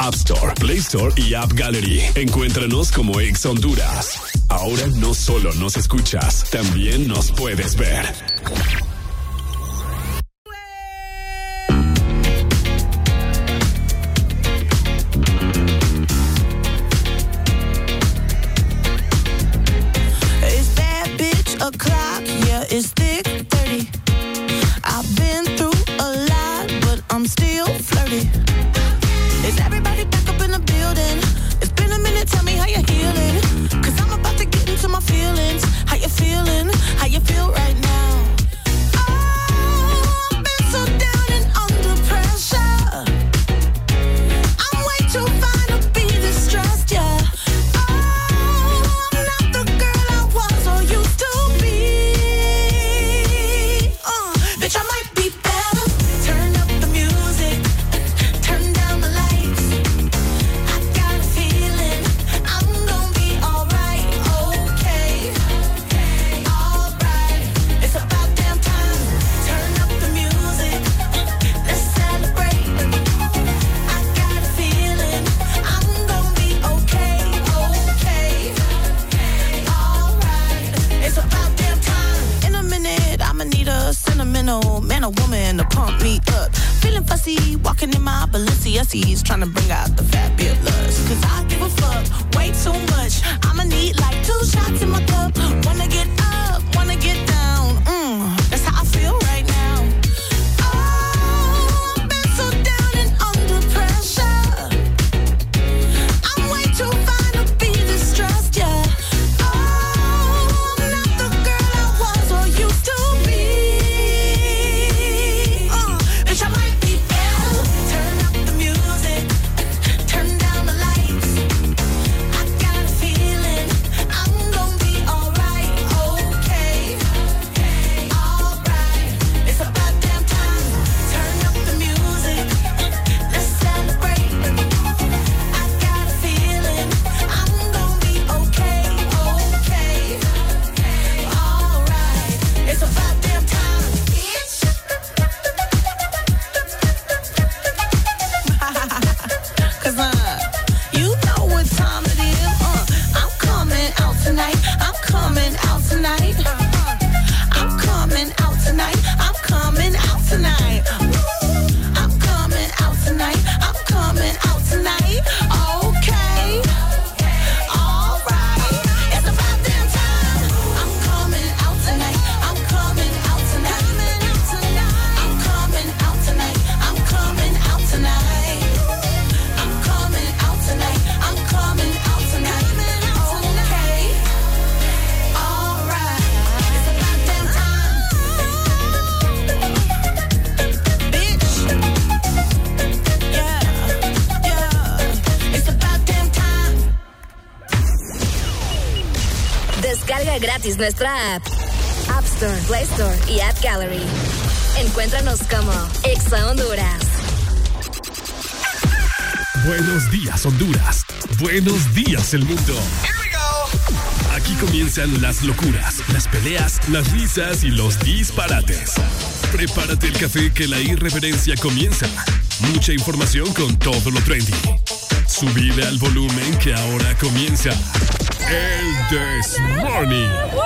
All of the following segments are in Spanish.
App Store, Play Store y App Gallery. Encuéntranos como Ex Honduras. Ahora no solo nos escuchas, también nos puedes ver. Nuestra app. App Store, Play Store y App Gallery. Encuéntranos como Exa Honduras. Buenos días, Honduras. Buenos días, el mundo. Aquí comienzan las locuras, las peleas, las risas y los disparates. Prepárate el café que la irreverencia comienza. Mucha información con todo lo trendy. Subile al volumen que ahora comienza el This Morning.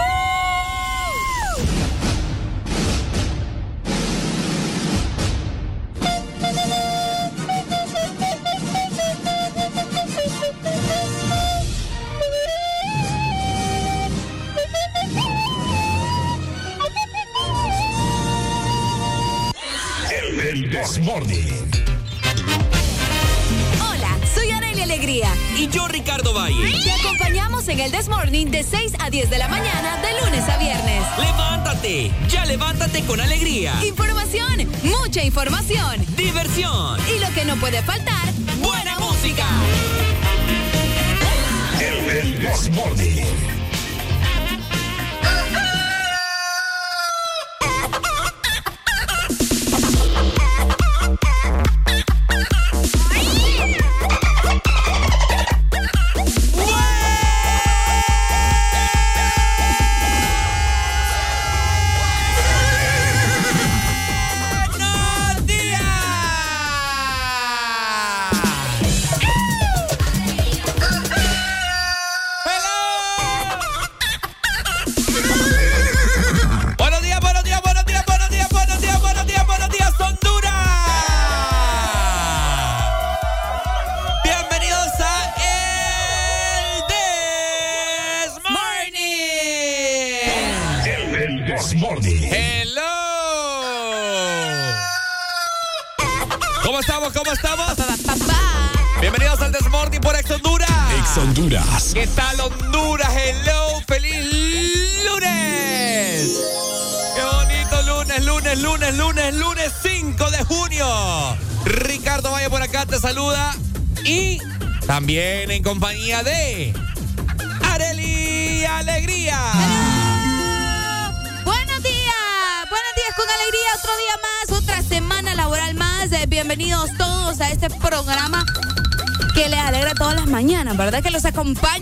This Morning de 6 a 10 de la mañana, de lunes a viernes. ¡Levántate! ¡Ya levántate con alegría! Información, mucha información. ¡Diversión! Y lo que no puede faltar,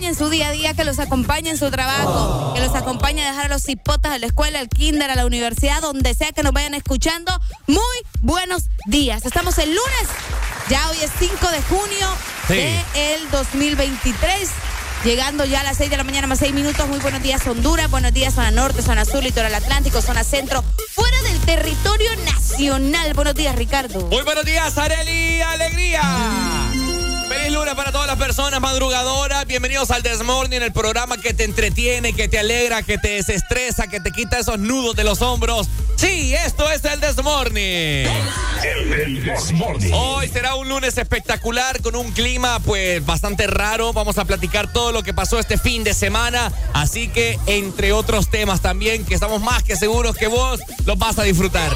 acompañe en su día a día, que los acompañe en su trabajo, que los acompañe a dejar a los hipotas a la escuela, al kinder, a la universidad, donde sea que nos vayan escuchando. Muy buenos días. Estamos el lunes, ya hoy es 5 de junio Sí. de el 2023. Llegando ya a las 6 de la mañana más 6 minutos. Muy buenos días Honduras, buenos días zona norte, zona sur, litoral atlántico, zona centro, fuera del territorio nacional. Buenos días Ricardo. Muy buenos días, Areli Alegría. Para todas las personas madrugadoras. Bienvenidos al Desmorning, el programa que te entretiene, que te alegra, que te desestresa, que te quita esos nudos de los hombros. Sí, esto es el Desmorning. El Desmorning. Hoy será un lunes espectacular con un clima pues bastante raro. Vamos a platicar todo lo que pasó este fin de semana. Así que entre otros temas también que estamos más que seguros que vos los vas a disfrutar.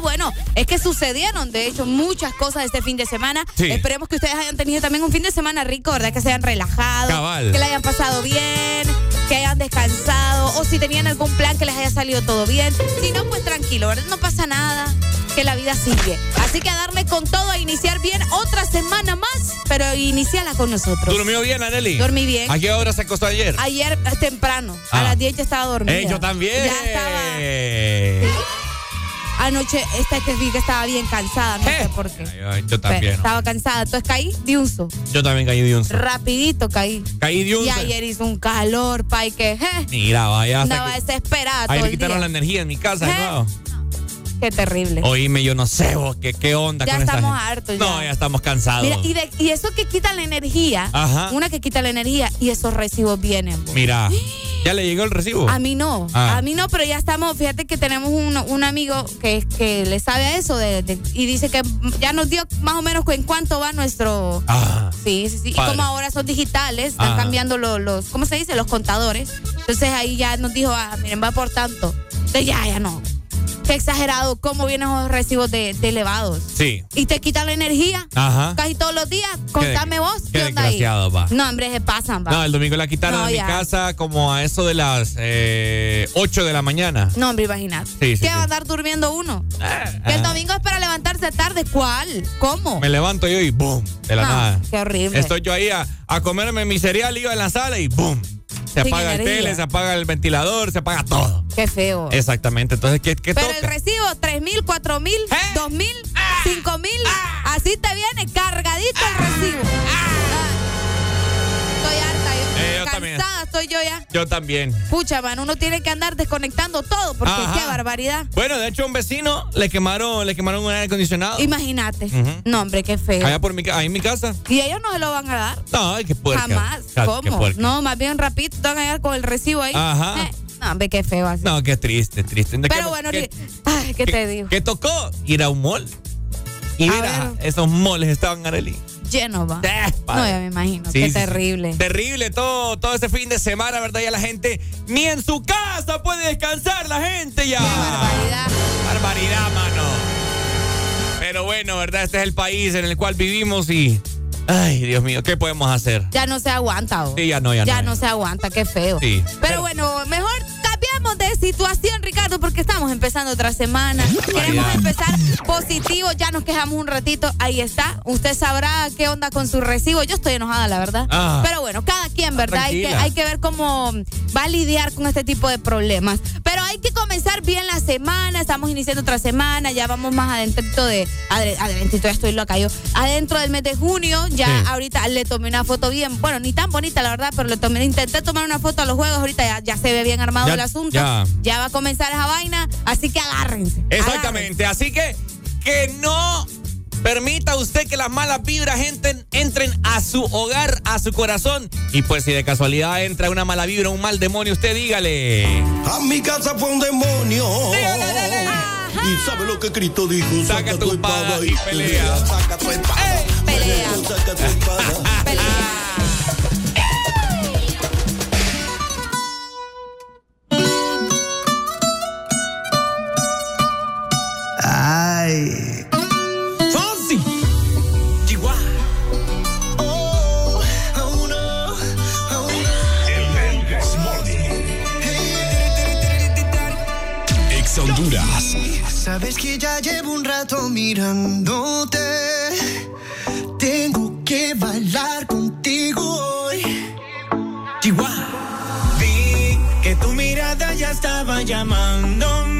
Bueno, es que sucedieron, de hecho, muchas cosas este fin de semana. Sí. Esperemos que ustedes hayan tenido también un fin de semana rico, ¿verdad? Que se hayan relajado, Cabal. que la hayan pasado bien, que hayan descansado, o si tenían algún plan que les haya salido todo bien. Si no, pues tranquilo, ¿verdad? No pasa nada, que la vida sigue. Así que a darle con todo, a iniciar bien otra semana más, pero iniciala con nosotros. ¿Durmió bien, Aneli? Dormí bien. ¿A qué hora se acostó ayer? Ayer eh, temprano, a Ah. las 10 ya estaba dormida. Eh, yo también. Ya estaba. Anoche esta que vi que estaba bien cansada, no sé por qué. Ay, ay, yo Pero también. estaba cansada. Entonces caí de un so. Yo también caí de un. Rapidito caí. Caí de un Y ayer hizo un calor, pay, que je, Mira, vaya. que- desesperada Ahí todo el quitaron la energía en mi casa de ¿Eh? nuevo. Qué terrible. Oíme, yo no sé vos, ¿qué, qué onda Ya con estamos hartos, No, ya. ya estamos cansados. Mira, y, de- y eso que quita la energía, Ajá. una que quita la energía y esos recibos vienen. Mira, ¿ya le llegó el recibo? A mí no, Ah. a mí no, pero ya estamos, fíjate que tenemos un, un amigo que, que le sabe a eso de- de- y dice que ya nos dio más o menos en cuánto va nuestro... Ah, Sí, sí, sí. Y como ahora son digitales, están Ajá. cambiando lo- los, ¿cómo se dice? Los contadores. Entonces ahí ya nos dijo, ah, miren, va por tanto. Entonces ya, ya no. Qué exagerado cómo vienen esos recibos de, de elevados. sí. Y te quitan la energía Ajá. casi todos los días. Contame vos, qué ¿qué onda ahí? desgraciado, va. No, hombre, se pasan, va. No, el domingo la quitaron No, de mi casa como a eso de las eh, 8 de la mañana. No, hombre, imagínate. Sí, sí, ¿Qué sí. va a andar durmiendo uno? Que el Ah, domingo es para levantarse tarde. ¿Cuál? ¿Cómo? Me levanto yo y ¡boom! De la No, nada. qué horrible. Estoy yo ahí a, a comerme mi cereal, iba en la sala y ¡boom! Se apaga el tele, se apaga el ventilador, se apaga todo. Qué feo. Exactamente. Entonces, ¿qué, qué Pero toca? el recibo, tres mil, cuatro mil, ¿Eh? dos mil, cinco mil, así te viene cargadito el recibo. Ah. Estoy harta, yo, Eh, yo también. Estoy yo ya. Yo también. Pucha, man, uno tiene que andar desconectando todo porque Ajá. qué barbaridad. Bueno, de hecho, un vecino le quemaron, le quemaron un aire acondicionado. Imagínate. Ujú. No, hombre, qué feo. Allá por mi, ahí en mi casa. Y ellos no se lo van a dar. No, qué puerca. Jamás. Qué ¿Cómo? No, más bien rapidito te van a llegar con el recibo ahí. Ajá. Eh, no, hombre, qué feo así. No, qué triste, triste. ¿De Pero qué- bueno, qué- Ri- ay, ¿qué, te digo? ¿Qué tocó? Ir a un mall. Y A mira, ver. esos malls estaban Arely. Lleno va. Eh, No, ya me imagino. Sí, qué sí. terrible. Terrible todo, todo ese fin de semana, ¿verdad? Ya la gente ni en su casa puede descansar la gente ya. Qué barbaridad. Barbaridad, mano. Pero bueno, ¿verdad? Este es el país en el cual vivimos y... Ay, Dios mío, ¿qué podemos hacer? Ya no se aguanta. ¿o? Sí, ya no, ya no. Ya no se aguanta, qué feo. Sí, pero, pero- bueno, mejor cambiamos de situación, Ricardo, porque estamos empezando otra semana. Queremos empezar positivo, ya nos quejamos un ratito, ahí está. Usted sabrá qué onda con su recibo. Yo estoy enojada, la verdad. Ah. Pero bueno, cada quien, ¿verdad? Hay que, hay que ver cómo va a lidiar con este tipo de problemas. Pero hay que comenzar bien la semana, estamos iniciando otra semana, ya vamos más adentro de... Adentrito, ya estoy loca yo. Adentro del mes de junio, ya Sí. ahorita le tomé una foto bien, bueno, ni tan bonita la verdad, pero le tomé, intenté tomar una foto a los juegos, ahorita ya, ya se ve bien armado Ya- el asunto. Ya. Ya va a comenzar esa vaina, así que agárrense. Exactamente, así que que no permita usted que las malas vibras entren, entren a su hogar, a su corazón. Y pues si de casualidad entra una mala vibra, un mal demonio, usted dígale. A mi casa fue un demonio. Dígale, dale. Y sabe lo que Cristo dijo, saca, tu espada, y pelea. Saca tu espada. Pelea. Saca tu espada. Pelea. Ay. Fonsi. Oh, oh oh Ex Honduras. Sabes que ya llevo un rato mirándote. Tengo que bailar contigo hoy. Chihuahua. Vi que tu mirada ya estaba llamándome.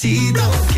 Despacito, quiero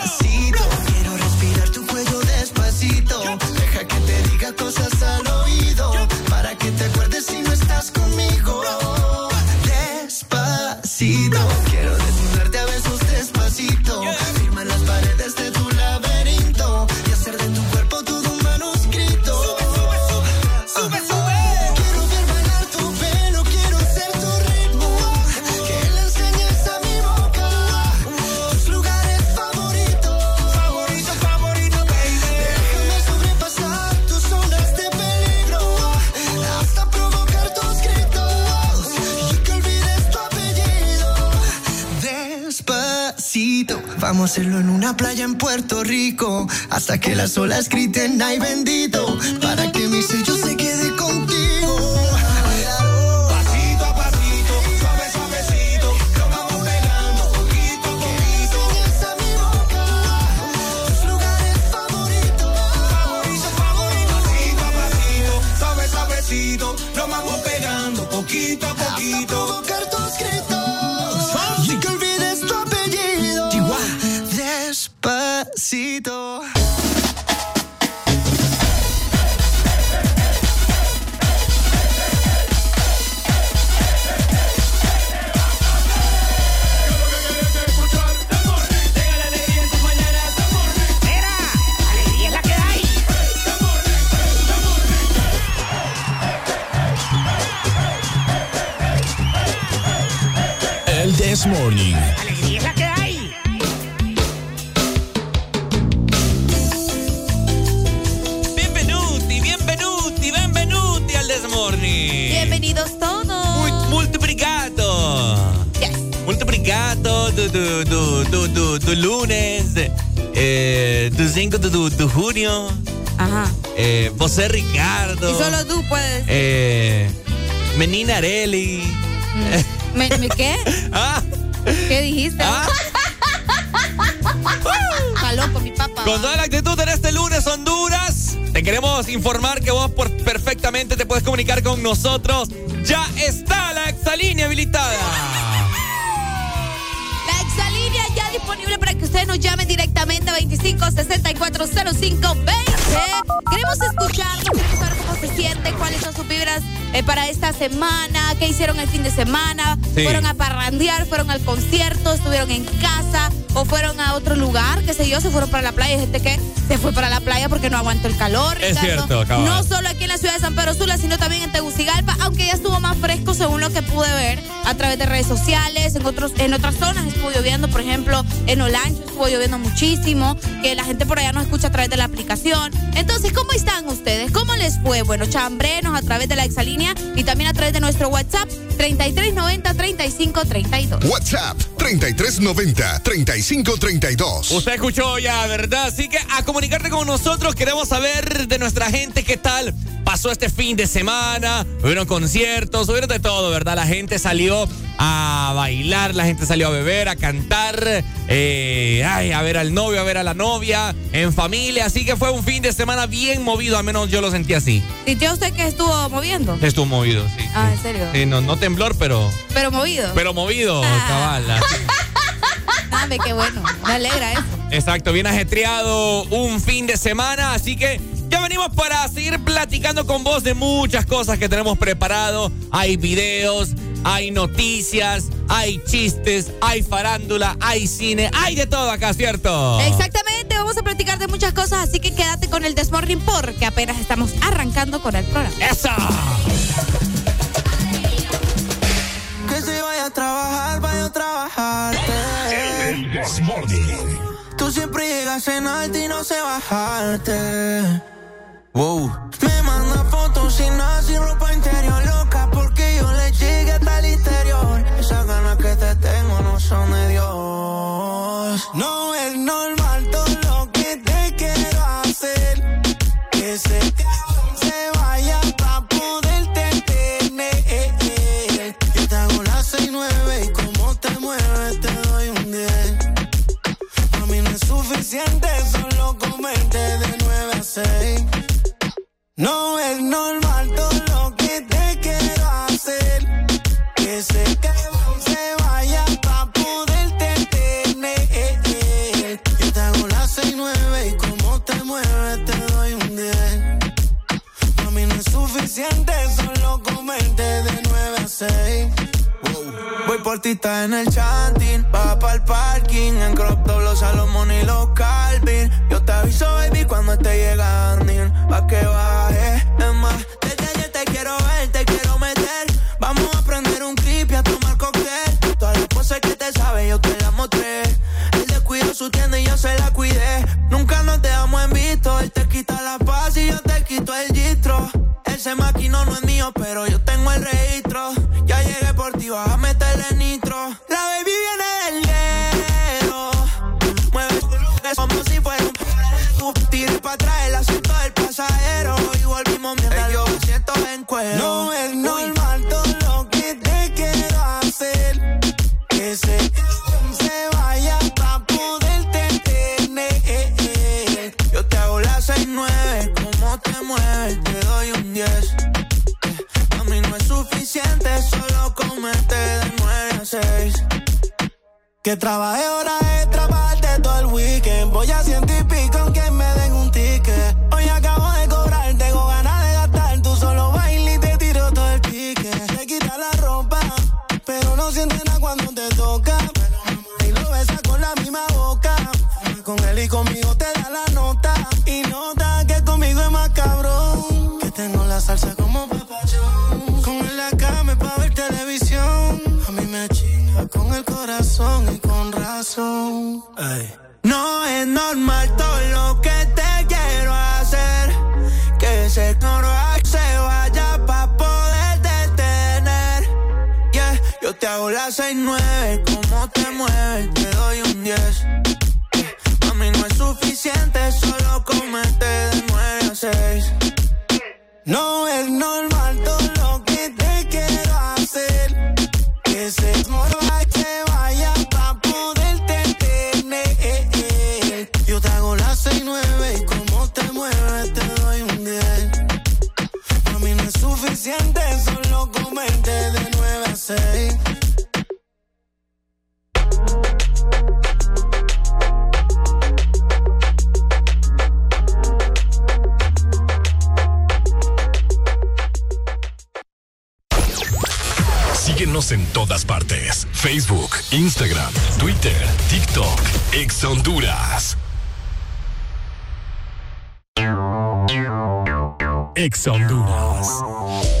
Hacerlo en una playa en Puerto Rico hasta que las olas griten ay bendito para que mi Bienvenidos todos. Muito, muito obrigado. Yes. Muito obrigado do, do, do, do, do, do lunes, eh, do 5 do, do, do junho. Ajá. Eh, você, Ricardo. Y solo tú puedes. Eh, Menina Areli. ¿Me, me qué? Ah, ¿Qué dijiste? ah. Está loco, mi papá. Con toda la actitud en este lunes, Honduras. Te queremos informar que vos por perfectamente te puedes comunicar con nosotros. Ya está la exalínea habilitada. La exalínea ya disponible para que ustedes nos llamen directamente a 25640520. Queremos escucharlos, queremos saber cómo se siente, cuáles son sus vibras eh, para esta semana, qué hicieron el fin de semana, Sí. fueron a parrandear, fueron al concierto, estuvieron en casa o fueron a otro lugar, qué sé yo, se fueron para la playa. Hay gente que se fue para la playa porque no aguantó el calor. Es Ricardo. cierto, cabal. No solo aquí en la ciudad de San Pedro Sula, sino también en Tegucigalpa, aunque ya estuvo más fresco según lo que pude ver a través de redes sociales. En otros, en otras zonas estuvo lloviendo, por ejemplo, en Olancho estuvo lloviendo muchísimo, que la gente por allá nos escucha a través de la aplicación. Entonces, ¿cómo están ustedes? ¿Cómo les fue? Bueno, chambrenos a través de la exalínea y también a través de nuestro WhatsApp 3390 3532. WhatsApp 3390-3532. Usted escuchó ya, ¿verdad? Así que a comunicarte con nosotros queremos saber de nuestra gente qué tal pasó este fin de semana. Hubieron conciertos, hubieron de todo, ¿verdad? La gente salió a bailar, la gente salió a beber, a cantar, eh, ay, a ver al novio, a ver a la novia, en familia. Así que fue un fin de semana bien movido, al menos yo lo sentí así. ¿Sintió usted que estuvo moviendo? Estuvo movido, sí. Ah, sí. ¿en serio? Sí, no, no temblor, pero, Pero movido. pero movido, Ah. cabal. así. Dame, qué bueno. Me alegra eso. Exacto, bien ajetreado un fin de semana, así que ya venimos para seguir platicando con vos de muchas cosas que tenemos preparado. Hay videos, hay noticias, hay chistes, hay farándula, hay cine, hay de todo acá, ¿cierto? Exactamente, vamos a platicar de muchas cosas, así que quédate con el Desmorning porque apenas estamos arrancando con el programa. ¡Eso! Trabajar, vaya a trabajarte. El. Tú siempre llegas en alto y no sé bajarte. Wow. Me manda fotos sin nada, sin ropa interior loca. Porque yo le llegué hasta el interior. Esas ganas que te tengo no son de Dios. No es normal suficiente solo comerte de 9 a 6. No es normal todo lo que te quiero hacer. Que se, se vaya para poderte tener. Yo te hago las 6 9 y como te mueves te doy un 10. A mí no es suficiente solo comerte de 9 a 6. Voy por ti, está en el chanting. Baja pa'l parking. En crop top los Salomón y los Calvin. Yo te aviso, baby, cuando esté llegando. Pa' que baje. Es más, desde ayer te quiero ver, te quiero meter. Vamos a prender un clip y a tomar cóctel. Todas las cosas que te sabes, yo te las mostré. Él descuidó su tienda y yo se la cuidé. Nunca nos dejamos en visto. Él te quita la paz y yo te quito el gistro. Ese maquino no es mío, pero yo tengo el registro. Por ti, vas a meterle nitro. La baby viene del guero. Mueve como si fuera un tú Tira para atrás el asiento del pasajero. Y volvimos mientras yo siento en cuero. No es normal todo lo que te quiero hacer. Que se, se suficiente solo comerte de 9 a 6. Que trabaje horas extra para darte todo el weekend. Voy a ciento y pico aunque me con el corazón y con razón. Ey. No es normal todo lo que te quiero hacer. Que ese coro se vaya pa' poder detener. Yeah, yo te hago las seis nueve, como te mueves, te doy un 10. A mí no es suficiente solo comerte de 9 a 6. No es normal todo lo que te quiero hacer. Que se mueva suficiente, solo comente de 9 a 6. Síguenos en todas partes. Facebook, Instagram, Twitter, TikTok, Ex Honduras. Ex Honduras.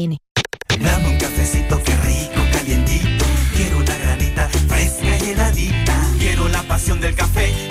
Dame un cafecito que rico, calientito. Quiero una granita fresca y heladita. Quiero la pasión del café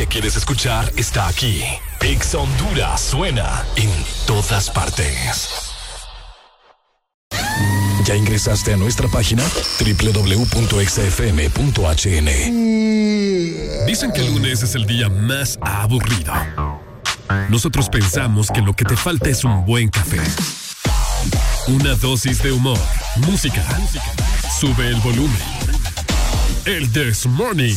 que quieres escuchar está aquí. Ex Honduras suena en todas partes. ¿Ya ingresaste a nuestra página? www.exafm.hn. Dicen que el lunes es el día más aburrido. Nosotros pensamos que lo que te falta es un buen café. Una dosis de humor, música. Sube el volumen. El This Morning.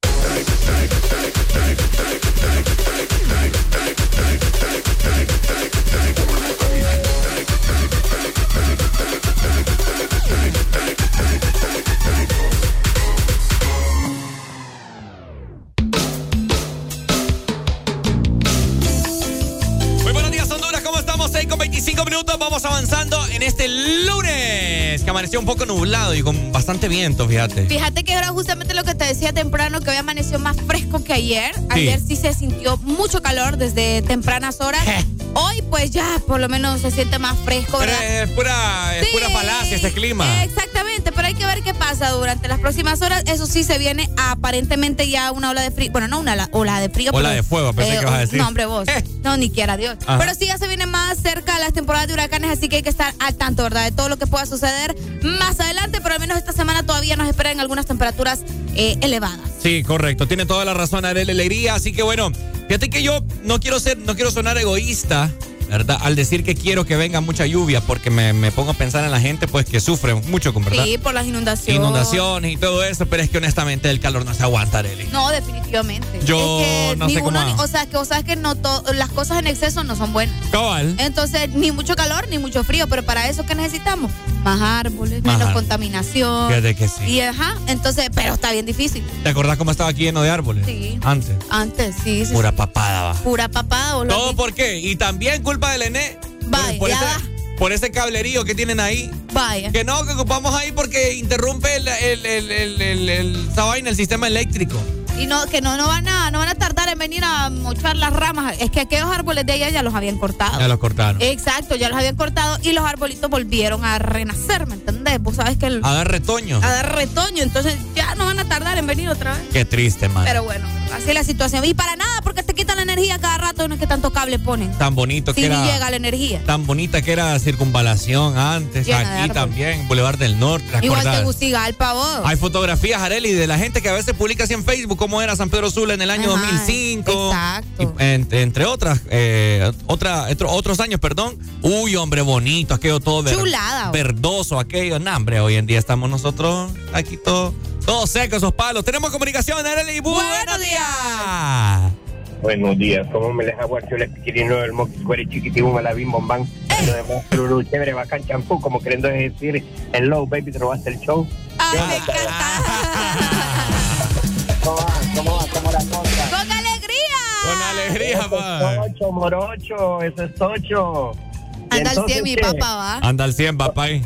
Este que amaneció un poco nublado y con bastante viento, fíjate. Fíjate que era justamente lo que te decía temprano, que hoy amaneció más fresco que ayer. Ayer sí se sintió mucho calor desde tempranas horas. Hoy pues ya por lo menos se siente más fresco, Pero ¿verdad? es pura, es Sí. pura falacia este clima. Exactamente, pero hay que ver qué pasa durante las próximas horas. Eso sí, se viene aparentemente ya una ola de frío. Bueno, no una ola, de frío. Ola pero, de fuego, pensé que ibas a decir. No, hombre, vos. No, ni quiera Dios. Ajá. Pero sí, ya se viene más cerca las temporadas de huracanes, así que hay que estar al tanto, ¿verdad? De todo lo que pueda suceder más adelante, pero al menos esta semana todavía nos esperan algunas temperaturas eh, elevadas. Sí, correcto. Tiene toda la razón Arely Alegría. Así que bueno, fíjate que yo no quiero ser, no quiero sonar egoísta, ¿verdad? Al decir que quiero que venga mucha lluvia, porque me, me pongo a pensar en la gente, pues que sufre mucho con verdad. Sí, por las inundaciones. Inundaciones y todo eso, pero es que honestamente el calor no se aguanta, Arely. No, definitivamente. Yo Es que no sé ninguno cómo- ni- O sea, que, o sea, que no las cosas en exceso no son buenas. Cabal. Entonces, ni mucho calor ni mucho frío, pero para eso ¿qué necesitamos? Más árboles, Más menos árboles. contaminación. Fíjate que sí. Y ajá, entonces, pero está bien difícil. ¿Te acordás cómo estaba aquí lleno de árboles? Sí. Antes. Antes, sí, sí. Pura sí. papada, va. Pura papada. vos has ¿Todo por qué? Y también culpa del ENE. Vaya, por, ese, va. por ese cablerío que tienen ahí. Vaya. Que no, que ocupamos ahí porque interrumpe el, el, el, el- el- esa vaina, el sistema eléctrico. Y no, que no, no van a, no van a tardar en venir a mochar las ramas. Es que aquellos árboles de allá ya los habían cortado. Ya los cortaron. Exacto, ya los habían cortado y los arbolitos volvieron a renacer, ¿me entendés? Vos sabes que el, A dar retoño. a dar retoño, entonces ya no van a tardar en venir otra vez. Qué triste, man. Pero bueno, así es la situación. Y para nada, porque te quitan la energía cada rato, no es que tanto cable ponen. Tan bonito que era. llega la energía. Tan bonita que era circunvalación antes, Llena aquí también, Boulevard del Norte. ¿te Igual? Gustigalpa, vos. Hay fotografías, Areli, de la gente que a veces publica así en Facebook cómo era San Pedro Sula en el año Ajá, 2005. exacto. Y en- entre otras, eh, otra, otro- otros años, perdón. Uy, hombre, bonito, aquello todo ver- Chulada, verdoso, aquello. No, hombre, hoy en día estamos nosotros aquí todo, todo seco, esos palos. Tenemos comunicación, Areli. Buenos días. Buenos días, ¿cómo me les aguarcho el esquirino del Mox Square chiquitibum a la bim bombán? Lo demás, tururú, chévere, bacán, champú, como queriendo decir, hello, baby, te robaste el show. Ay, ¿Qué me encanta. ¿Cómo va? ¿Cómo va? ¿Cómo la cosa? ¡Con alegría! Con alegría, Eso pa. es tocho, morocho, eso es tocho. Anda al entonces, 100, mi papá, va. Anda al 100, papá. ahí.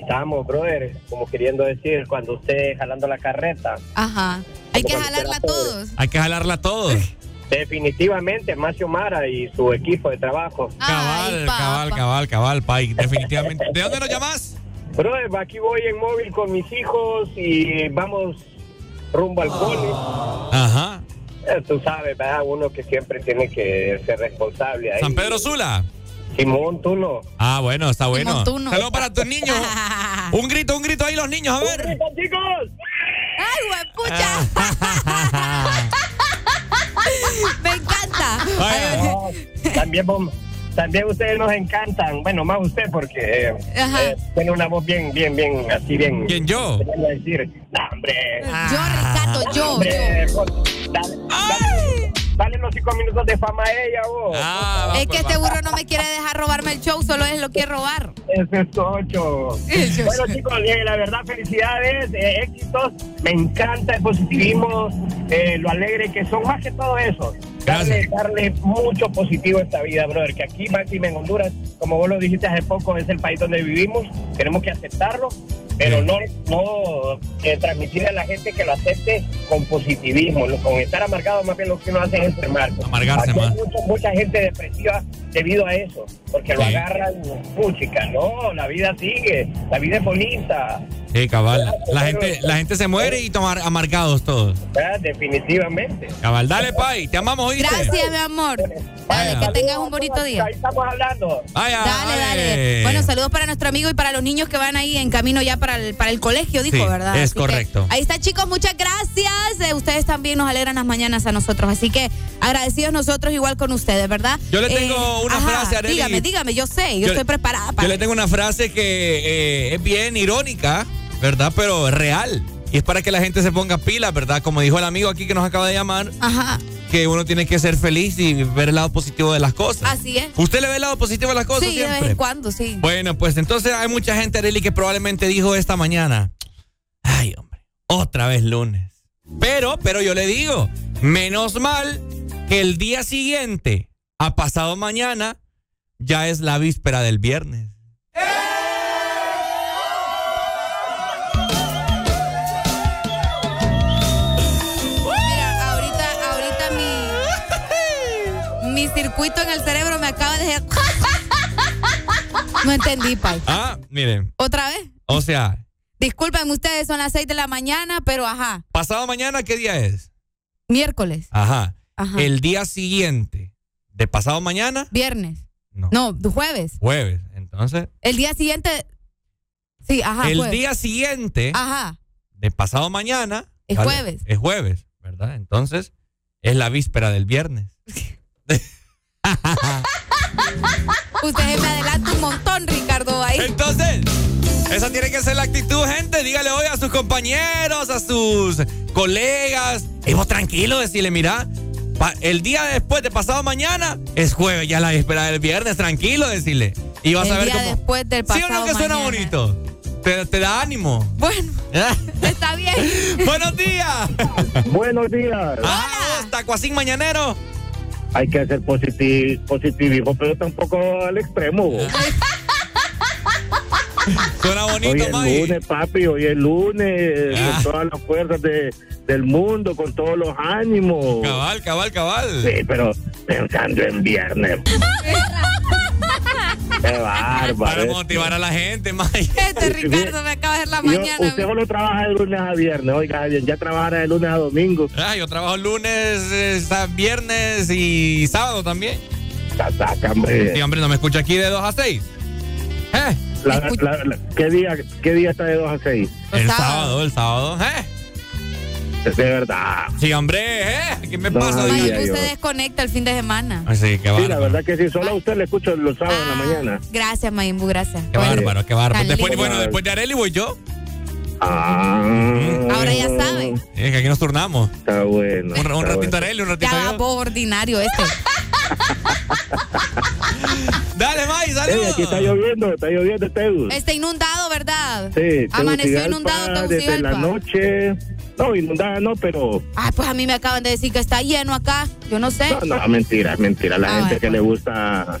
Estamos, brother, como queriendo decir, cuando usted jalando la carreta. Ajá. Hay que jalarla a todos. Hay que jalarla a todos. Definitivamente, Macio Mara y su equipo de trabajo. Cabal, Ay, cabal, cabal, cabal, pai. Definitivamente. ¿De dónde nos llamas? Brother, aquí voy en móvil con mis hijos y vamos rumbo al cole. Ajá. Eh, Tú sabes, ¿verdad? Uno que siempre tiene que ser responsable ahí. San Pedro Sula. Simón, tú no. Ah, bueno, está bueno. Saludos para tus niños. Un grito, un grito ahí los niños, a ver. ¡Grito, chicos! ¡Ay, huepucha! Me encanta. Vaya. No, también, vos- también ustedes nos encantan. Bueno, más usted porque eh, eh, tiene una voz bien, bien, bien, así bien. ¿Quién, yo? Voy a decir, "No, hombre. Yo, Ricardo, yo, yo. hombre, vos, dale, dale, dale los cinco minutos de fama a ella, vos. Ah, va, Es pues, que este va. burro no me quiere dejar robarme el show, solo él lo quiere robar. Ese es ocho. Bueno, es. chicos, eh, la verdad, felicidades, eh, éxitos. Me encanta el positivismo, eh, lo alegre que son, más que todo eso. Darle, darle mucho positivo a esta vida, brother. Que aquí, máxima en Honduras, como vos lo dijiste hace poco, es el país donde vivimos. Tenemos que aceptarlo, pero no, no eh, transmitir a la gente que lo acepte con positivismo. Con estar amargado, más bien lo que uno hace es enfermarse. Amargarse Aquí hay más. mucha, mucha gente depresiva debido a eso, porque lo Sí. agarran, puchica, no, la vida sigue, la vida es bonita, Sí, cabal. La gente, la gente se muere y tomar amargados todos. ¿verdad? definitivamente. Cabal, dale, pai. Te amamos, ¿oíste? Gracias, mi amor. Dale, Vaya. que tengas un bonito día. Ahí estamos hablando. Vaya, Dale, dale. Bueno, saludos para nuestro amigo y para los niños que van ahí en camino ya para el, para el colegio, dijo, Sí, ¿verdad? es Así que correcto. ahí está, chicos, muchas gracias. Eh, ustedes también nos alegran las mañanas a nosotros. Así que agradecidos nosotros igual con ustedes, ¿verdad? Yo le tengo una frase, Arely. Dígame, dígame, yo sé, yo, Yo- estoy preparada para Yo le tengo una frase que eh, es bien irónica, ¿verdad? Pero real. Y es para que la gente se ponga pila, ¿verdad? Como dijo el amigo aquí que nos acaba de llamar, Ajá. que uno tiene que ser feliz y ver el lado positivo de las cosas. Así es. ¿Usted le ve el lado positivo de las cosas Sí, de vez en cuando, sí. Bueno, pues entonces hay mucha gente, Arely, que probablemente dijo esta mañana, ay, hombre, otra vez lunes. Pero, pero yo le digo, menos mal que el día siguiente, a pasado mañana, ya es la víspera del viernes. Mira, ahorita, ahorita mi, mi circuito en el cerebro me acaba de... No entendí, Pai. Ah, miren, ¿Otra vez? o sea, Disculpen ustedes, son las 6 de la mañana, pero ajá. pasado mañana, ¿qué día es? Miércoles, Ajá. Ajá. El día siguiente de pasado mañana, viernes. No. No, jueves. jueves. Entonces, El día siguiente... Sí, ajá, el jueves. día siguiente Ajá. de pasado mañana Es jueves. Es jueves, ¿verdad? Entonces, es la víspera del viernes. Usted se me adelanta un montón, Ricardo, ahí. Entonces, esa tiene que ser la actitud, gente. Dígale hoy a sus compañeros, a sus colegas. Y vos tranquilo, decirle, mira, el día después de pasado mañana es jueves, ya la víspera del viernes, tranquilo, decirle. Y vas el a ver día cómo. después del ¿Sí pasado o no que suena mañana. bonito? Te, te da ánimo. Bueno, está bien. Buenos días. Buenos días. Ah, tacuacín mañanero. Hay que ser positivo, positivismo, pero tampoco al extremo. bo. Suena Hoy bonito, es Maggie. lunes, papi, hoy es lunes, Ah. con todas las fuerzas de, del mundo, con todos los ánimos. Cabal, cabal, cabal. Sí, pero pensando en viernes. Qué bárbaro. Para motivar a la gente, Maggie. Este Ricardo me acaba de hacer la Yo- mañana. usted solo trabaja de lunes a viernes, oiga, ya trabaja de lunes a domingo. Ah, yo trabajo lunes, eh, viernes y sábado también. Saca, hombre. Sí, hombre, no me escucha aquí de 2 a 6. ¿Eh? La- la- la- ¿qué, día, ¿Qué día está de 2 a 6? El sábado, el sábado. ¿Eh? De verdad. Sí, hombre, ¿eh? ¿Qué me No pasa? Ay, yo. usted desconecta el fin de semana. Ay, sí, qué Sí, la verdad que sí, solo a usted le escucho los sábados en la mañana. Gracias, Mayimbu, gracias. Qué bárbaro, qué bárbaro. Después, lindo. bueno, después de Areli voy yo. Ah. Ahora ya sabe. Es que aquí nos turnamos. Está bueno. Un, un está ratito bueno. Areli, un ratito Ya vos ordinario este. Dale, May, saludos. aquí está lloviendo, está lloviendo, Tegus. Está inundado, ¿verdad? Sí, Amaneció Tegucigalpa, inundado desde la Tegucigalpa. noche. No, inundada no, pero. Ah, pues a mí me acaban de decir que está lleno acá. Yo no sé. No, no, mentira, mentira. La Ah, gente bueno, que le gusta.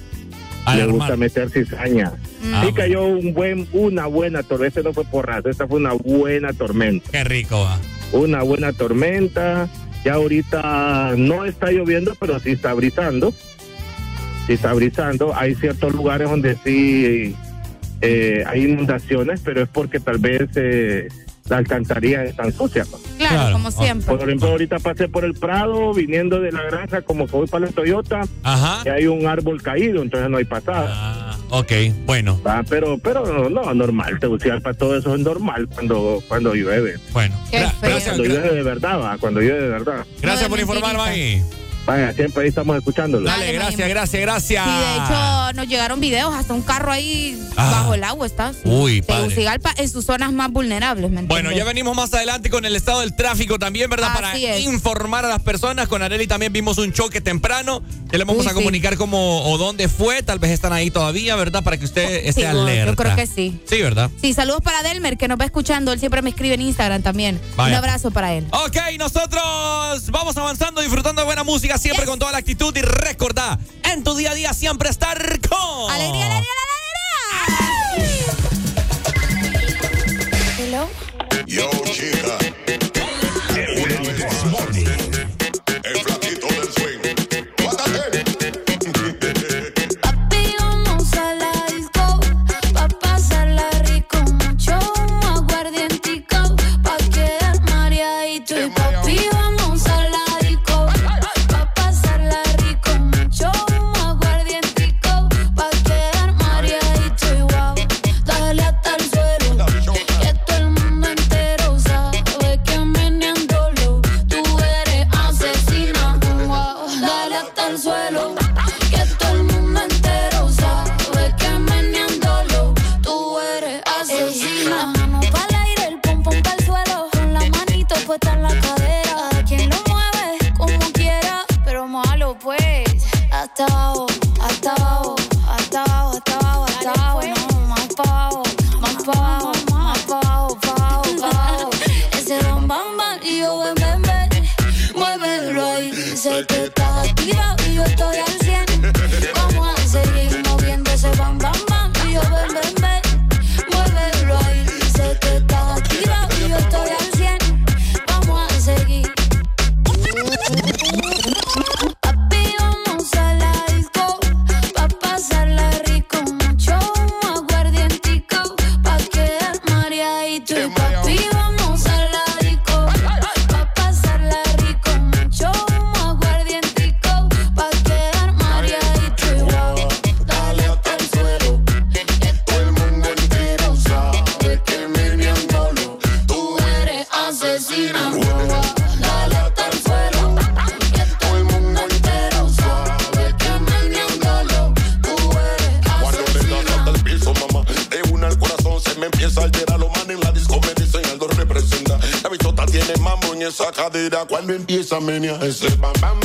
Al le gusta meter cizaña. Mm. Ah, sí cayó un buen, una buena tormenta. Esta no fue porrazo, esta fue una buena tormenta. Qué rico va. Una buena tormenta. Ya ahorita no está lloviendo, pero sí está brisando. Sí está brisando. Hay ciertos lugares donde sí eh, hay inundaciones, pero es porque tal vez eh, la alcantarilla están sucias. ¿no? Claro, Claro. como siempre. Por ejemplo, ahorita pasé por el Prado, viniendo de la granja, como que voy para la Toyota, Ajá. y hay un árbol caído, entonces no hay pasada. Ah, ok, bueno, Ah, pero, pero no, no, normal, Tegucigalpa, todo eso es normal cuando, cuando llueve. bueno. Qué Gra- feo. gracias, Cuando llueve de verdad, va, cuando llueve de verdad. gracias No por informar. Maggie. Vaya, siempre ahí estamos escuchándolo. Dale, Dale, gracias, gracias, gracias. Sí, de hecho, nos llegaron videos, hasta un carro ahí Ah. bajo el agua está. sí. Uy. Tegucigalpa en sus zonas más vulnerables, ¿me Bueno, ya venimos más adelante con el estado del tráfico también, ¿verdad? Así Para es. informar a las personas. Con Areli también vimos un choque temprano. Ya le vamos Uy, a comunicar cómo o dónde fue. Tal vez están ahí todavía, ¿verdad? Para que usted esté Sí, yo- alerta. yo creo que sí. Sí, ¿verdad? Sí, saludos para Delmer, que nos va escuchando. Él siempre me escribe en Instagram también. Vaya. Un abrazo para él. Ok, nosotros vamos avanzando, disfrutando de buena música, siempre Yes. con toda la actitud. Y recordá, en tu día a día siempre estar con. ¡Alegría, alegría, alegría! Hello. Yo, chica. Cadera. Cuando empieza a menear ese bam, bam,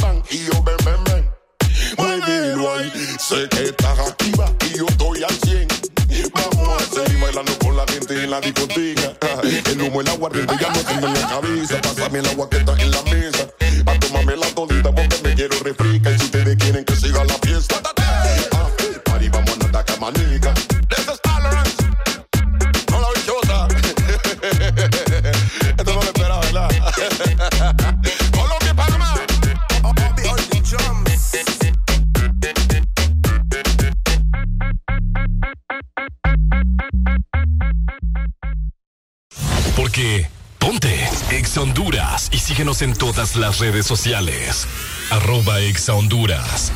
las redes sociales. Arroba Exa Honduras.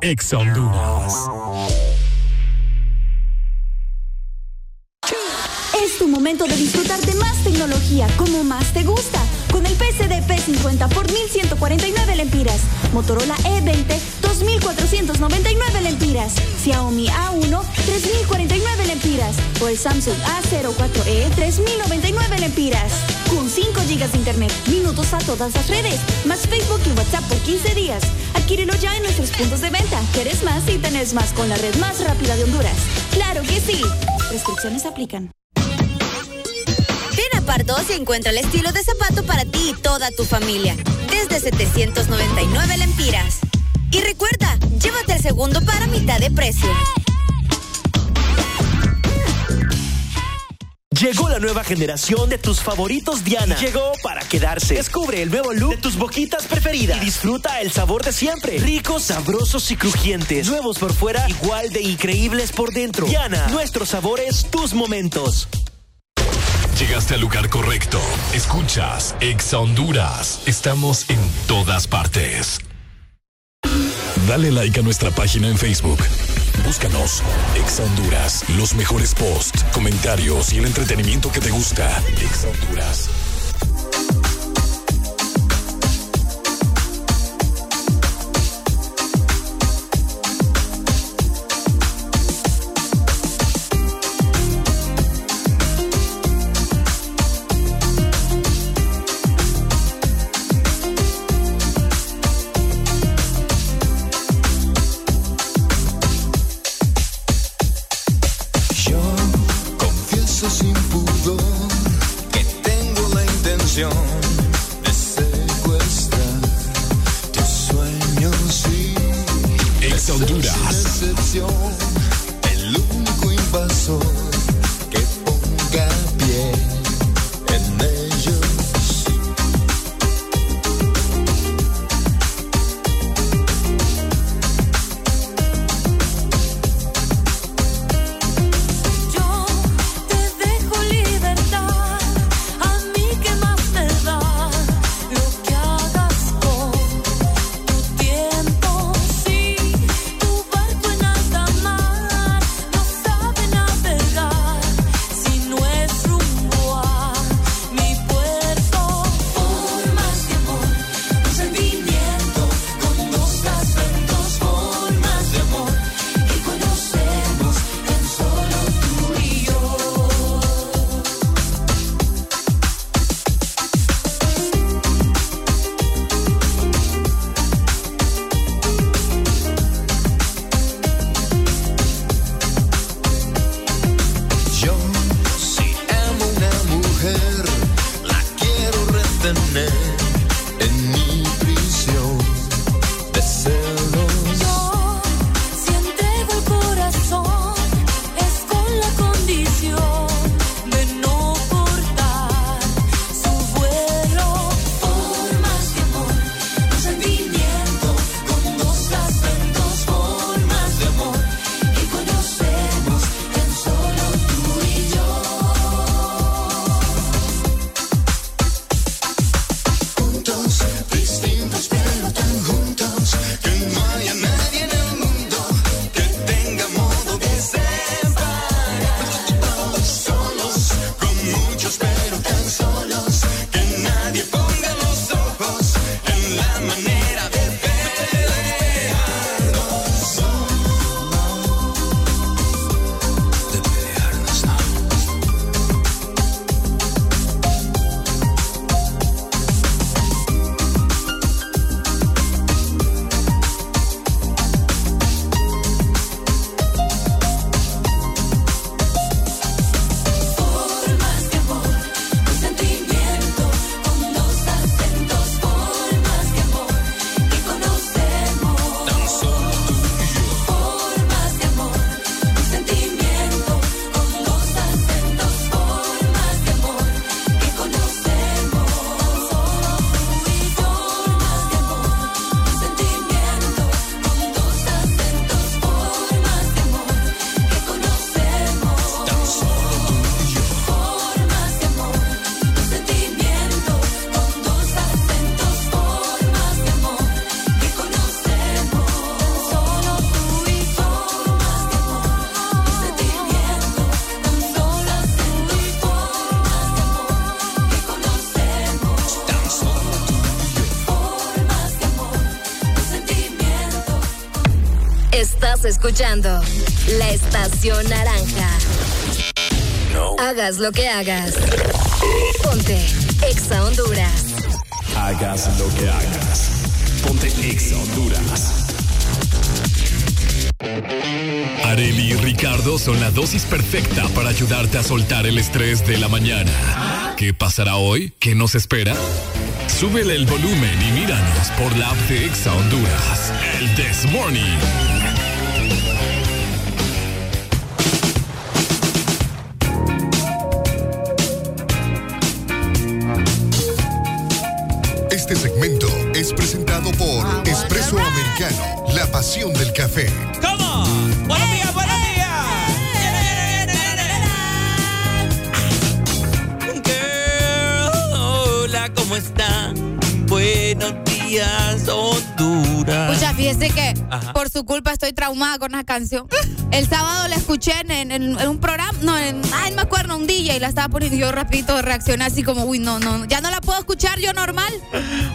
Ex Honduras. Es tu momento de disfrutar de más tecnología como más te gusta. Con el PCD P50 por 1149 lempiras, Motorola E E20 2499 lempiras, Xiaomi A1 3049 lempiras o el Samsung A04E 3099 lempiras. Con 5 GB de internet, minutos a todas las redes, más Facebook y WhatsApp por 15 días. Adquírelo ya en nuestros puntos de venta. ¿Quieres más y tenés más con la red más rápida de Honduras? ¡Claro que sí! Restricciones aplican. Pardos y encuentra el estilo de zapato para ti y toda tu familia. Desde 799 lempiras. Y recuerda, llévate el segundo para mitad de precio. Llegó la nueva generación de tus favoritos Diana. Llegó para quedarse. Descubre el nuevo look de tus boquitas preferidas. Y disfruta el sabor de siempre. Ricos, sabrosos y crujientes. Nuevos por fuera, igual de increíbles por dentro. Diana, nuestros sabores, tus momentos. Llegaste al lugar correcto. Escuchas Exa Honduras. Estamos en todas partes. Dale like a nuestra página en Facebook. Búscanos Exa Honduras. Los mejores posts, comentarios y el entretenimiento que te gusta. Exa Honduras. Escuchando La Estación Naranja. Hagas lo que hagas. Ponte Exa Honduras. Hagas lo que hagas. Ponte Exa Honduras. Areli y Ricardo son la dosis perfecta para ayudarte a soltar el estrés de la mañana. ¿Qué pasará hoy? ¿Qué nos espera? Súbele el volumen y míranos por la app de Exa Honduras. El This Morning. Pasión del café. ¿Cómo? Buenos días, buenos días. Girl, hola, ¿cómo están? Buenos días, Honduras. Pucha, fíjese que Ajá. por su culpa estoy traumada con esa canción. El sábado la escuché en, en- en un programa, la estaba poniendo yo rapidito reaccioné así como, uy, no, no, ya no la puedo escuchar yo normal.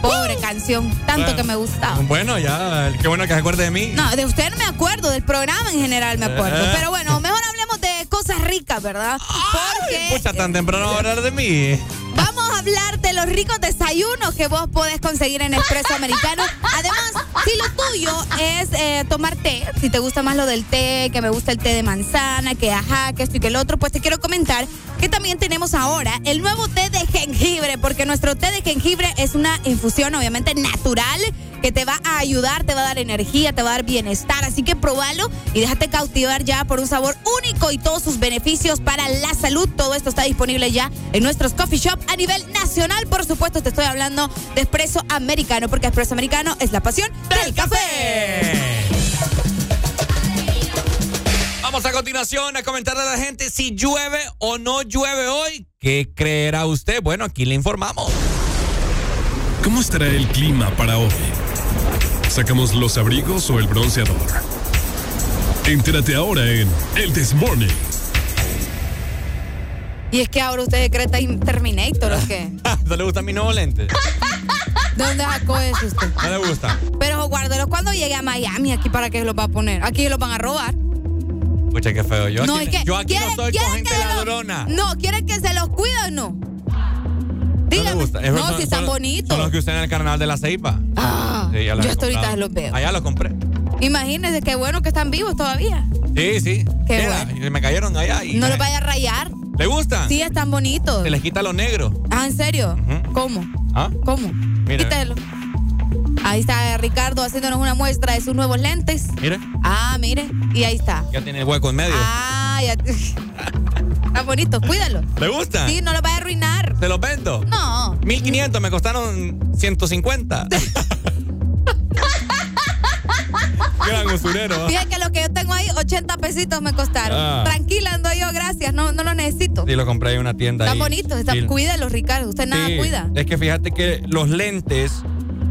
Pobre canción, tanto Bueno. que me gustaba. Bueno, ya, qué bueno que se acuerde de mí. No, de usted no me acuerdo, del programa en general me acuerdo. Eh. Pero bueno, mejor hablemos de cosas ricas, ¿verdad? Porque Pucha, tan temprano hablar de mí. Vamos a hablar de los ricos desayunos que vos podés conseguir en Expreso Americano. Además, si lo tuyo es eh, tomar té, si te gusta más lo del té, que me gusta el té de manzana, que ajá, que esto y que el otro, pues te quiero comentar que también tenemos ahora el nuevo té de jengibre, porque nuestro té de jengibre es una infusión obviamente natural que te va a ayudar, te va a dar energía, te va a dar bienestar. Así que probalo y déjate cautivar ya por un sabor único y todos sus beneficios para la salud. Todo esto está disponible ya en nuestros coffee shop a nivel nacional. Por supuesto, te estoy hablando de espresso americano, porque espresso americano es la pasión del café. Continuación a comentarle a la gente si llueve o no llueve hoy. ¿Qué creerá usted? Bueno, aquí le informamos. ¿Cómo estará el clima para hoy? ¿Sacamos los abrigos o el bronceador? Entérate ahora en El This Morning. Y es que ahora usted decreta in- Terminator o qué? ¿No le gusta mi nuevo lente? ¿De dónde sacó eso usted? ¿No le gusta? Pero guárdelo cuando llegue a Miami aquí para que los va a poner. Aquí los van a robar. Pucha, qué feo. Yo no, aquí, es que yo aquí no ¿quieren- estoy con gente que se los- ladrona. No, ¿quieren que se los cuide o no? Dígame. gusta. No, si están bonitos. Son los que usan en el carnaval de la ceiba. Ah, Sí, yo hasta ahorita los veo. Allá los compré. Imagínense qué bueno que están vivos todavía. Sí, sí. Qué me cayeron allá y. No los vaya a rayar. ¿Le gustan? Sí, están bonitos. Se les quita lo negro. Ah, ¿en serio? ¿Cómo? ¿Ah? ¿Cómo? Mira. Quítelo. Ahí está Ricardo haciéndonos una muestra de sus nuevos lentes. Mire, Ah, mire. Y ahí está. ya tiene el hueco en medio. Ah, ya. Están bonitos, cuídalo. ¿Le gustan? Sí, no lo vaya a arruinar. ¿Se los vendo? No. 1500, me costaron 150. Gran usurero. Fíjate que lo que yo tengo ahí, 80 pesitos me costaron. Ah. Tranquila, ando yo, gracias. No, no lo necesito. Sí, lo compré en una tienda. Están ahí. bonitos, están, Sí. cuídalos, Ricardo. Usted nada Sí, cuida. Es que fíjate que los lentes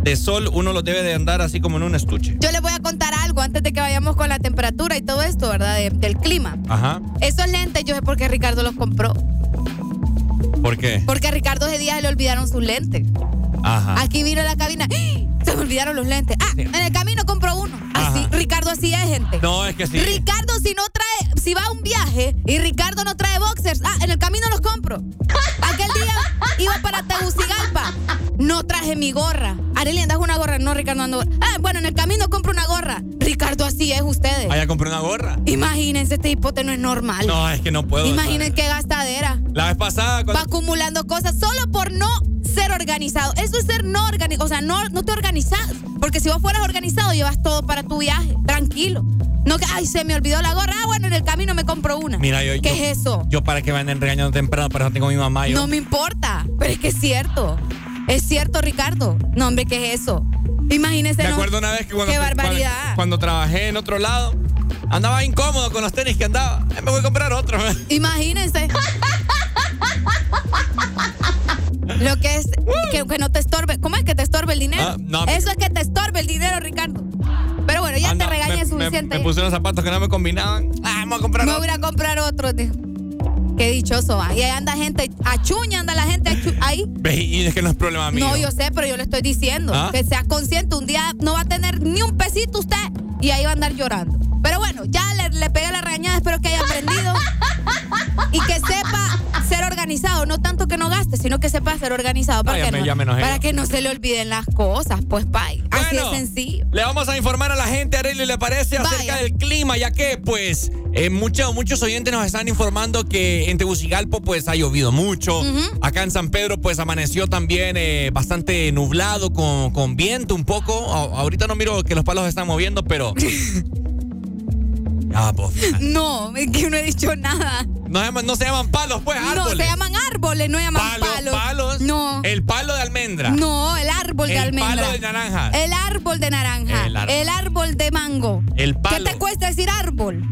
de sol uno los debe de andar así como en un estuche. Yo les voy a contar algo antes de que vayamos con la temperatura y todo esto, ¿verdad? De- del clima. Ajá. Esos lentes yo sé por qué Ricardo los compró. ¿Por qué? Porque a Ricardo ese día se le olvidaron sus lentes. Ajá. Aquí vino a la cabina. ¡Ah! Se me olvidaron los lentes. Ah, en el camino compró uno. Así, Ajá. Ricardo así es, gente. No, es que sí. Ricardo, si no trae, si va a un viaje y Ricardo no trae boxers, ah, en el camino los compro. Aquel día iba para Tegucigalpa. No traje mi gorra. Arely, andas una gorra. No, Ricardo ando. Ah, bueno, en el camino compro una gorra. Ricardo, así es ustedes. Allá compré una gorra. Imagínense, este hipote no es normal. No, es que no puedo. Imaginen qué gastadera. La vez pasada, Va cuando, acumulando cosas solo por no ser organizado. Eso es ser no organizado. O sea, no, no te organizas. Porque si vos fueras organizado, llevas todo para tu viaje. Tranquilo. No que, ay, se me olvidó la gorra. Ah, bueno, en el camino me compro una. mira, yo. ¿Qué yo- es eso? Yo para que me anden regañando temprano, para eso tengo a mi mamá. Yo. No me importa. Pero es que es cierto. Es cierto, Ricardo. No, hombre, ¿qué es eso? Imagínese. Me ¿no? acuerdo una vez que cuando, Qué barbaridad. cuando trabajé en otro lado, andaba incómodo con los tenis que andaba. Eh, Me voy a comprar otro. Imagínense. Lo que es que, que no te estorbe. ¿Cómo es que te estorbe el dinero? Ah, no, Eso es que te estorbe el dinero, Ricardo. Pero bueno, ya Anda, te regañé me- me- suficiente. Me, puse unos zapatos que no me combinaban. Ah, vamos a comprar Me otro. voy a comprar otro. dijo. Qué dichoso va. Y ahí anda gente, achuña anda la gente achu- ahí. Y es que no es problema mío. No, yo sé, pero yo le estoy diciendo ¿Ah? que seas consciente. Un día no va a tener ni un pesito usted y ahí va a andar llorando. Pero bueno, ya le, le pegué la regañada, espero que haya aprendido y que sepa ser organizado, no tanto que no gaste, sino que sepa ser organizado para, Ah, que, me- no, para que no se le olviden las cosas, pues pay. Así de sencillo. Le vamos a informar a la gente, Arely, ¿le parece? Acerca del clima, ya que, pues, eh, muchos, muchos oyentes nos están informando que en Tegucigalpa, pues, ha llovido mucho. Acá en San Pedro, pues, amaneció también eh, bastante nublado, con, con viento un poco. A- ahorita no miro que los palos se están moviendo, pero... ya, pues. No, es que no he dicho nada. No, se llaman- no se llaman palos, pues, árboles. No, se llaman árboles, no llaman Palos, palos. palos. No. El palo de almendra. No, el árbol de El almendra. palo de naranja. El árbol de naranja. El El, árbol. árbol de mango. El ¿Qué palo. te cuesta decir árbol?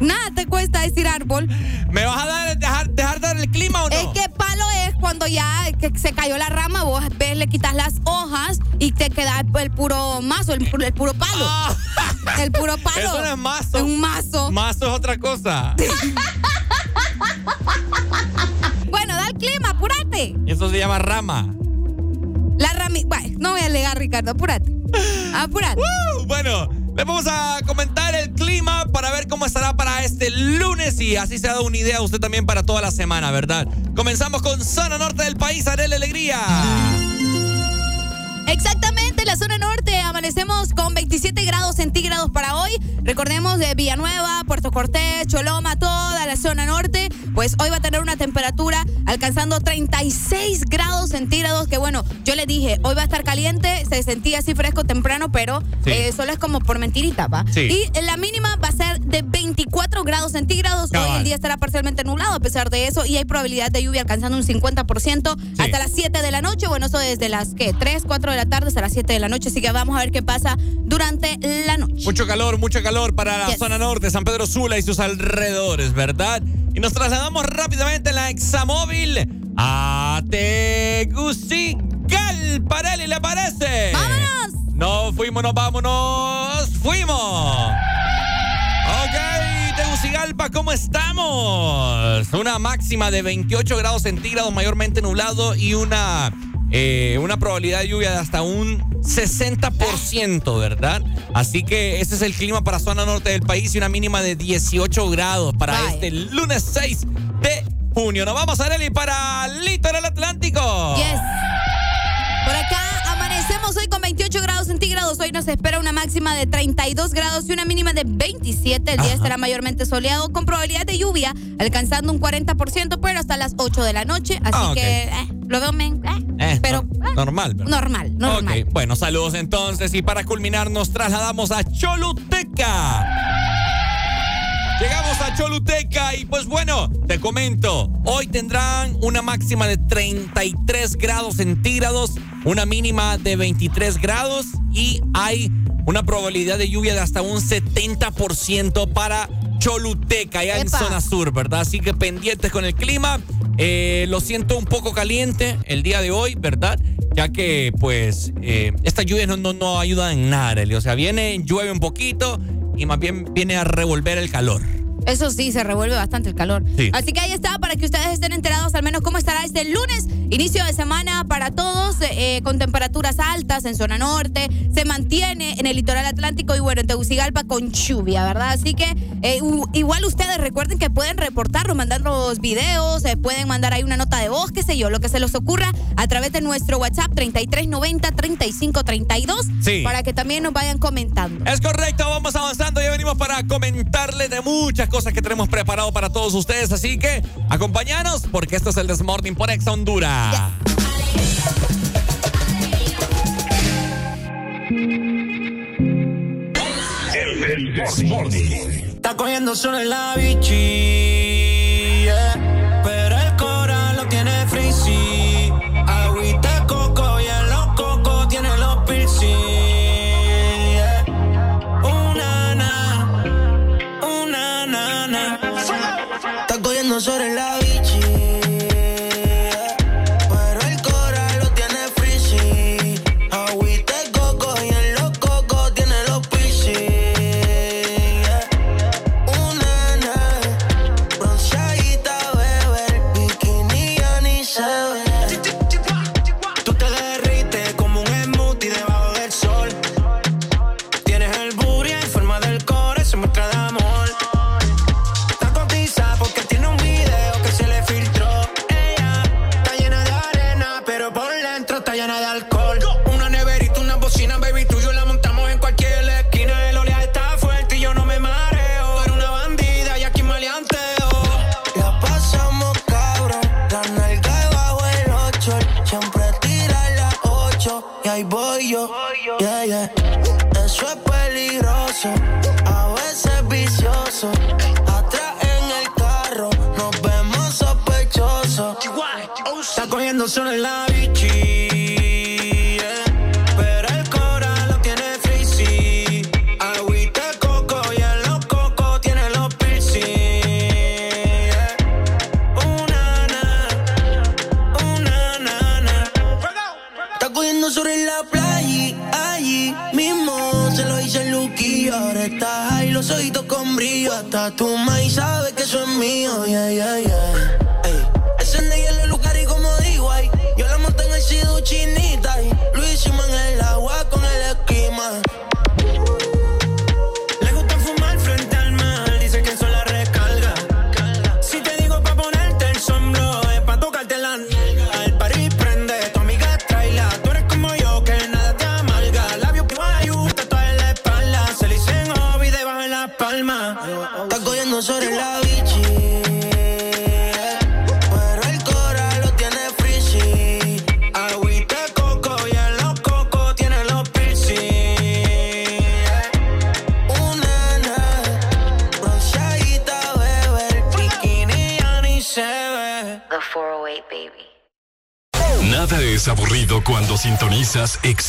Nada te cuesta decir árbol. ¿Me vas a dar, dejar, dejar dar el clima o no? Es que palo es cuando ya que se cayó la rama, vos ves, le quitas las hojas y te queda el puro mazo, el, pu- el puro palo. El puro palo. Eso no es mazo. Es un mazo. Mazo es otra cosa. Bueno, da el clima, apúrate. Eso se llama rama. La rami... Bueno, no voy a alegar, Ricardo, apúrate. Apúrate. Uh, bueno, le vamos a comentar el clima para ver cómo estará para este lunes y así se ha dado una idea usted también para toda la semana, ¿verdad? Comenzamos con zona norte del país, Arele Alegría. Exactamente, la zona norte amanecemos con 27 grados centígrados para hoy. Recordemos de Villanueva, Puerto Cortés, Choloma, toda la zona norte. Pues hoy va a tener una temperatura alcanzando 36 grados centígrados. Que bueno, yo le dije, hoy va a estar caliente, se sentía así fresco temprano, pero Sí. eh, solo es como por mentirita, ¿va? Sí. Y la mínima va a ser de 24 grados centígrados. Hoy el día estará parcialmente nublado a pesar de eso y hay probabilidad de lluvia alcanzando un 50% hasta las 7 de la noche. Bueno, eso desde las ¿qué? 3, 4 de la tarde hasta las 7 de la noche. Así que vamos a ver qué pasa durante la noche. Mucho calor, mucho calor para la Yes. zona norte, San Pedro Sula y sus alrededores, ¿verdad? Y nos trasladamos rápidamente en la Examóvil a Tegucigalpa, ¿le parece? ¡Vámonos! No fuimos, nos vámonos, fuimos. Ok, Tegucigalpa, ¿cómo estamos? Una máxima de 28 grados centígrados, mayormente nublado y una, eh, una probabilidad de lluvia de hasta un 60%, ¿verdad? Así que ese es el clima para zona norte del país y una mínima de 18 grados para este lunes 6 de junio. Nos vamos, Areli, para Litoral Atlántico. Yes. Por acá hoy con 28 grados centígrados. Hoy nos espera una máxima de 32 grados y una mínima de 27. El día Ajá. estará mayormente soleado con probabilidad de lluvia, alcanzando un 40%, pero hasta las 8 de la noche. Así Ah, que eh, lo veo men, eh, Eh, pero no- normal, ¿verdad? normal, normal. Bueno, saludos entonces y para culminar nos trasladamos a Choluteca. Llegamos a Choluteca y pues bueno, te comento, hoy tendrán una máxima de 33 grados centígrados, una mínima de 23 grados y hay una probabilidad de lluvia de hasta un 70% para Choluteca, allá en Epa. zona sur, ¿verdad? Así que pendientes con el clima. Eh, lo siento un poco caliente el día de hoy, ¿verdad? Ya que, pues, eh, estas lluvias no, no, no ayudan en nada, Arely. O sea, viene, llueve un poquito y más bien viene a revolver el calor. Eso sí, se revuelve bastante el calor. Sí. Así que ahí está, para que ustedes estén enterados al menos cómo estará este lunes, inicio de semana para todos, eh, con temperaturas altas en zona norte, se mantiene en el litoral atlántico y bueno, en Tegucigalpa con lluvia, ¿verdad? Así que eh, igual ustedes recuerden que pueden reportarnos, mandarnos videos, eh, pueden mandar ahí una nota de voz, qué sé yo, lo que se les ocurra a través de nuestro WhatsApp 3390-3532 Sí. para que también nos vayan comentando. Es correcto, vamos avanzando. Ya venimos para comentarles de muchas cosas que tenemos preparado para todos ustedes. Así que acompáñanos porque esto es el Desmorning por Exa Honduras. El Desmorning. Está cogiendo solo en la bichi, sobre la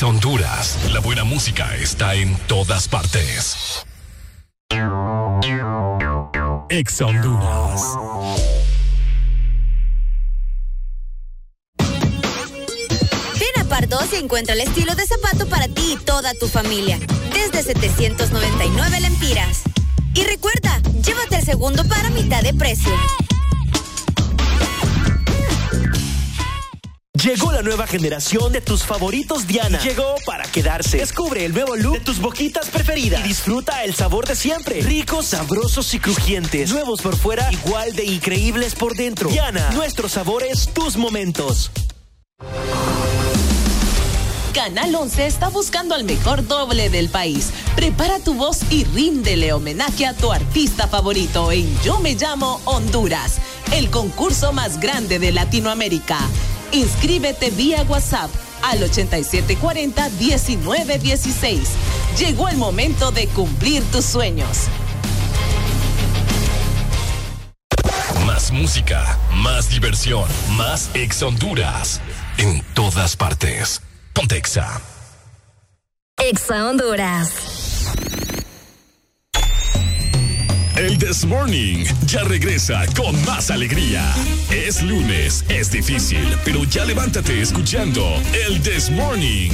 Honduras. La buena música está en todas partes. Ex Honduras. Ven a Pardos y encuentra el estilo de zapato para ti y toda tu familia. Desde 799 nueva generación de tus favoritos Diana. Llegó para quedarse. Descubre el nuevo look de tus boquitas preferidas y disfruta el sabor de siempre. Ricos, sabrosos y crujientes. Nuevos por fuera, igual de increíbles por dentro. Diana, nuestros sabores, tus momentos. Canal 11 está buscando al mejor doble del país. Prepara tu voz y ríndele homenaje a tu artista favorito en Yo Me Llamo Honduras, el concurso más grande de Latinoamérica. Inscríbete vía WhatsApp al 8740-1916. Llegó el momento de cumplir tus sueños. Más música, más diversión, más Ex Honduras. En todas partes. Pontexa. Exa Honduras. This Morning ya regresa con más alegría. Es lunes, es difícil, pero ya levántate escuchando el This Morning.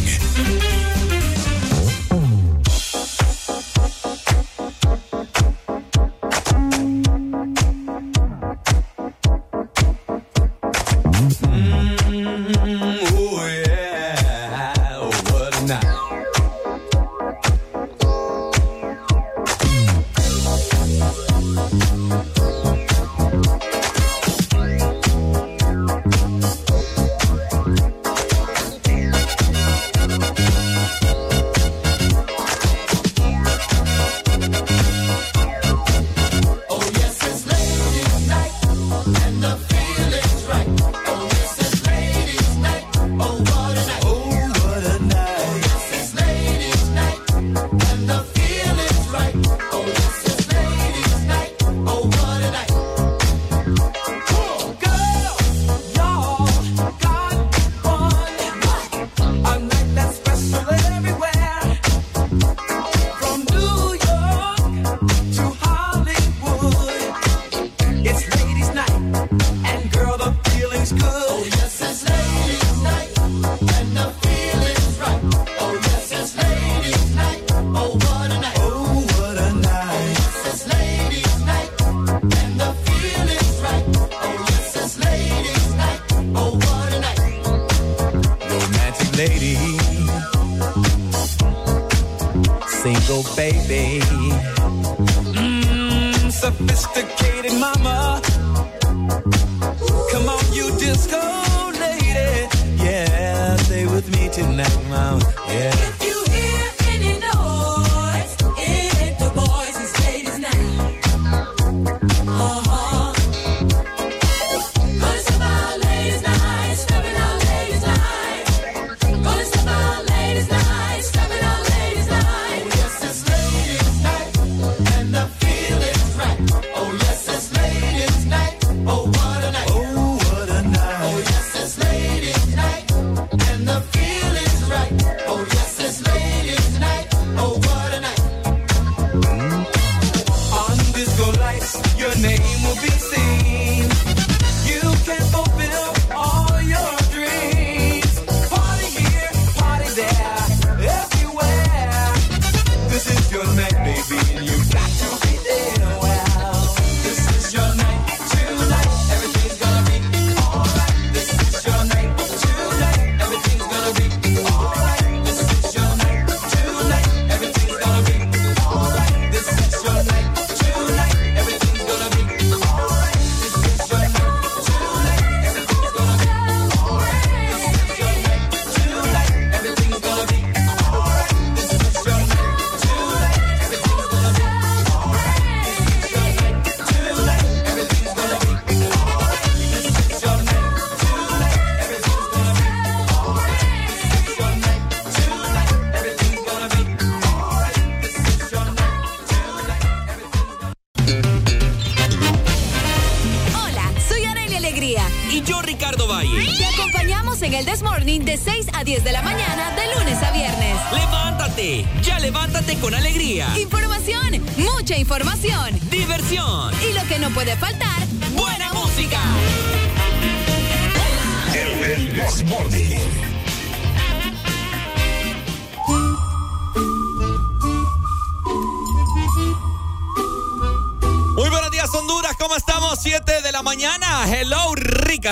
Baby,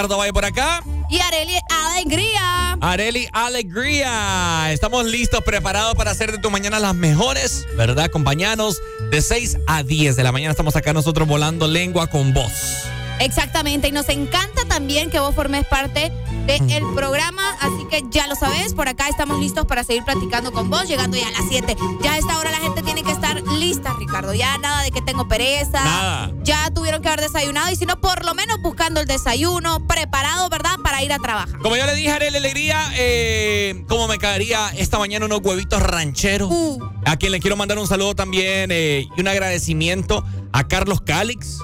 Ricardo por acá. Y Areli, alegría. Areli, alegría. Estamos listos, preparados para hacer de tu mañana las mejores, ¿verdad, compañeros? De 6 a 10 de la mañana estamos acá nosotros volando lengua con voz. Exactamente, y nos encanta también que vos formes parte del programa, así que ya lo sabes, por acá estamos listos para seguir platicando con vos, llegando ya a las 7. Ya a esta hora la gente tiene que estar lista, Ricardo, ya nada de que tengo pereza, Nada. ya tuvieron que haber desayunado y si no, por lo menos buscando el desayuno, preparado, ¿verdad?, para ir a trabajar. Como yo le dije a Areli Alegría, eh, como me caería esta mañana unos huevitos rancheros. A quien le quiero mandar un saludo también eh, y un agradecimiento a Carlos Calix.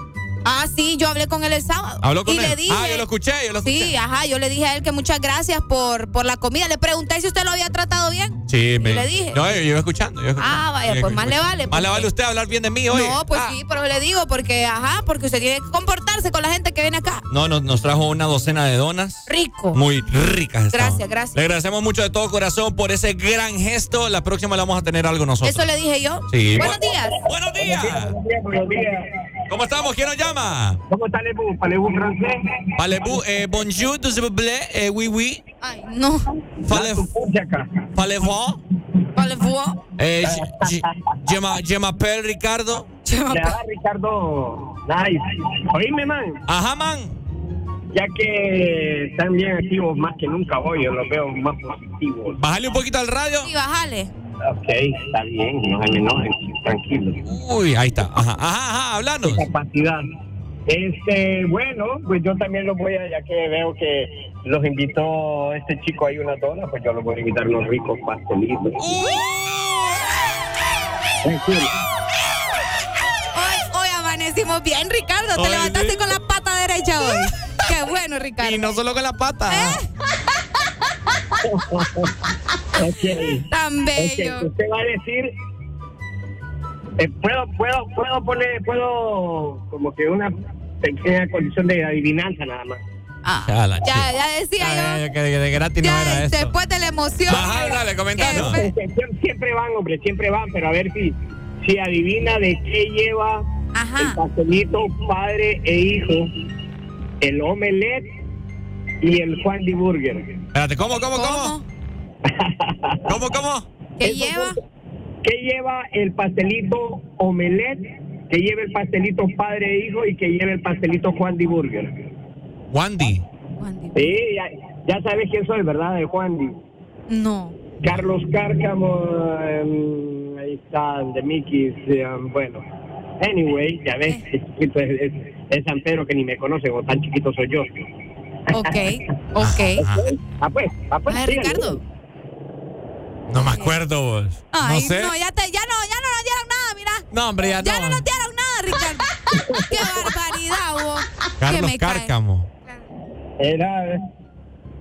Ah, sí, yo hablé con él el sábado. ¿Habló con y él? le dije. Ah, yo lo escuché, yo lo escuché. Sí, ajá, yo le dije a él que muchas gracias por, por la comida. Le pregunté si usted lo había tratado bien. Sí, me. le dije. No, yo, yo iba escuchando. yo iba escuchando. Ah, vaya, Yo pues más le vale. Más le porque- vale usted hablar bien de mí, oye. No, pues Ah, sí, pero le digo porque, ajá, porque usted tiene que comportarse con la gente que viene acá. No, nos, nos trajo una docena de donas. Rico. Muy ricas. estaban. Gracias, gracias. Le agradecemos mucho de todo corazón por ese gran gesto. La próxima la vamos a tener algo nosotros. Eso le dije yo. Sí. Buenos días. Buenos días. Buenos días. ¿Cómo estamos? ¿Quién nos llama? ¿Cómo está Lebu? ¿Palebú francés? Parlez-vous, eh, bonjour, s'il vous plaît, eh, oui, oui. Ay, no. Parlez-vous? Parlez-vous? Eh, je- je- je m'a- je m'appelle Ricardo. Ya, Ricardo. Nice. Oíme, man. Ajá, man. Ya que están bien activos más que nunca hoy, yo los veo más positivos. Bájale un poquito al radio. Sí, bájale. Ok, está bien, no se me enojen, tranquilo. Uy, ahí está. Ajá, ajá, ajá, hablanos. Capacidad. Este, bueno, pues yo también los voy a, ya que veo que los invitó este chico ahí una dona, pues yo los voy a invitar unos ricos pastelitos. Tranquilo. Hoy, hoy amanecimos bien, Ricardo. Te Hoy levantaste sí. con la pata derecha hoy. Qué bueno, Ricardo. Y no solo con la pata. Ok. Tan bello. Ok, Usted va a decir, eh, puedo, puedo, puedo poner, puedo, como que una pequeña condición de adivinanza nada más. Ya, la Ya, decía yo. ya, que de, de gratis no Ya, era esto. después de la emoción. Ajá, dale, comentanos. Siempre, siempre van, hombre, siempre van, pero a ver si, si adivina de qué lleva el pastelito padre e hijo, el omelette y el Juan de Burger. Espérate, ¿cómo, cómo, cómo? ¿Cómo, cómo? ¿Qué lleva? ¿Qué lleva el pastelito omelette? Que lleva el pastelito padre e hijo y que lleva el pastelito Juan de Burger. Wandy. Sí, ya, ya sabes quién soy, ¿verdad? De Juan Di. No. Carlos Cárcamo, em, ahí está, de Mickey, em, bueno. Anyway, ya ves, es, chiquito, es, es- es San Pedro que ni me conoce, o tan chiquito soy yo. Ok, ok. Ah, pues, ah, pues. Ay, síganle. Ricardo. No me acuerdo vos. Ay, no sé. no, ya, te, ya no, ya no nos dieron nada, mira. No, hombre, ya, Ya no no. nos dieron nada, Ricardo. Qué barbaridad, vos. que Carlos me cae. Cárcamo. Era, eh,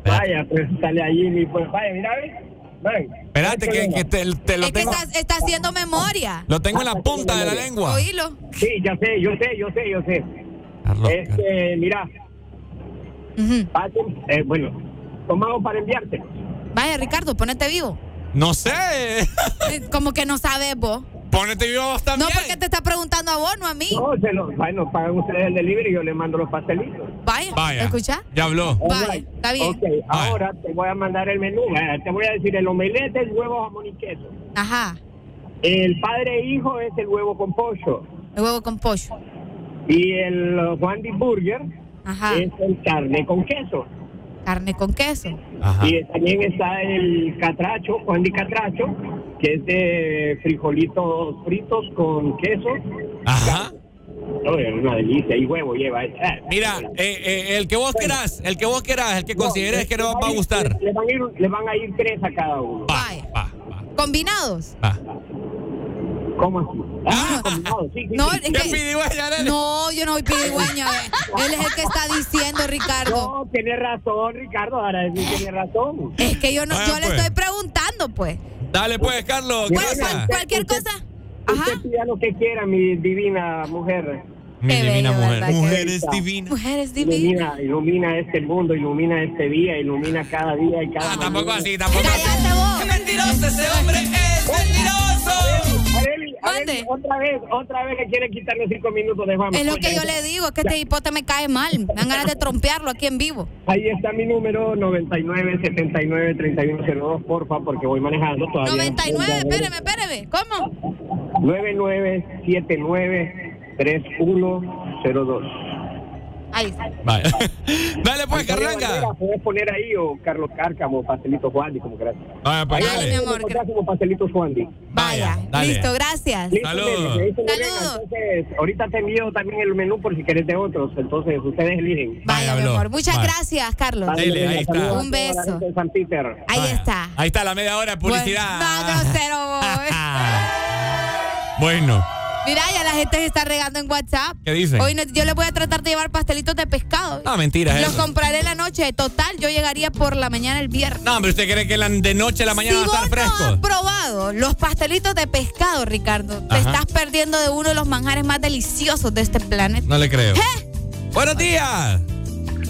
vaya, pues sale allí y pues vaya, mira, ve. Ven. Espérate, que, que te, te lo Es que tengo. está, está haciendo memoria. Lo tengo en la punta de la lengua. Oílo. Sí, ya sé, yo sé, yo sé, yo sé. Carlos Este, mira. Pasen, eh, bueno, tomamos para enviarte. Vaya, Ricardo, ponete vivo. No sé. Eh, Como que no sabes vos. Ponete vivo vos también. No, porque te está preguntando a vos, no a mí. No, se lo, bueno, pagan ustedes el delivery y yo les mando los pastelitos. Vaya, Vaya. ¿escucha? Ya habló. Vaya, está bien. Ok, ahora te voy a mandar el menú. eh, Te voy a decir, el omelette es huevo, jamón y queso. Ajá, El padre e hijo es el huevo con pollo. el huevo con pollo. Y el uh, Juan Di Burger Ajá. es el carne con queso. Carne con queso. Y también está el catracho, Juan Di Catracho, que es de frijolitos fritos con queso. Ajá. No, es una delicia. Y huevo lleva. eh, Mira, eh, eh, el que vos querás, el que vos querás, el que consideres que no va a gustar. Le van, a ir, le van a ir tres a cada uno. Vaya. ¿Combinados? ¿Cómo así? Ah, combinados, sí, sí, No, sí. es que, no, yo no soy pidigüeña. eh. Él es el que está diciendo, Ricardo. No, tiene razón, Ricardo. Ahora sí tiene razón. Es que yo no, Vaya, yo le pues. estoy preguntando, pues. Dale pues, Carlos. Gracias. usted- Cualquier usted- cosa. Usted pida lo que quiera, mi divina mujer. Mi Qué divina bello, mujer. Mujeres bello. divinas. Mujeres divinas. Ilumina, ilumina este mundo, ilumina este día, ilumina cada día y cada Ah, tampoco así, tampoco así. ¡Qué mentiroso ese hombre! ¡Es mentiroso! Otra vez, otra vez le quiere quitar los cinco minutos de fama. Es lo que yo le digo, es que este hipote me cae mal. Me dan ganas de trompearlo aquí en vivo. Ahí está mi número 99 79 3102, porfa, porque voy manejando todavía. 99, espéreme, espéreme. ¿Cómo? 9979 3102. Ahí está. Vale. Dale pues. Valera, Puedes poner ahí o Carlos Cárcamo, Pastelito Juandi, como quieras. Vaya, pues, Dale, dale. mi amor. como Pastelito Juandi. Vaya, dale. listo, gracias. Listo, Saludos. Saludos. Entonces, ahorita te envío también el menú por si querés de otros. Entonces, ustedes eligen. Vaya, mi habló. amor. Muchas Vale. gracias, Carlos. Dile, ahí está. Un beso. San Peter. Ahí Vaya. está. Ahí está la media hora de publicidad. Bueno, no, grosero, bueno, Mira, ya la gente se está regando en WhatsApp. ¿qué dicen? Hoy no- yo le voy a tratar de llevar pastelitos de pescado. No, mentira, es Los eso. compraré en la noche. Total, yo llegaría por la mañana el viernes. No, hombre, ¿usted cree que la- de noche a la mañana si va a estar vos no has fresco? probado los pastelitos de pescado, Ricardo, te estás perdiendo de uno de los manjares más deliciosos de este planeta. No le creo. Buenos días.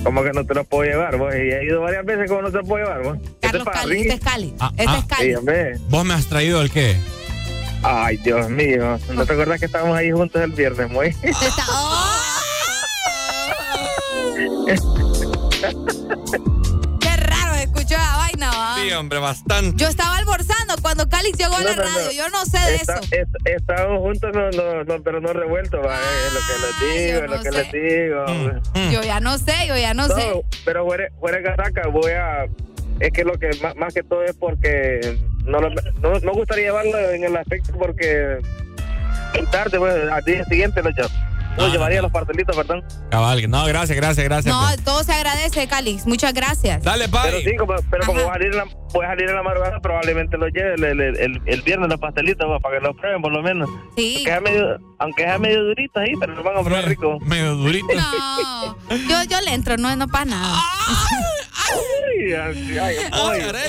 ¿Cómo que no te lo puedo llevar, vos? Y he ido varias veces como no te lo puedo llevar, vos. Carlos Cali, este es Cali. Ah, este ah. es Cali. Sí. ¿Vos me has traído el qué? Ay, Dios mío. ¿No te acuerdas que estábamos ahí juntos el viernes, muy? ¡Oh! Qué raro escuchó esa vaina, va. Sí, hombre, bastante. Yo estaba almorzando cuando Cali llegó a la No, no, no. radio. Yo no sé de Está- eso. es- estábamos juntos, no, no, no, pero no revueltos, va. es lo que les digo, yo es lo no que les digo. Mm. Yo ya no sé, yo ya no, No, sé. pero fuera, fuera de casaca, voy a. Es que lo que más, más que todo es porque no, lo- no, no gustaría llevarlo en el aspecto porque tarde, pues, al día siguiente lo, lle- lo Ah, llevaría los pastelitos, perdón. Cabal, no, gracias, gracias, gracias. No, pues. todo se agradece, Cali. Muchas gracias. Dale, Pero pai. sí, como, pero como voy a, salir en la, voy a salir en la madrugada, probablemente lo lleve el, el, el, el viernes los pastelitos pues, para que los prueben por lo menos. Sí. Aunque sea medio, aunque sea medio durito ahí, pero lo van a probar rico. Medio durito. No, yo, yo le entro, no, no pasa nada.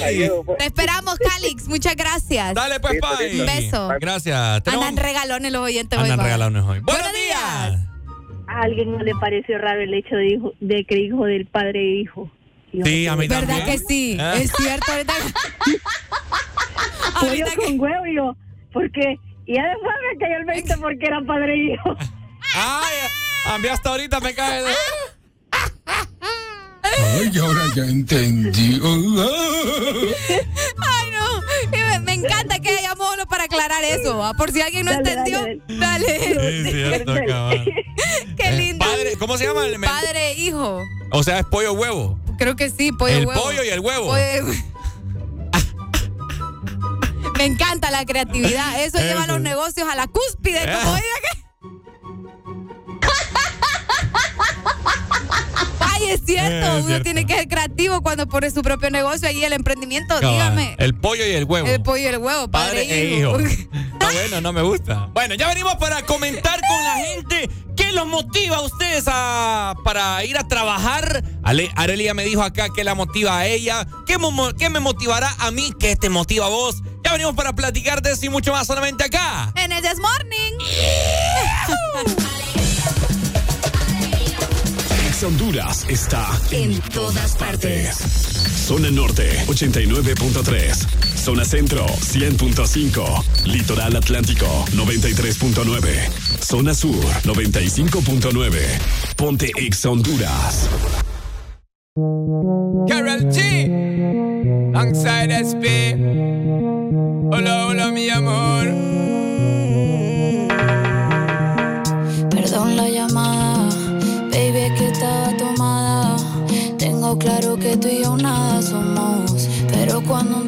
Ay, yo. Te esperamos, Calix. Muchas gracias. Dale, pues, listo. Un beso. Gracias. Andan regalones los oyentes hoy. Andan regalones hoy. Buenos ¡Buenos días! ¿A alguien no le pareció raro el hecho de, hijo, de que hijo del padre e hijo? Sí, a mí ¿Verdad también. que sí? Ah. Es cierto. Ahorita, Pollo ahorita que- con huevo y yo, porque y ya después me cayó el 20 porque era padre e hijo. Ay, a mí hasta ahorita me cae de... Ay, ahora ya entendí. Ay, no. Me, me encanta que hayamos uno para aclarar eso. ¿va? Por si alguien no Dale, entendió, dale, dale. Es cierto. Qué lindo. Padre, ¿Cómo se llama? el Padre, hijo. O sea, es pollo huevo. Creo que sí, pollo el huevo. pollo y el huevo. Pollo- Me encanta la creatividad. Eso, lleva a los negocios a la cúspide. Como Ay, es cierto. Es Uno cierto. tiene que ser creativo cuando pone su propio negocio ahí el emprendimiento. Cabal. Dígame. El pollo y el huevo. El pollo y el huevo, padre, Padre e hijo. Está bueno, no me gusta. Bueno, ya venimos para comentar con la gente qué los motiva a ustedes a, para ir a trabajar. Ale, Arelia me dijo acá que la motiva a ella. ¿Qué, mo- qué me motivará a mí? ¿Qué te motiva a vos? Ya venimos para platicar de eso y mucho más solamente acá. En el This Morning. Ex Honduras está En todas partes. Zona Norte 89.3. Zona Centro 100.5. Litoral Atlántico 93.9. Zona Sur 95.9. Ponte Ex Honduras. Carol G. Alongside SP. Hola, hola, mi amor. Tú y yo nada somos. Pero cuando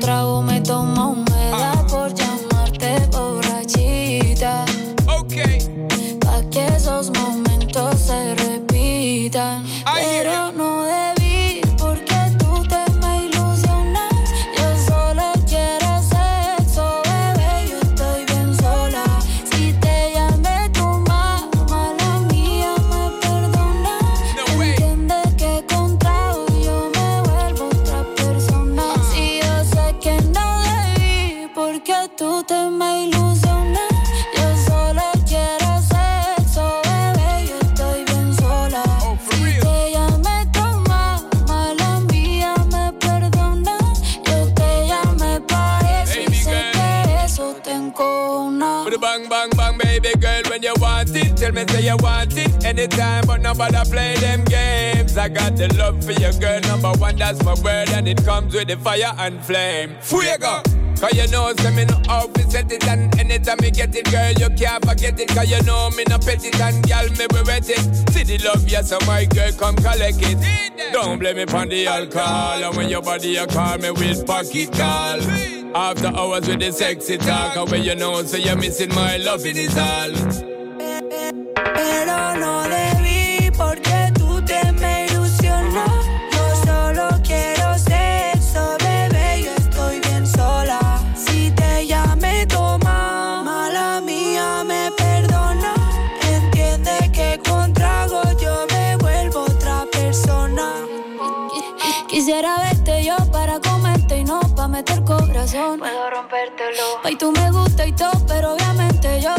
me, say you want it anytime, but nobody play them games. I got the love for your girl, number one, that's my word, and it comes with the fire and flame. Fuego! Cause you know, say me no to set it And anytime me get it, girl, you can't forget it. Cause you know me no pet it And girl, me be wet it. See the love, yes, so my girl, come collect it. Don't blame me for the alcohol. And when your body, you call me with pocket call. After hours with the sexy talk And when you know, so you're missing my love, it is all Pero no debí porque tú te me ilusionas. Yo solo quiero sexo, bebé. Yo estoy bien sola. Si te llamé toma, mala mía me perdona. Entiende que con trago yo me vuelvo otra persona. Quisiera verte yo para comerte y no pa' meter corazón. Puedo rompértelo. Ay, tú me gusta y todo, pero obviamente yo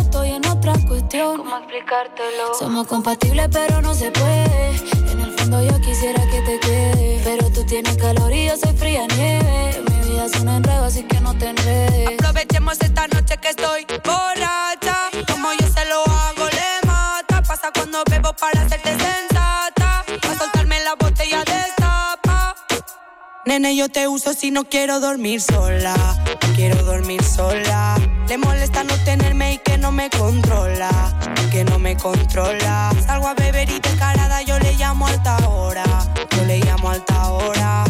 cuestión. ¿Cómo explicártelo? Somos compatibles, pero no se puede. En el fondo yo quisiera que te quede. Pero tú tienes calor y yo soy fría nieve. Mi vida es un enredo, así que no te enredes. Aprovechemos esta noche que estoy borracha. Como yo se lo hago, le mata. Pasa cuando bebo para hacerte sensata. Nene, yo te uso si no quiero dormir sola. Quiero dormir sola. Le molesta no tenerme y que no me controla. Que no me controla. Salgo a beber y descarada, yo le llamo alta hora. Yo le llamo alta hora.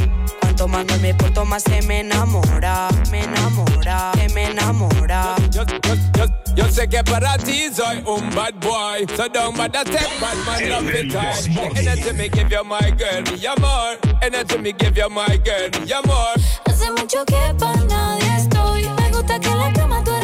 Cuanto más no me porto, más se me enamora. Me enamora, se me enamora. Yo, yo, yo, yo sé que para ti soy un bad boy So don't bother take bad man love the time Anything me give you my girl, mi amor Anything me give you my girl, mi amor Hace mucho que para nadie estoy. Me gusta que la cama tú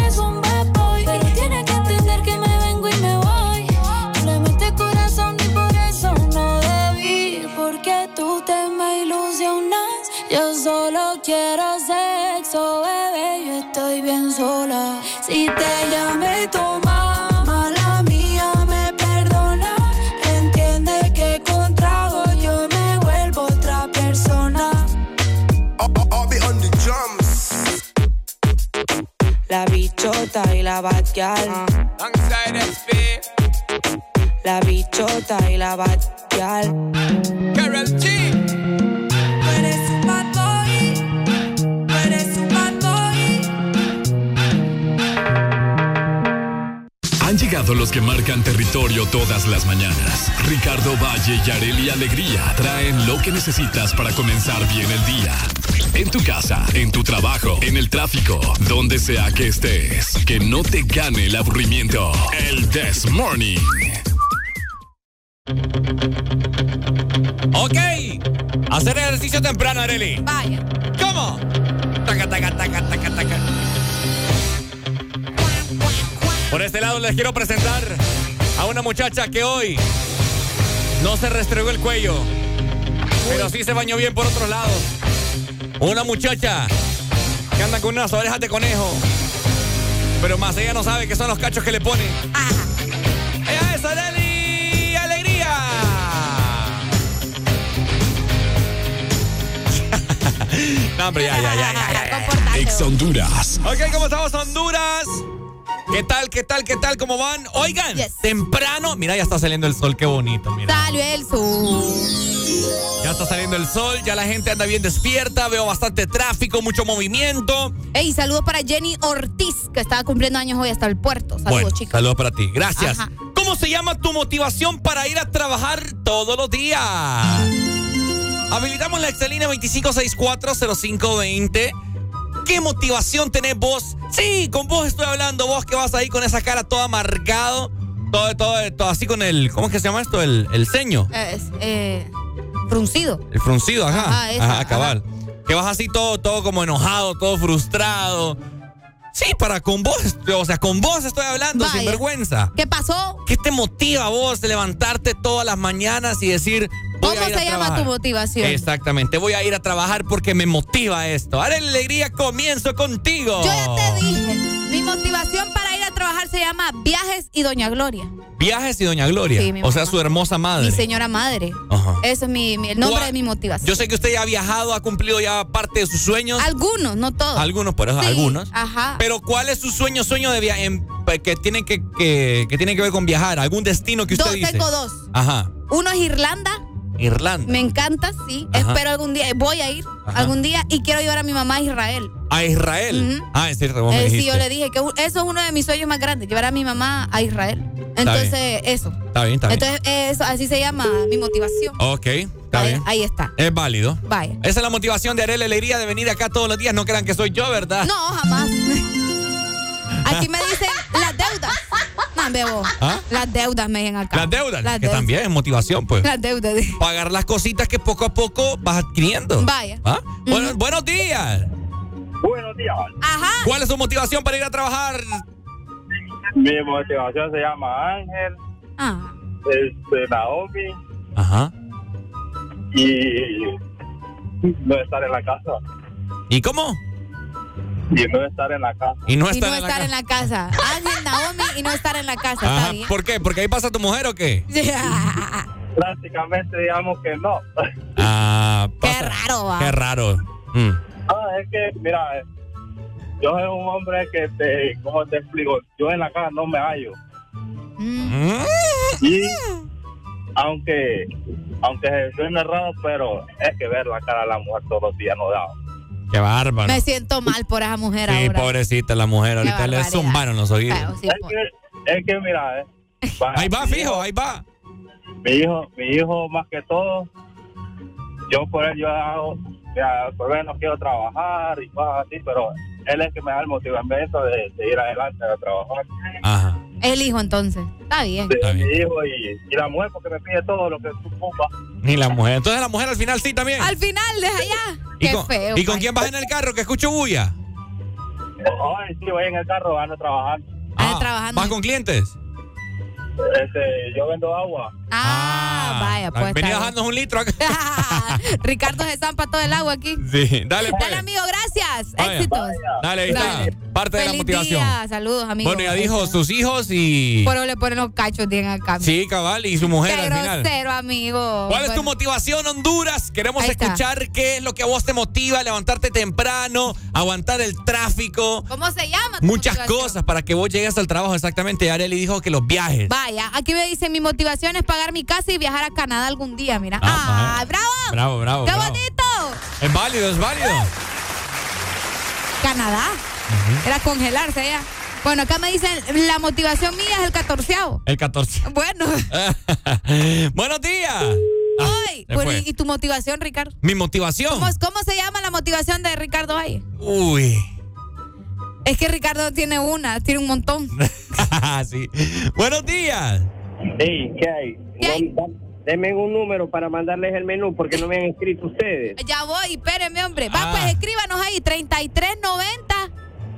solo quiero sexo, bebé. Yo estoy bien sola. Si te llamé tu mamá, la mía me perdona. Entiende que con trago yo me vuelvo otra persona. Be on the drums La bichota y la batial. Alongside SP La bichota y la batial. Carol G Han llegado los que marcan territorio todas las mañanas. Ricardo Valle y Areli Alegría traen lo que necesitas para comenzar bien el día. en tu casa, en tu trabajo, en el tráfico, donde sea que estés. Que no te gane el aburrimiento. El This Morning. Ok. Hacer ejercicio temprano, Areli. Vaya. ¿Cómo? Taca, taca, taca, taca, taca. Por este lado les quiero presentar a una muchacha que hoy no se restregó el cuello, pero sí se bañó bien por otros lados. Una muchacha que anda con unas orejas de conejo, pero más ella no sabe que son los cachos que le pone. ¡Ella es Areli Alegría! no, hombre, ya, ya, ya, ya, ya, ya. Ex Honduras. Ok, ¿cómo estamos, Honduras? ¿Qué tal, qué tal, qué tal? ¿Cómo van? Oigan, temprano. Mira, ya está saliendo el sol, qué bonito, mira. Salió el sol. Ya está saliendo el sol, ya la gente anda bien despierta, veo bastante tráfico, mucho movimiento. Ey, saludos para Jenny Ortiz, que estaba cumpliendo años hoy hasta el puerto. Saludos, bueno, chicas. saludos para ti, gracias. Ajá. ¿Cómo se llama tu motivación para ir a trabajar todos los días? Habilitamos la Excelina 25640520. ¿Qué motivación tenés vos? Sí, con vos estoy hablando, vos que vas ahí con esa cara todo amargado, todo, todo, todo así con el, ¿cómo es que se llama esto? El, el ceño, Es, eh, fruncido. el fruncido, ajá. Ajá, esa, ajá, cabal. Que vas así todo, todo como enojado, todo frustrado. Sí, para con vos, o sea, con vos estoy hablando, Vaya. sin vergüenza. ¿Qué pasó? ¿Qué te motiva a vos levantarte todas las mañanas y decir, ¿Cómo se llama trabajar? tu motivación? Exactamente, voy a ir a trabajar porque me motiva esto. Ahora alegría comienzo contigo. Yo ya te dije, mi motivación para ir a trabajar se llama Viajes y Doña Gloria. Viajes y Doña Gloria. Sí, mi o sea, su hermosa madre. Mi señora madre. Ajá. Eso es mi, mi- el nombre de mi motivación. Yo sé que usted ya ha viajado, ha cumplido ya parte de sus sueños. Algunos, no todos. Algunos, por eso, Sí, algunos. Ajá. Pero ¿cuál es su sueño, sueño de viaje que tiene que, que, que tiene que ver con viajar? ¿Algún destino que usted Dos, dice? tengo dos. Ajá. Uno es Irlanda. Irlanda. Me encanta, sí. Ajá. Espero algún día, voy a ir Ajá. algún día y quiero llevar a mi mamá a Israel. A Israel. Ah, es cierto, vos me Eh, sí, yo le dije que eso es uno de mis sueños más grandes, llevar a mi mamá a Israel. Entonces, eso. Está bien, está bien. Entonces, eso, así se llama mi motivación. ok, está Ahí, bien. ahí está. Es válido. Vaya. Esa es la motivación de Arela Alegría de venir acá todos los días. No crean que soy yo, ¿verdad? No, jamás. Aquí me dicen las deudas. No, bebo. ¿Ah? Las deudas me dicen acá. Las deudas, Las que deudas. también es motivación, pues. Las deudas. Pagar las cositas que poco a poco vas adquiriendo. Vaya. ¿Ah? Bueno, buenos días. Buenos días. Ajá. ¿Cuál es su motivación para ir a trabajar? Mi motivación se llama Ángel, Ah. este, Naomi Ajá. y no estar en la casa. ¿Y cómo? Y no estar en la casa. Y no y estar no en la estar casa. en la casa. Ángel, Naomi y no estar en la casa. Ajá. ¿Por qué? ¿Porque ahí pasa tu mujer o qué? Prácticamente digamos que no. Ah, Qué raro, va. Qué raro. Mm. Ah, es que, mira, yo soy un hombre que te, ¿cómo te explico? Yo en la casa no me hallo. Mm. Y aunque, aunque se suene raro, pero es que ver la cara de la mujer todos los días no da. Qué bárbaro. Me siento mal por esa mujer Sí, ahora. pobrecita la mujer. Qué Ahorita le barbaridad. zumbaron los oídos. Sí, Es que, es que mira, eh, Ahí va, fijo, hijo- ahí va. Mi hijo, mi hijo más que todo, yo por él yo hago, ya, por él no quiero trabajar y cosas así, pero él es que me da el motivamiento de, de ir adelante a trabajar. Ajá. El hijo, entonces. Está bien. De mi hijo y, y la mujer porque me pide todo lo que tú ocupas. Ni la mujer. Entonces la mujer al final sí también. Al final, deja ya. ¿Y Qué con, feo. ¿Y con quién vas en el carro? Que escucho bulla. Ay, sí, voy en el carro, van a trabajar. Ah, trabajando. ¿Vas con clientes? Este, yo vendo agua. Ah, vaya, pues. Vení está bajando un litro acá. Ricardo se zampa todo el agua aquí. Sí, dale pues. Dale, amigo, gracias. Vaya. Éxitos. Dale, ahí está. Parte de la motivación. día. Saludos, amigo. Bueno, ya dijo sus hijos y. Pero le ponen los cachos bien acá. Sí, cabal, y su mujer Qué al final. grosero, amigo. ¿Cuál es tu motivación, Honduras? Queremos Ahí está. escuchar qué es lo que a vos te motiva, levantarte temprano, aguantar el tráfico, ¿Cómo se llama? tu muchas motivación? cosas para que vos llegues al trabajo. Exactamente, Areli dijo que los viajes. Vaya, aquí me dice, mi motivación es pagar mi casa y viajar a Canadá algún día, mira. Ah, ¡Ah, bravo! Bravo, bravo. ¡Qué bravo. bonito! Es válido, es válido. Canadá. Era congelarse allá. Bueno, acá me dicen, la motivación mía es el catorceavo. El 14. Bueno, Buenos días. Bueno. ¿y, y tu motivación, Ricardo? Mi motivación. ¿Cómo, ¿Cómo se llama la motivación de Ricardo Valle? Uy. Es que Ricardo tiene una, tiene un montón. sí. Buenos días. Sí, ¿qué hay? Denme un número para mandarles el menú porque no me han escrito ustedes. Ya voy, espérenme, hombre. Va, Ah. pues escríbanos ahí, 3390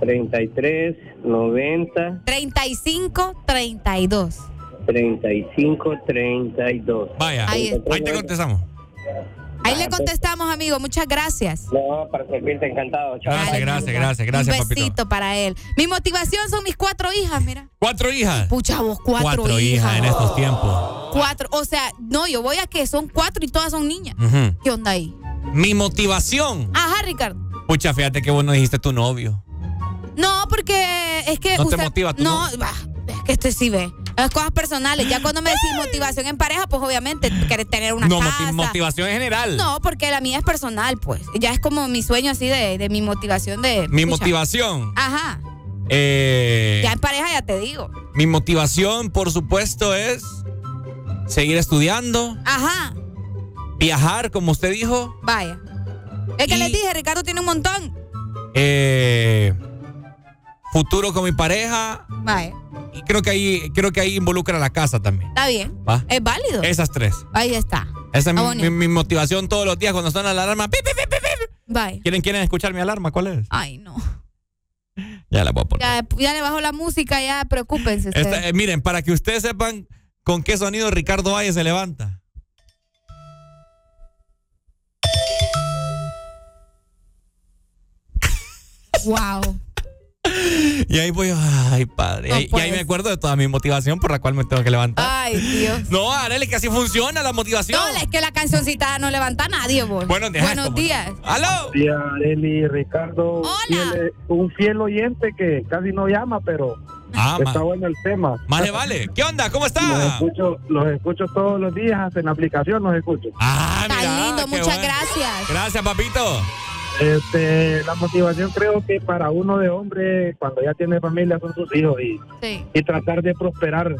33 90 35 32. 35 32. Vaya, ahí te contestamos. Ahí le contestamos, amigo. Muchas gracias. No, para servirte encantado. Chao. Gracias, gracias, gracias, gracias, Un papito. besito para él. Mi motivación son mis cuatro hijas, mira. Cuatro hijas. Pucha, vos cuatro, hijas en estos tiempos. Cuatro. O sea, no, yo voy a que son cuatro y todas son niñas. ¿Qué onda ahí? Mi motivación. Ajá, Ricardo. Pucha, fíjate que vos no dijiste tu novio. No, porque es que. ¿No te motiva tu No, bah, es que este sí ve. Las cosas personales. Ya cuando me decís motivación en pareja, pues obviamente querés tener una no, casa. moti- motivación en general. No, porque la mía es personal, pues. Ya es como mi sueño así de, de mi motivación de. Mi motivación. Ajá. Eh, Ya en pareja ya te digo. mi motivación, por supuesto, es seguir estudiando, Ajá. viajar, como usted dijo. Vaya. Es que les dije, Ricardo tiene un montón. eh, futuro con mi pareja. Vaya. Y creo que ahí, creo que ahí involucra la casa también. Está bien. ¿Va? Es válido. Esas tres. Ahí está. Esa es mi, motivación todos los días cuando suena la alarma. ¡Pip, pip, pip! Vaya. ¿Quieren, ¿Quieren escuchar mi alarma? ¿Cuál es? Ay, no. Ya la voy a poner. Ya, ya le bajo la música, ya preocúpense. Esta- eh, miren, para que ustedes sepan con qué sonido Ricardo Valle se levanta. Wow. Y ahí voy, ay, padre. No y, ahí- y ahí puede me acuerdo de toda mi motivación por la cual me tengo que levantar. Ay, Dios. No, Arely, que así funciona la motivación. No, es que la cancioncita no levanta a nadie, vos. Buenos días, Buenos ¿cómo días. ¡Aló! Día, Areli, Ricardo. fiel- un fiel oyente que casi no llama, pero Ah, está bueno el tema. Más le vale. ¿Qué onda? ¿Cómo está? Los escucho, los escucho todos los días, en la aplicación los escucho. Ah, Está mira, lindo, muchas bueno. gracias. Gracias, papito. Este, la motivación creo que para uno de hombre, cuando ya tiene familia, son sus hijos y, Sí. y tratar de prosperar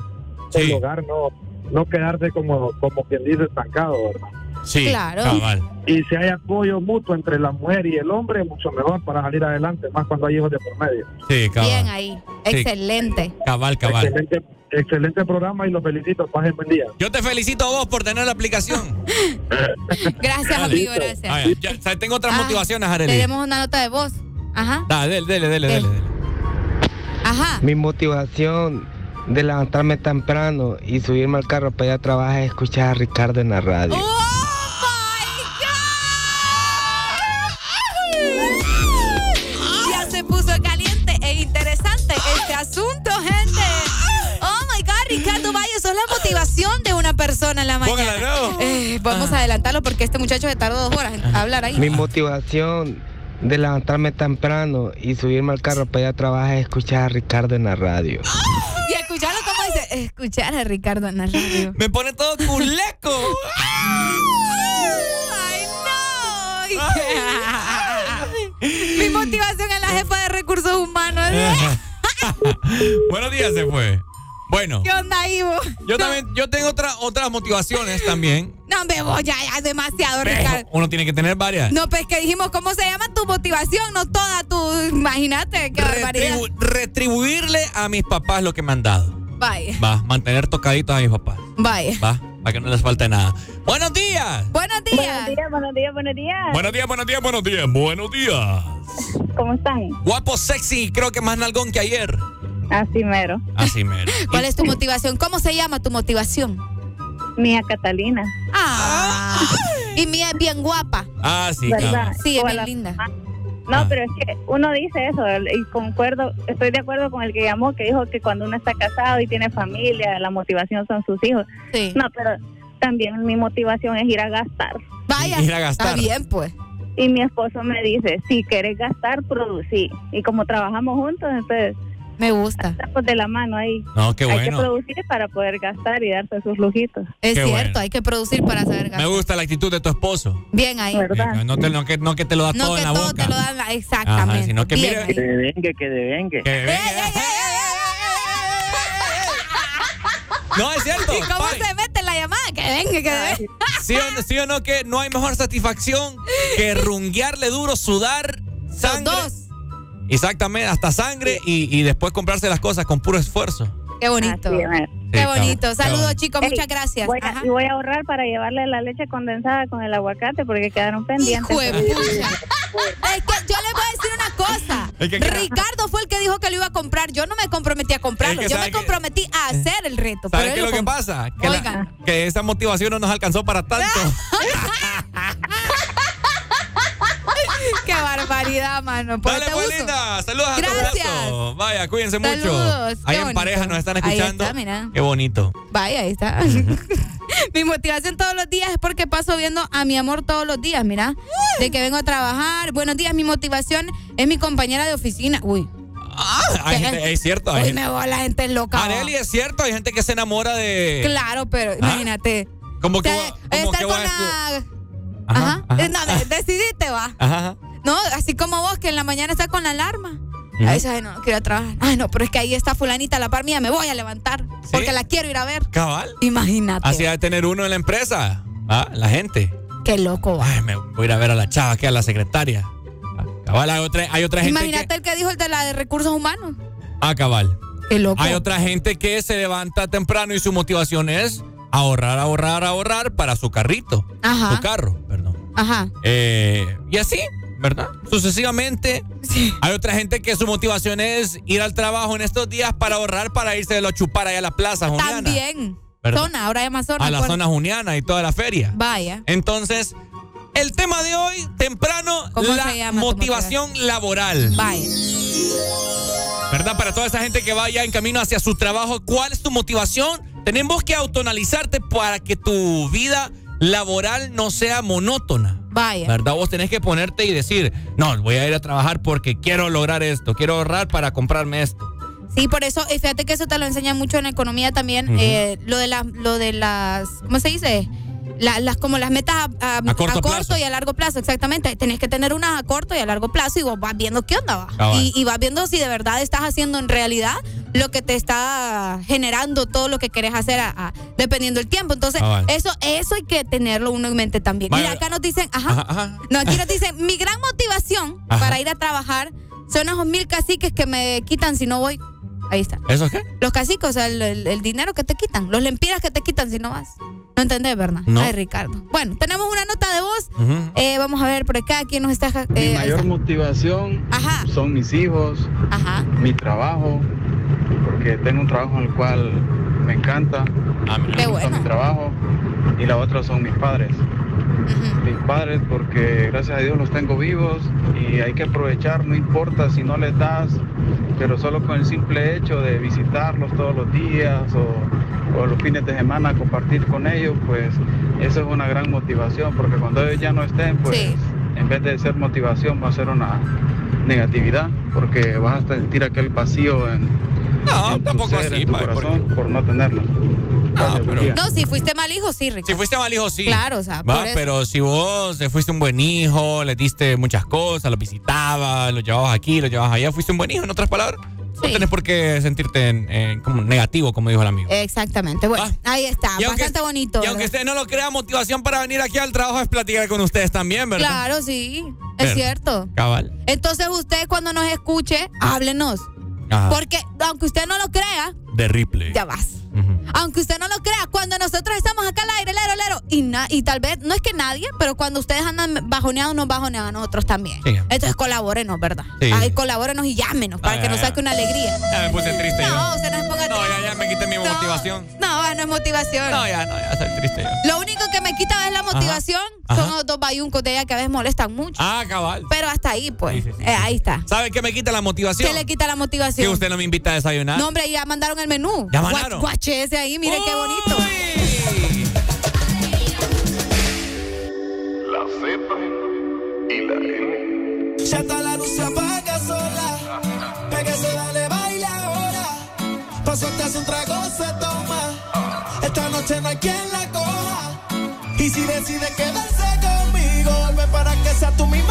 el hogar, no, no quedarse como, como quien dice estancado, ¿verdad? Sí, Claro. cabal. Y si hay apoyo mutuo entre la mujer y el hombre, mucho mejor para salir adelante, más cuando hay hijos de por medio. Sí, cabal. Bien ahí. Sí. Excelente. Cabal, cabal. Excelente, excelente programa y los felicito. Pasen buen día. Yo te felicito a vos por tener la aplicación. Gracias, amigo, gracias. Ah, ya, tengo otras Ah, motivaciones, Arely. Tenemos una nota de voz. Ajá. Dale, dele, dele, dele, dele. dele. Ajá. Mi motivación de levantarme temprano y subirme al carro para ir a trabajar es escuchar a Ricardo en la radio. Ya asunto, gente. Oh my God, Ricardo Valle, sos la motivación de una persona en la mañana. Póngala, ¿no? Eh, vamos a adelantarlo porque este muchacho se tardó dos horas en hablar ahí. Mi motivación de levantarme temprano y subirme al carro para ir a trabajar es escuchar a Ricardo en la radio. Y escucharlo como dice, escuchar a Ricardo en la radio. Me pone todo culeco. Ay, no. Mi motivación es la jefa de recursos humanos. Buenos días, se fue. Bueno, ¿Qué onda, Ivo? yo también, yo tengo otra, otras motivaciones también. No, me voy, ya, ya, es demasiado, Ricardo. Uno tiene que tener varias. No, pues que dijimos, ¿cómo se llama tu motivación? No toda tu. Imagínate, qué barbaridad. Retribu- retribuirle a mis papás lo que me han dado. Vaya, Va, mantener tocaditos a mis papás. vaya. Va, para que no les falte nada. Buenos días. Buenos días. Buenos días, buenos días, Buenos días, buenos días, buenos días, buenos días. ¿Cómo están? Guapo, sexy, creo que más nalgón que ayer. Así mero. Así mero. ¿Cuál es tu motivación? ¿Cómo se llama tu motivación? Mía Catalina. Ah. Y mía es bien guapa. Ah, sí, ¿Verdad? Sí, es bien linda. No, Ah. pero es que uno dice eso y concuerdo, estoy de acuerdo con el que llamó, que dijo que cuando uno está casado y tiene familia, la motivación son sus hijos. Sí. No, pero también mi motivación es ir a gastar. Vaya. Ir a gastar. Está bien, pues. Y mi esposo me dice, si quieres gastar, producí. Y como trabajamos juntos, entonces Me gusta. estamos de la mano ahí. No, qué Hay que bueno. producir para poder gastar y darse sus lujitos. Es Qué cierto, bueno. hay que producir para saber Me gastar. gusta la actitud de tu esposo. Bien ahí. No, te- no que, no que te lo da No todo que en la todo boca. te lo la- exactamente. Ajá, sino que Bien mire- ahí. Que devengue, que devengue. Que venga. No, es cierto. ¿Y cómo se mete la llamada? Que venga, que venga. ¿Sí o, no, sí o no que no hay mejor satisfacción que runguearle duro, sudar, sangre? dos. Exactamente, hasta sangre y, y después comprarse las cosas con puro esfuerzo. Qué bonito. Qué bonito. Saludos, chicos. Ey, Muchas gracias. voy a- Ajá. y voy a ahorrar para llevarle la leche condensada con el aguacate porque quedaron pendientes. Hijo de pucha. Es que yo les voy a decir una cosa. Es que- Ricardo fue el que dijo que lo iba a comprar. Yo no me comprometí a comprarlo. Es que yo me que- comprometí a hacer el reto. ¿Sabes pero qué es lo que pasa? Que, la- que esa motivación no nos alcanzó para tanto. Qué barbaridad, mano. Por Dale, este. Saludos a Gracias. todos. Vaya, cuídense Saludos, mucho. Ahí en pareja nos están Ahí escuchando. está, mira. Qué bonito. Vaya, ahí está. mi motivación todos los días es porque paso viendo a mi amor todos los días, mira. De que vengo a trabajar. Buenos días, mi motivación es mi compañera de oficina. Uy. Gente- es cierto. Hay Uy, gente, me voy, la gente es loca. Areli, es cierto. Hay gente que se enamora de. Claro, pero imagínate. Como que. O sea, voy- como estar que con a la... Ajá. ajá. Eh, No, de- decidiste, va. Ajá. No, así como vos, que en la mañana estás con la alarma. A veces, ay, no, no quiero trabajar. Ay, no, pero es que ahí está fulanita a la par mía, me voy a levantar. Porque la quiero ir a ver. Cabal. Imagínate. Así ha de tener uno en la empresa. ¿va? La gente. Qué loco, va. Ay, me voy a ir a ver a la chava, que a la secretaria. Ah, Cabal, hay otra, hay otra gente Imagínate que. el que dijo el de la de recursos humanos. Ah, cabal. Qué loco. Hay otra gente que se levanta temprano y su motivación es ahorrar, ahorrar, ahorrar para su carrito. Ajá. Su carro, perdón. Ajá. Eh, y así, ¿verdad? Sucesivamente. Hay otra gente que su motivación es ir al trabajo en estos días para ahorrar para irse de lo chupar allá a la plaza. También. ¿Verdad? Zona, ahora hay más zona. A la pues. zona juniana y toda la feria. Vaya. Entonces, el tema de hoy, temprano, ¿Cómo la llama motivación laboral. Vaya. ¿Verdad? Para toda esa gente que vaya en camino hacia su trabajo, ¿cuál es tu motivación? Tenemos que autoanalizarte para que tu vida laboral no sea monótona. Vaya. ¿Verdad? Vos tenés que ponerte y decir, no, voy a ir a trabajar porque quiero lograr esto, quiero ahorrar para comprarme esto. Sí, por eso, y fíjate que eso te lo enseña mucho en economía también, eh, lo de las, lo de las, ¿cómo se dice? La- las como las metas a, a- A corto a y a largo plazo, exactamente. Tenés que tener unas a corto y a largo plazo y vos vas viendo qué onda va. Cabal. Y, y vas viendo si de verdad estás haciendo en realidad lo que te está generando todo lo que querés hacer dependiendo del tiempo. Entonces, Cabal. eso, eso hay que tenerlo uno en mente también. Vaya. Mira, acá nos dicen, ajá, Ajá, ajá. no, aquí nos dicen, mi gran motivación Ajá. para ir a trabajar son esos mil caciques que me quitan si no voy. Ahí está. ¿Eso qué? Los caciques, o sea, el, el- el dinero que te quitan, los lempiras que te quitan si no vas. No entendés, ¿verdad? No. Ay, Ricardo. Bueno, tenemos una nota de voz. Eh, vamos a ver por acá quién nos está. Mi eh, ahí mayor está. motivación son mis hijos, Ajá. mi trabajo, porque tengo un trabajo en el cual me encanta, me Qué gusta bueno. mi trabajo, y la otra son mis padres. Mis padres porque gracias a Dios los tengo vivos y hay que aprovechar, no importa si no les das, pero solo con el simple hecho de visitarlos todos los días o, o los fines de semana compartir con ellos, pues eso es una gran motivación porque cuando ellos ya no estén, pues en vez de ser motivación va a ser una negatividad porque vas a sentir aquel vacío en, en tu tampoco ser, así, en tu pa, corazón por no tenerlo. No, si fuiste mal hijo, sí, Ricardo. Si fuiste mal hijo, sí. Claro, o sea, Va, por eso. pero si vos te fuiste un buen hijo, le diste muchas cosas, los visitabas, los llevabas aquí, los llevabas allá, fuiste un buen hijo, en otras palabras. No tenés por qué sentirte en- en como negativo, como dijo el amigo. Exactamente. Bueno, ahí está. Y aunque- Bastante bonito. Y aunque usted no lo crea, motivación para venir aquí al trabajo es platicar con ustedes también, ¿verdad? Claro, sí. Es cierto. Cabal. Entonces, usted cuando nos escuche, háblenos. Ajá. Porque aunque usted no lo crea, De Ripley. ya vas. Aunque usted no lo crea, cuando nosotros estamos acá al aire, lero, lero, y, na- y tal vez, no es que nadie, pero cuando ustedes andan bajoneados, nos bajonean a nosotros también. Sí. Entonces colabórenos, ¿verdad? Sí. Ay, colabórenos y llámenos para Ah, que nos ya. saque una alegría. Ya me puse triste No, yo. usted no se ponga No, ya, ya me quité mi motivación. No, no es motivación. No, ya, no, ya soy triste yo. Lo único que me quita es la motivación. Ajá. Son los dos bayuncos de ella que a veces molestan mucho. Ah, cabal. Pero hasta ahí, pues. Eh, ahí está. ¿Sabe qué me quita la motivación? ¿Qué le quita la Que motivación? usted no me invita a desayunar. No, hombre, ya mandaron el menú. ¿Ya mandaron? Guache ese ahí, mire qué bonito. La Z y la N. Ya está la luz se apaga sola. Pégase, dale, baila ahora. Paso te hace un trago, se toma. Esta noche no hay quien la coja. Y si decide quedarse conmigo, ven para que sea tú misma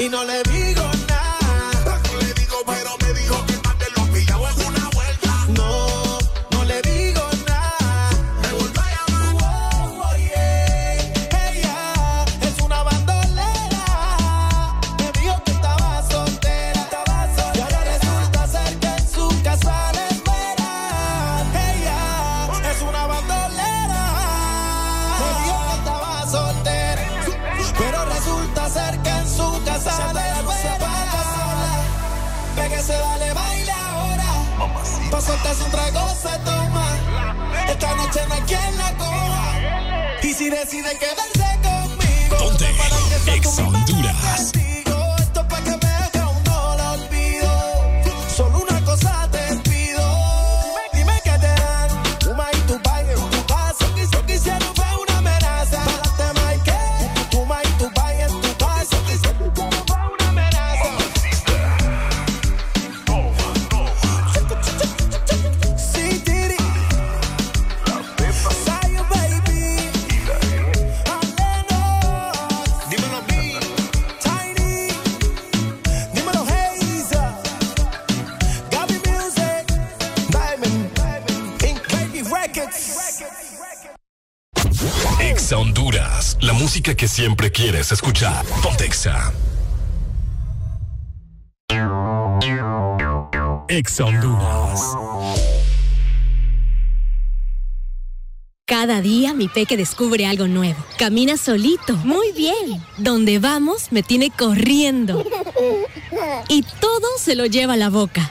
y no le digo decide quedarse que siempre quieres escuchar. Ponte Exa. Exa Honduras. Cada día mi peque descubre algo nuevo. Camina solito. Muy bien. Donde vamos me tiene corriendo. Y todo se lo lleva a la boca.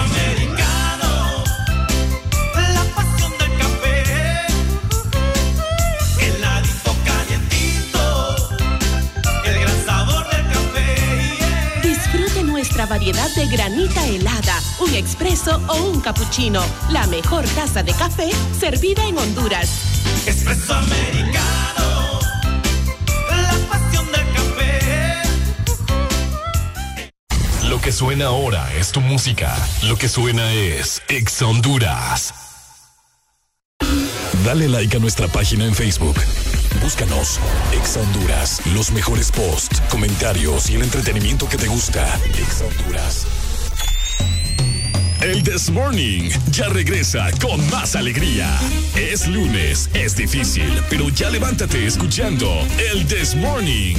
Variedad de granita helada, un expreso o un cappuccino. La mejor taza de café servida en Honduras. Espresso americano, la pasión del café. Lo que suena ahora es tu música. Lo que suena es Exa Honduras. Dale like a nuestra página en Facebook. Búscanos, Exa Honduras. Los mejores posts, comentarios y el entretenimiento que te gusta. Exa Honduras. El This Morning ya regresa con más alegría. Es lunes, es difícil, pero ya levántate escuchando el This Morning.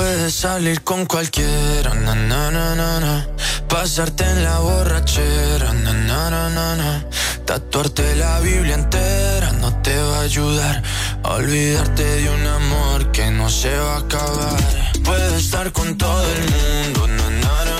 Puedes salir con cualquiera, na, na, na, na, pasarte en la borrachera, na, na, na, na, tatuarte la Biblia entera no te va a ayudar olvidarte de un amor que no se va a acabar. Puedes estar con todo el mundo, na, na, na.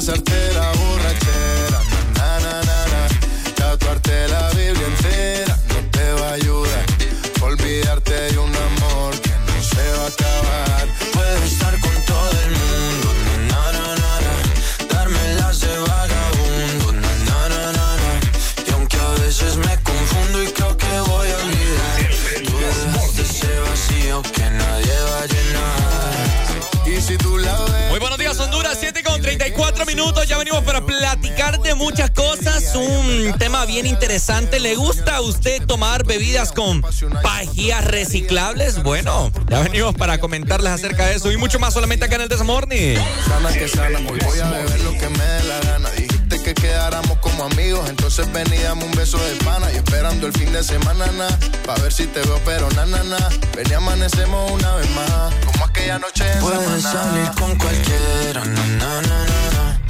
La borrachera, 34 minutos. Ya venimos para platicar de muchas cosas. Un tema bien interesante. ¿Le gusta a usted tomar bebidas con pajillas reciclables? Bueno, ya venimos para comentarles acerca de eso y mucho más solamente acá en el Desmorning. Sana que sana, hoy voy a beber lo que me dé la gana. Dijiste que quedáramos como amigos, entonces ven y dame un beso de pana. Y esperando el fin de semana, na, pa' ver si te veo, pero na, na, na. Ven y amanecemos una vez más, como aquella noche en Puedes Samaná. salir con cualquiera, na, na, na, na.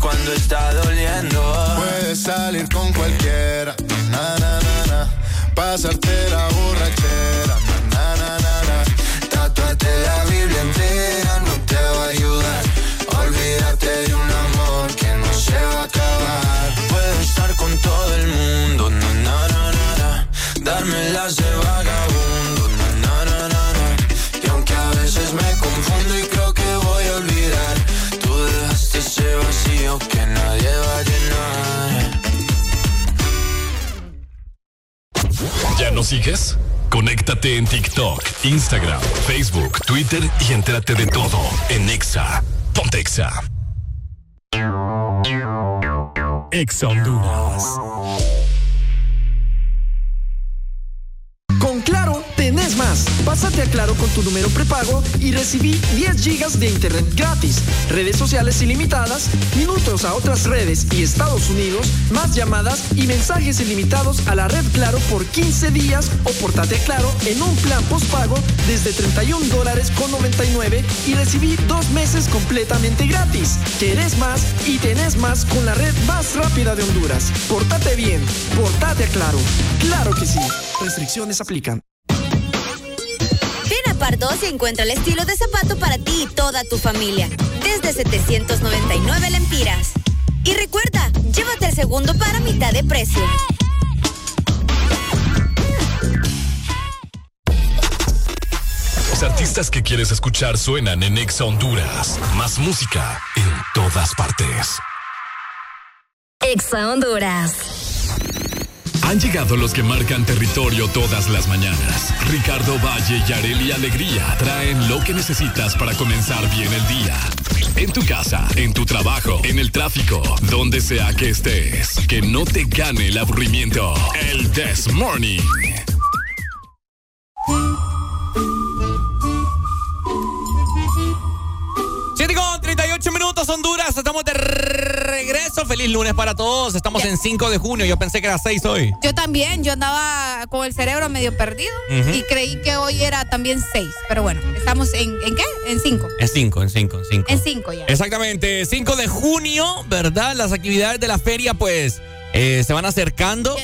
cuando está doliendo. Puedes salir con cualquiera, na, na, na, na. Pasarte la borrachera, na, na, na, na. Tatuarte la Biblia entera no te va a ayudar. Olvídate de un amor que no se va a acabar. Puedo estar con todo el mundo, na, na, na, na, na. Darme las de vagabundo, que nadie va a llenar. ¿Ya nos sigues? Conéctate en TikTok, Instagram, Facebook, Twitter y entérate de todo en Exa. Ponte Exa. Exa Honduras. Más. Pásate a Claro con tu número prepago y recibí 10 gigas de internet gratis, redes sociales ilimitadas, minutos a otras redes y Estados Unidos, más llamadas y mensajes ilimitados a la red Claro por 15 días o portate a Claro en un plan postpago desde 31 dólares con 99 y recibí dos meses completamente gratis. Querés más y tenés más con la red más rápida de Honduras. Portate bien, portate a Claro. Claro que sí. Restricciones aplican. Pardos y encuentra el estilo de zapato para ti y toda tu familia. Desde 799 lempiras. Y recuerda, llévate el segundo para mitad de precio. Los artistas que quieres escuchar suenan en Exa Honduras. Más música en todas partes. Exa Honduras. Han llegado los que marcan territorio todas las mañanas. Ricardo Valle y Areli Alegría traen lo que necesitas para comenzar bien el día. En tu casa, en tu trabajo, en el tráfico, donde sea que estés. Que no te gane el aburrimiento. El This Morning. Siete con 38 minutos, Honduras. Estamos de Feliz lunes para todos. Estamos en 5 de junio. Yo pensé que era 6 hoy. Yo también, yo andaba con el cerebro medio perdido y creí que hoy era también 6. Pero bueno, estamos en, ¿en qué? En 5. En 5, en 5, en 5. En 5 ya. Exactamente, 5 de junio, ¿verdad? Las actividades de la feria, pues, eh, se van acercando.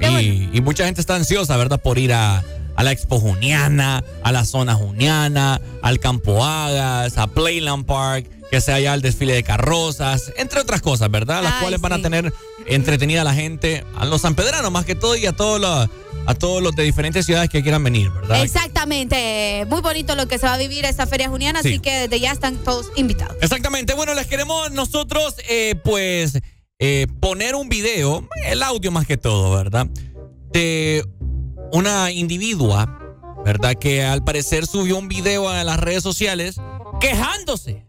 Y, y mucha gente está ansiosa, ¿verdad? Por ir a, a la Expo Juniana, a la zona Juniana, al Campo Agas, a Playland Park, que sea ya el desfile de carrozas, entre otras cosas, ¿verdad? Las Ay, cuales van a tener entretenida a la gente, a los sanpedranos más que todo y a todos los, a todos los de diferentes ciudades que quieran venir, ¿verdad? Exactamente. Muy bonito lo que se va a vivir esta feria juniana, Sí. así que desde ya están todos invitados. Exactamente. Bueno, les queremos nosotros, eh, pues, eh, poner un video, el audio más que todo, ¿verdad? De una individua, ¿verdad? Que al parecer subió un video a las redes sociales quejándose,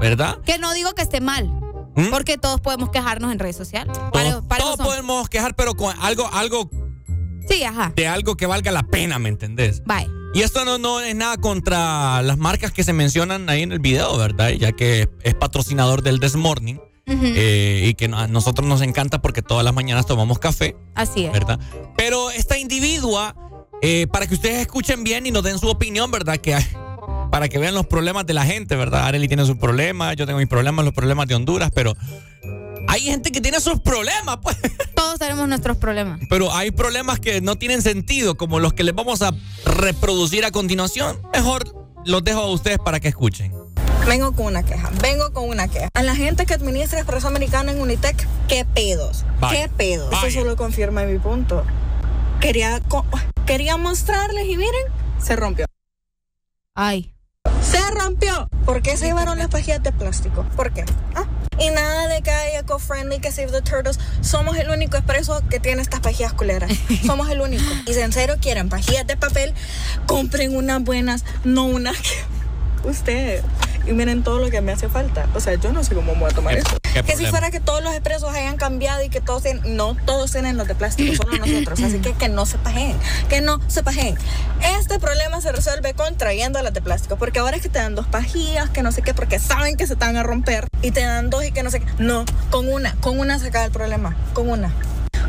¿verdad? Que no digo que esté mal, ¿Mm? porque todos podemos quejarnos en redes sociales. Todos, para podemos quejar, pero con algo, algo, Sí, ajá. de algo que valga la pena, ¿me entendés? Bye. Y esto no, no es nada contra las marcas que se mencionan ahí en el video, ¿verdad? Ya que es patrocinador del This Morning. Eh, y que a nosotros nos encanta porque todas las mañanas tomamos café, Así es. ¿verdad? Pero esta individua, eh, para que ustedes escuchen bien y nos den su opinión, ¿verdad? Que para que vean los problemas de la gente, ¿verdad? Arely tiene sus problemas, yo tengo mis problemas, los problemas de Honduras, pero hay gente que tiene sus problemas, pues. Todos tenemos nuestros problemas. Pero hay problemas que no tienen sentido, como los que les vamos a reproducir a continuación. Mejor los dejo a ustedes para que escuchen. Vengo con una queja, vengo con una queja. A la gente que administra Expreso Americano en Unitec, ¿qué pedos? Vaya, ¿Qué pedos? vaya. Eso solo confirma mi punto. Quería, quería mostrarles y miren, se rompió. Ay. Se rompió. ¿Por qué se llevaron las pajillas de plástico? ¿Por qué? ¿Ah? Y nada de que hay eco-friendly, que Save the Turtles. Somos el único expreso que tiene estas pajillas culeras. Somos el único. Y si en serio quieren pajillas de papel, compren unas buenas, no unas que... Usted. Y miren todo lo que me hace falta. O sea, yo no sé cómo me voy a tomar eso. ¿Qué que si fuera que todos los expresos hayan cambiado y que todos tienen, no todos tienen los de plástico, solo nosotros. Así que que no se pajeen, que no se pajeen. Este problema se resuelve con trayendo las de plástico, porque ahora es que te dan dos pajillas, que no sé qué, porque saben que se van a romper y te dan dos y que no sé qué. No, con una, con una se acaba el problema, con una.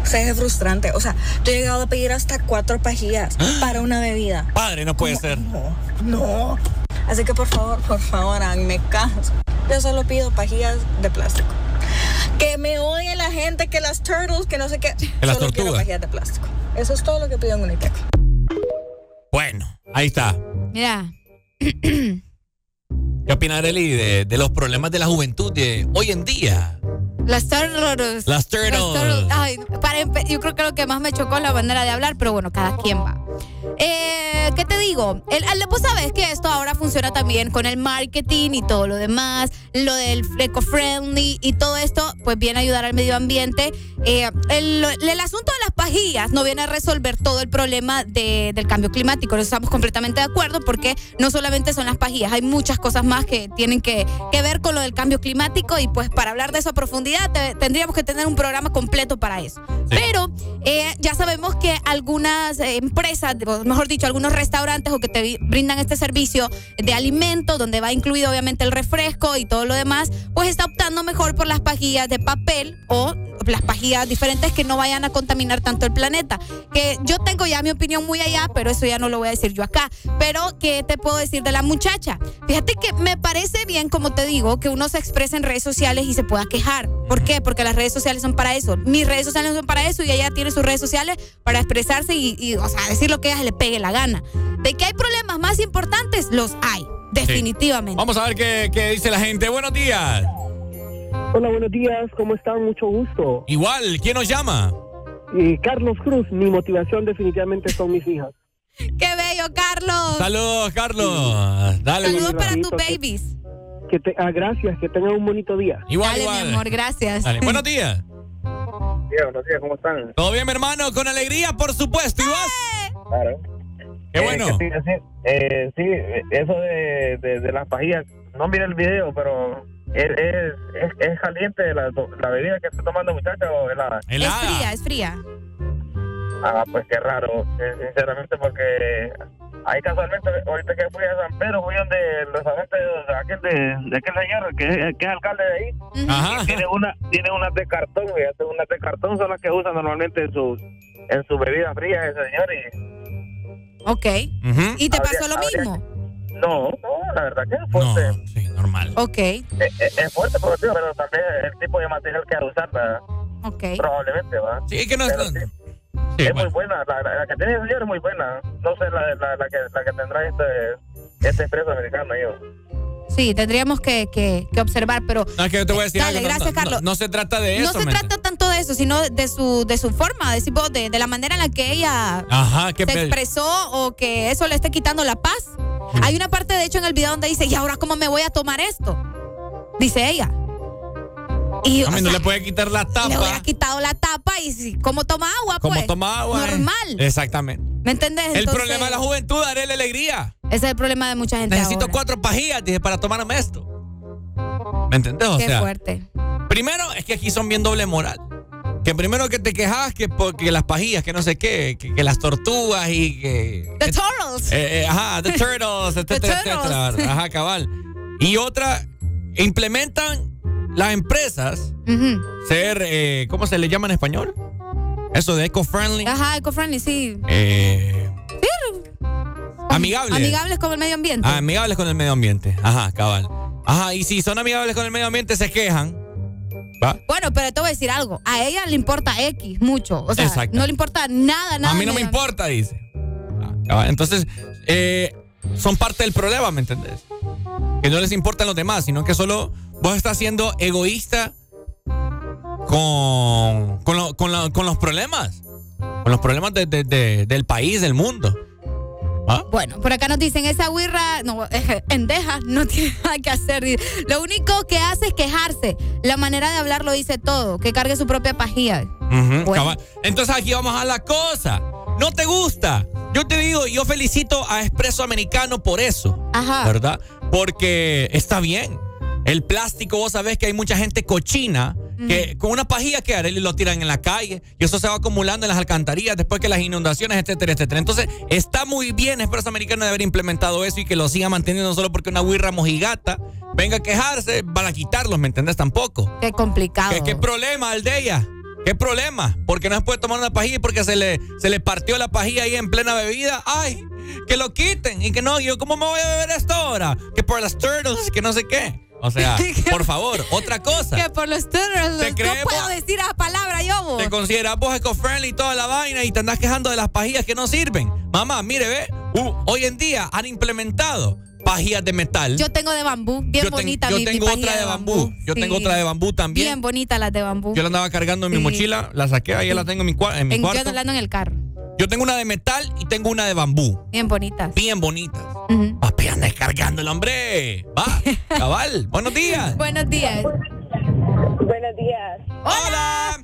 O sea, es frustrante. O sea, yo he llegado a pedir hasta cuatro pajillas para una bebida. Padre, no puede ser. No. Así que por favor, por favor, háganme caso. Yo solo pido pajillas de plástico. Que me odie la gente, que las turtles, que no sé qué. las solo quiero tortugas. pajillas de plástico. Eso es todo lo que pido en Unitec. Bueno, ahí está. Mira, ¿Qué opina Arely de, de los problemas de la juventud de hoy en día? Las turtles. Las turtles. Ay, para yo creo que lo que más me chocó es la manera de hablar, pero bueno, cada quien va. Eh, ¿Qué te digo? El, el- vos sabés que esto ahora funciona también con el marketing y todo lo demás, lo del eco-friendly y todo esto, pues viene a ayudar al medio ambiente. Eh, el, el asunto de las pajillas no viene a resolver todo el problema de- del cambio climático. Eso estamos completamente de acuerdo porque no solamente son las pajillas, hay muchas cosas más que tienen que, que ver con lo del cambio climático y pues para hablar de eso a profundidad te- tendríamos que tener un programa completo para eso. Pero eh, ya sabemos que algunas empresas, o mejor dicho, algunos restaurantes o que te brindan este servicio de alimento, donde va incluido obviamente el refresco y todo lo demás, pues está optando mejor por las pajillas de papel o las pajillas diferentes que no vayan a contaminar tanto el planeta. Que yo tengo ya mi opinión muy allá, pero eso ya no lo voy a decir yo acá. Pero, ¿qué te puedo decir de la muchacha? Fíjate que me parece bien, como te digo, que uno se exprese en redes sociales y se pueda quejar. ¿Por qué? Porque las redes sociales son para eso. Mis redes sociales son para eso y ella tiene sus redes sociales para expresarse y, y, o sea, decir lo que a ella le pegue la gana. De que hay problemas más importantes, los hay. Definitivamente. Vamos a ver qué, qué dice la gente. Buenos días. Hola, buenos días, ¿cómo están? Mucho gusto. Igual, ¿quién nos llama? Y Carlos Cruz, mi motivación definitivamente son mis hijas. ¡Qué bello, Carlos! Saludos, Carlos. Dale. Saludos para tus que- babies. Que te, ah, gracias, que tengan un bonito día. Igual, Dale, igual. mi amor, gracias. Dale. Buenos días. buenos días, ¿cómo están? ¿Todo bien, mi hermano? Con alegría, por supuesto. ¿Y vos? Claro. Qué bueno. sí, sí, eh, sí, eso de, de, de las pajillas, no mire el video, pero es, es, es, caliente la, la bebida que está tomando muchacha o helada. Es fría, es fría. Ah, pues qué raro, eh, sinceramente, porque ahí casualmente, ahorita que fui a San Pedro, fui donde el restaurante de aquel, de, de aquel señor que, es- que es alcalde de ahí. Tiene, una, tiene unas de cartón, fíjate, unas de cartón son las que usa normalmente en su, en su bebida fría ese señor. Y, Ok. ¿Y te pasó lo Habría- mismo? No, no, la verdad que es fuerte. sí, normal. Ok, Es, es- es fuerte, pero, tío, pero también el tipo de material que va a usar, ¿verdad? ok. probablemente, ¿va? Sí, que no Pero es. sí, Sí, es bueno. muy buena, la, la- la que tiene el señor es muy buena. No sé la, la, la que, la que tendrá este, este expreso americano, yo. Sí, tendríamos que, que- que observar, pero No, es que yo te voy a decir Dale, algo. no- gracias, no, Carlos. No, no se trata de no eso. se ¿me trata tanto de eso, sino de su, de su forma, vos, de, de la manera en la que ella Ajá, se expresó o que eso le esté quitando la paz. Hay una parte, de hecho, en el video donde dice, ¿y ahora cómo me voy a tomar esto? Dice ella. Y, A mí no sea, le puede quitar la le hubiera tapa. quitado la tapa y si, ¿cómo toma agua? Pues? toma agua. eh. Normal. Exactamente. ¿Me entendés? El Entonces, problema de la juventud, darle la alegría. Ese es el problema de mucha gente Necesito ahora. cuatro pajillas, dije, para tomarme esto. ¿Me entendés? O Qué sea, fuerte. primero es que aquí son bien doble moral. Que primero que te quejas que porque las pajillas, que no sé qué, que, que las tortugas y que. The turtles. Eh, eh, ajá, the turtles, etcétera, etcétera. Ajá, cabal. Y otra, implementan las empresas ser, eh, ¿cómo se le llama en español? Eso de eco-friendly. Ajá, eco-friendly, sí. Eh, amigables. Amigables con el medio ambiente. Ah, amigables con el medio ambiente. Ajá, cabal. Ajá, y si son amigables con el medio ambiente, se quejan. ¿Va? Bueno, pero te voy a decir algo. A ella le importa X mucho. O sea, Exacto. no le importa nada, nada. A mí no me importa, dice. Ah, cabal. Entonces, eh, son parte del problema, ¿me entendés? Que no les importan los demás, sino que solo vos estás siendo egoísta con, con, lo- con la- con los problemas. Con los problemas de- de- de- del país, del mundo. ¿Ah? Bueno, por acá nos dicen, esa wirra, no, endeja, no tiene nada que hacer. Lo único que hace es quejarse. La manera de hablar lo dice todo. Que cargue su propia Bueno. cabal. Entonces aquí vamos a la cosa. ¿No te gusta? Yo te digo, yo felicito a Expreso Americano por eso. Ajá. ¿Verdad? Porque está bien. El plástico, vos sabés que hay mucha gente cochina que con una pajilla que haré y lo tiran en la calle y eso se va acumulando en las alcantarillas después que las inundaciones, etcétera, etcétera. Entonces, está muy bien Expreso Americano de haber implementado eso y que lo siga manteniendo no solo porque una huirra mojigata venga a quejarse, van a quitarlos, ¿me entendés? Tampoco. Qué complicado. ¿Qué, qué problema, Aldeya? ¿Qué problema? Porque no se puede tomar una pajilla porque se le, se le partió la pajilla ahí en plena bebida. ¡Ay! Que lo quiten. Y que no, yo, ¿cómo me voy a beber esto ahora? Que por las turtles, que no sé qué. O sea, por favor, otra cosa. Que por los turtles. ¿Te No crees, puedo vos? decir esa palabra yo, vos. Te consideras vos eco-friendly y toda la vaina y te andás quejando de las pajillas que no sirven. Mamá, mire, ve, uh, hoy en día han implementado pajillas de metal. Yo tengo de bambú, bien Yo ten- bonita yo mi, mi tengo otra de bambú. Yo tengo Sí. otra de bambú también. Bien bonita las de bambú. Yo la andaba cargando en mi Sí. mochila, la saqué, ahí la tengo en mi, en mi En- yo cuarto. ando hablando en el carro. Yo tengo una de metal y tengo una de bambú. Bien bonitas. Bien bonitas. Papi, anda descargando el hombre. Va, cabal. Buenos días. Buenos días. Buenos días. Hola.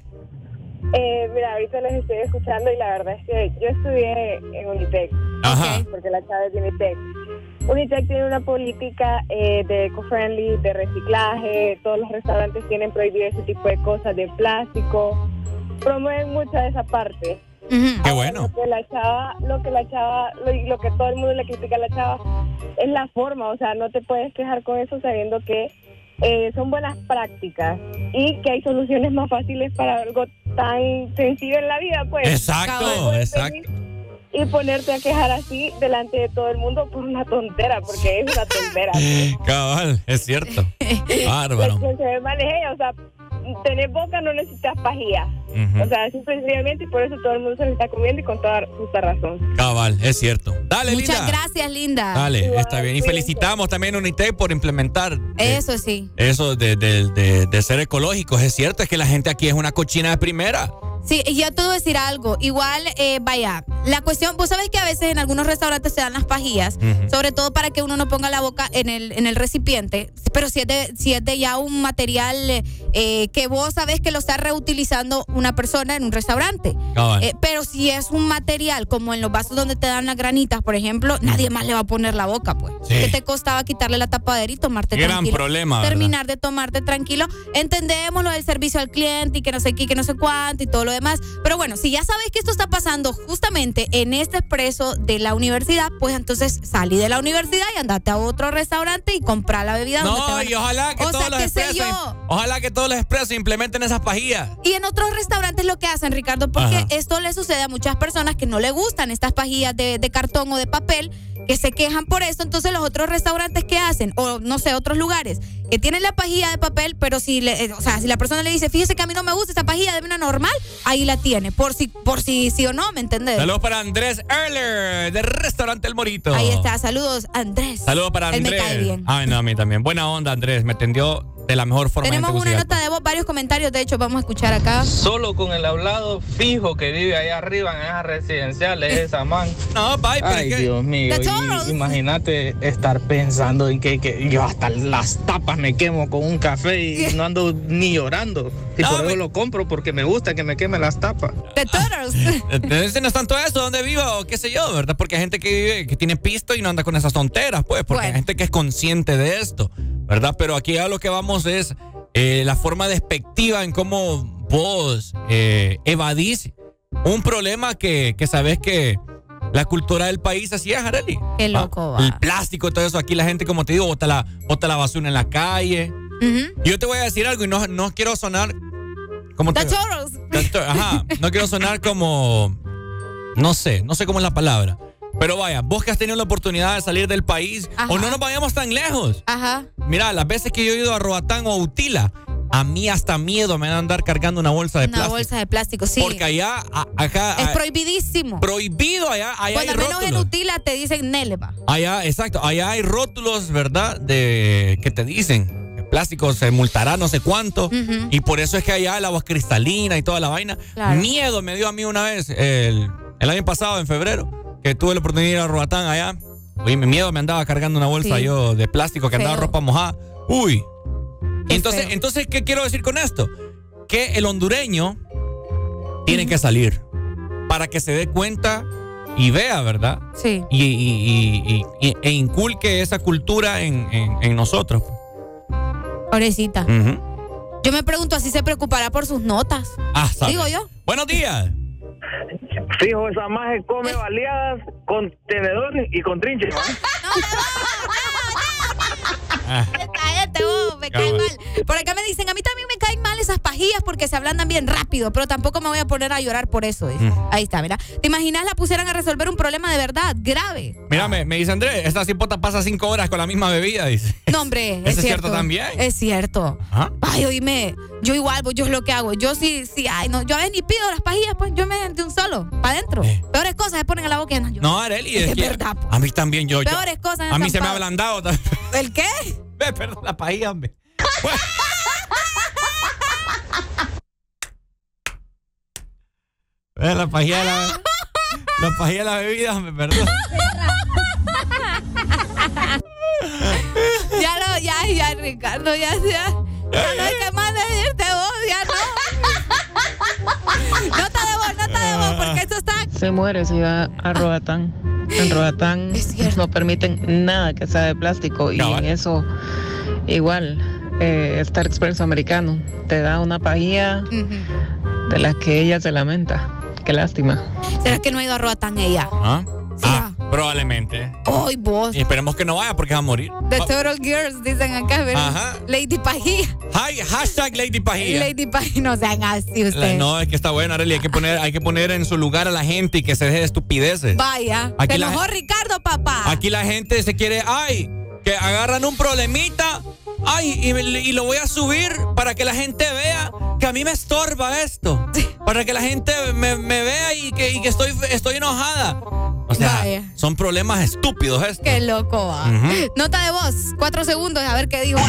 Eh, mira, ahorita los estoy escuchando y la verdad es que yo estudié en Unitec. Ajá. Porque la chava es de Unitec. Unitec tiene una política eh, de eco-friendly, de reciclaje. Todos los restaurantes tienen prohibido ese tipo de cosas de plástico. Promueven mucho esa parte. Qué bueno. Lo que la chava, lo que la chava, lo, y lo que todo el mundo le critica a la chava es la forma, o sea, no te puedes quejar con eso sabiendo que eh, son buenas prácticas y que hay soluciones más fáciles para algo tan sencillo en la vida, pues. Exacto, exacto. Y ponerte a quejar así delante de todo el mundo por una tontera, porque es una tontera. Cabal, es cierto. Bárbaro. Se ella, o sea, tener boca no necesitas pajilla. Ujú. O sea, simplemente y por eso todo el mundo se lo está comiendo y con toda justa razón. Cabal, es cierto. Dale, Muchas linda. gracias, linda. Dale, está bien. Y felicitamos también a Unitec por implementar Eso sí. eso de, de- de- de ser ecológicos. Es cierto, es que la gente aquí es una cochina de primera. Sí, y yo te voy a decir algo. Igual, eh, vaya, la cuestión, vos sabes que a veces en algunos restaurantes se dan las pajillas, sobre todo para que uno no ponga la boca en el, en el recipiente, pero si es de, si es de ya un material eh, que vos sabes que lo está reutilizando una persona en un restaurante. Cabal. Eh, pero si es un material como en los vasos donde te dan las granitas, por ejemplo, nadie más le va a poner la boca, pues. Sí. ¿Qué te costaba quitarle la tapadera y tomarte Gran tranquilo? problema, ¿verdad? Terminar de tomarte tranquilo. Entendemos lo del servicio al cliente y que no sé qué, que no sé cuánto y todo lo demás. Pero bueno, si ya sabes que esto está pasando justamente en este expreso de la universidad, pues entonces salí de la universidad y andate a otro restaurante y compra la bebida. donde te No, y ojalá que o todos sea, los expresos, ojalá que todos los expresos implementen esas pajillas. Y en otros restaurantes lo que hacen, Ricardo, porque Ajá. esto le sucede a muchas personas que no le gustan estas pajillas de, de cartón o de papel, que se quejan por esto. Entonces los otros restaurantes que hacen, o no sé, otros lugares, que tienen la pajilla de papel, pero si le, eh, o sea, si la persona le dice, fíjese que a mí no me gusta esa pajilla de una normal, ahí la tiene, por si, por si sí o no, ¿me entendés? Saludos para Andrés Erler, del restaurante El Morito. Ahí está, saludos, Andrés. Saludos para Él Andrés. me cae bien. Ay, no, a mí también. Buena onda, Andrés. Me atendió de la mejor forma. Tenemos en una nota de voz, varios comentarios, de hecho, vamos a escuchar acá. Solo con el hablado fijo que vive allá arriba en esas residenciales, esa man. No, bye, Ay, Dios mío. Imagínate estar pensando en que, que yo hasta las tapas me quemo con un café y no ando ni llorando. Y por eso lo compro porque me gusta que me queme las tapas. The Toros. Entonces no es tanto eso, donde viva o qué sé yo, ¿verdad? Porque hay gente que vive, que tiene pisto y no anda con esas tonteras, pues, porque hay gente que es consciente de esto, ¿verdad? Pero aquí a lo que vamos es eh, la forma despectiva en cómo vos eh, evadís un problema que, que sabes que la cultura del país así es, Arely. Qué loco, va. El plástico, todo eso. Aquí la gente, como te digo, bota la, bota la basura en la calle. Yo te voy a decir algo y no, no quiero sonar como te- Ajá, no quiero sonar como. No sé, no sé cómo es la palabra. Pero vaya, vos que has tenido la oportunidad de salir del país, Ajá. o no nos vayamos tan lejos. Ajá. Mira, las veces que yo he ido a Roatán o a Utila, a mí hasta miedo me da andar cargando una bolsa de Una plástico. bolsa de plástico, sí. Porque allá, a- acá. es a- prohibidísimo. prohibido allá. Allá Cuando hay menos en. Utila te dicen Nelva. Allá, exacto. Allá hay rótulos, ¿verdad? De que te dicen. Plástico se multará no sé cuánto. Y por eso es que allá el agua es cristalina y toda la vaina. Claro. Miedo me dio a mí una vez, el, el año pasado, en febrero, que tuve la oportunidad de ir a Roatán allá. Oye, mi miedo me andaba cargando una bolsa Sí. yo de plástico que andaba ropa mojada. Uy. Qué Entonces, feo. entonces, ¿qué quiero decir con esto? Que el hondureño tiene que salir para que se dé cuenta y vea, ¿verdad? Sí. Y, y- y- y- y- e inculque esa cultura en, en- en nosotros. Pobrecita. Yo me pregunto, ¿así se preocupará por sus notas? Ah, sabe. Digo yo. Buenos días. Fijo, esa maje come baleadas con tenedor y con trinche. ¿va? Ah. Vos, me cae mal. Por acá me dicen, a mí también me caen mal esas pajillas porque se ablandan bien rápido, pero tampoco me voy a poner a llorar por eso. Mm. Ahí está, ¿verdad? ¿Te imaginas la pusieran a resolver un problema de verdad grave? Mira, me, me dice Andrés, esta cipota pasa cinco horas con la misma bebida, dice. No, hombre, ¿Eso es cierto. cierto también? Es cierto. Ajá. Ay, oíme, yo igual, pues yo es lo que hago. Yo sí, sí, ay, no, yo a veces ni pido las pajillas, pues yo me de un solo, para adentro. Peores cosas se ponen a la boca no, yo- Eh. No, Areli, Es que verdad, a mí también yo. yo- Peores cosas han a mí se me ha ablandado. ¿El qué? Ve, perdón, la pajilla, hombre. Ve, la pajilla de la, la la bebida, hombre, perdón. ya no, ya, ya, Ricardo, ya, ya. Ya no hay que más decirte vos, ya no. Nota de voz, nota de voz, porque esto está. Se muere si va a Roatán. En Roatán no permiten nada que sea de plástico y en eso igual eh, Star Expreso americano te da una pajilla de las que ella se lamenta. Qué lástima. ¿Será que no ha ido a Roatán ella? ¿Ah? Ah, probablemente. Ay, vos. Y esperemos que no vaya porque va a morir. The Total Girls dicen acá, ¿verdad? Ajá. Lady Pajilla. Hi- hashtag Lady Pajilla. Lady Pajilla, no sean así La- ustedes. no, es que está bueno, Arely. Hay que poner, hay que poner en su lugar a la gente y que se deje de estupideces. Vaya. Aquí la- enojó Ricardo, papá. Aquí la gente se quiere, ay, que agarran un problemita, ay, y, y lo voy a subir para que la gente vea que a mí me estorba esto. Para que la gente me, me vea y que, y que estoy, estoy enojada. O sea, Vaya. son problemas estúpidos estos. Qué loco va. Ujú. Nota de voz, cuatro segundos, a ver qué dijo.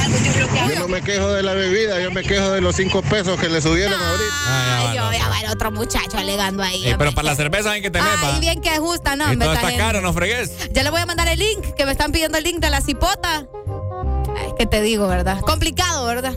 Yo no me quejo de la bebida, yo me quejo de los cinco pesos que le subieron ahorita. Ay, yo voy a ver otro muchacho alegando ahí. Eh, pero para la que- cerveza hay que tener, Ay, va. bien que justa, no, Y todo está caro, no fregues. Ya le voy a mandar el link, que me están pidiendo el link de la cipota. Ay, ¿Qué te digo, verdad? Complicado, ¿verdad?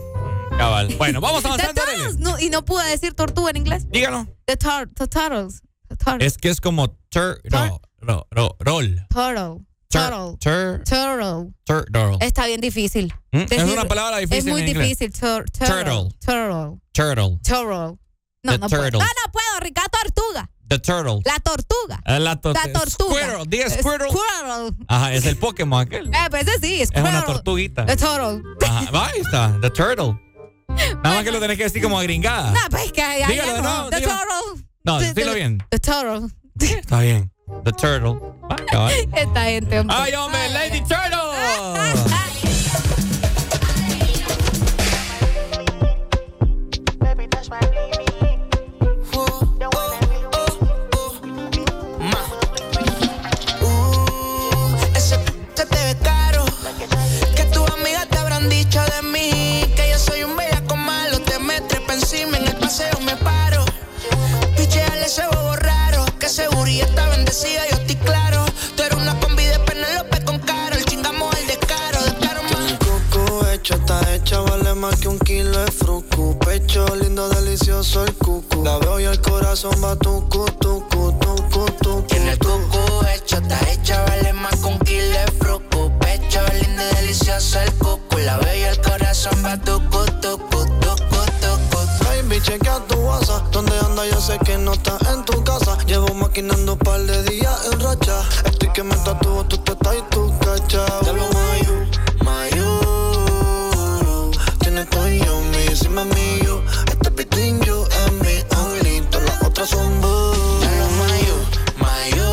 Cabal. Bueno, vamos The avanzando. Arely. turtles. No, y no pude decir tortuga en inglés. Dígalo. The, tur the turtles. The turtles. Es que es como tur, ro, ro, ro- roll. Turtle. Tur- Turtle. tur- Turtle. turtle. Está bien difícil. ¿Mm? Es Decir- una palabra difícil Es muy en difícil. Tur- Turtle. turtle. Turtle. Turtle. No, The no puedo. No, no puedo, Ricardo. Tortuga. The turtle. La tortuga. Eh, La, to- La tortuga. Squirrel. Diga Squirtle. Squirrel. Ajá, es el Pokémon aquel. Eh, pues ese sí, Es squirrel. una tortuguita. The turtle. Ajá, ahí está. The turtle. Nada más que lo tenés que decir como agringada. No, pues que ya, Dígalo ya no. The dígalo. turtle. No, dilo bien. The turtle. Está bien. The turtle. Ah, cabal. Esta gente, hombre. ¡Ay, hombre! ¡Lady Turtle! está bendecida, yo estoy claro. Tú eres una combi de Penelope con caro. El chingamos el descaro. Descaro coco hecho, está hecha, vale más que un kilo de frucu. Pecho lindo, delicioso el cucu. La veo y el corazón va tucu, tucu, tucu, tucu. Tiene el coco hecho, está hecha, vale más con kilo de fruco. Pecho lindo y delicioso el cucu. La veo y el corazón va tucu, tucu, tucu, tucu. Chequea tu WhatsApp. ¿Dónde anda? Yo sé que no estás en tu casa. Llevo maquinando un par de días en racha. Estoy que me tatúo tu teta y tu cacha. Ya lo mayu, mayu. Tienes y yo, mi, encima mío. Este pitín yo es mi only. Todas las otras son boo. Ya lo mayo, mayo.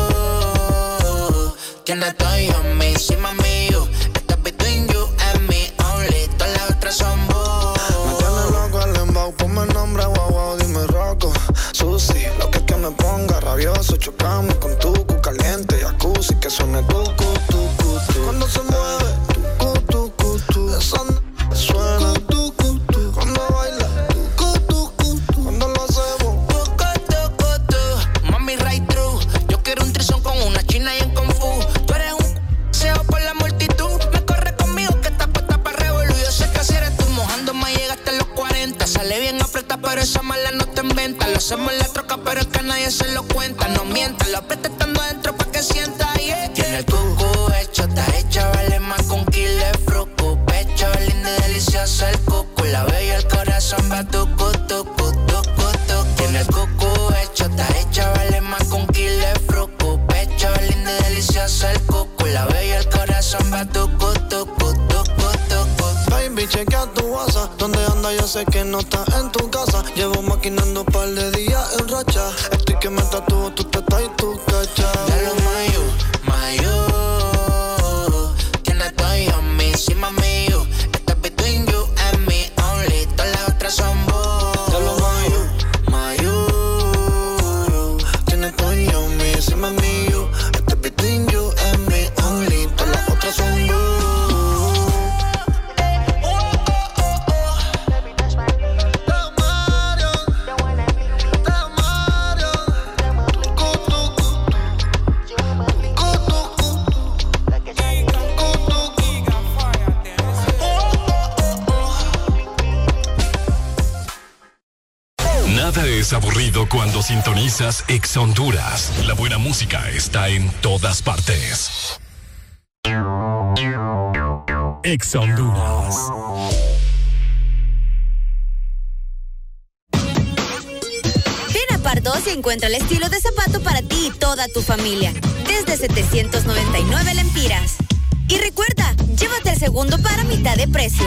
Tiene todo chocamos con tucu, caliente, jacuzzi, que suene tucu, tucu, tu. Cuando se mueve, tucu, tucu, tu. Esa n- suena, tucu, tu. Cuando baila, tucu, tucu, tu. Cuando lo hacemos, Tucu, tucu, tu. Mami, right through. Yo quiero un trizón con una china y en Kung Fu. Tú eres un seo por la multitud. Me corre conmigo que está puesta para revolver. Yo sé que así eres tú mojándome, llegaste a los 40. Sale bien apretada, pero esa mala no te inventa. Lo hacemos en la troca, pero es que nadie se lo cuenta. Mientas, lo aprieta estando adentro para que sienta. Yeah. Tiene el cucu hecho, está hecha, vale más con kilo de fruco. Pecho lindo y delicioso el cucu, la bella el corazón va tu cutu, cutu, cutu. Tiene el cucu hecho, está hecha, vale más con kilo frucu. Pecho lindo y delicioso el cucu, la bella el corazón va tu cutu, cutu, cutu, cutu. Baby, chequea tu WhatsApp. Donde anda yo sé que no estás en tu Ex Honduras. La buena música está en todas partes. Ex Honduras. Ven a Pardos y encuentra el estilo de zapato para ti y toda tu familia. Desde 799 lempiras. Y recuerda, llévate el segundo para mitad de precio.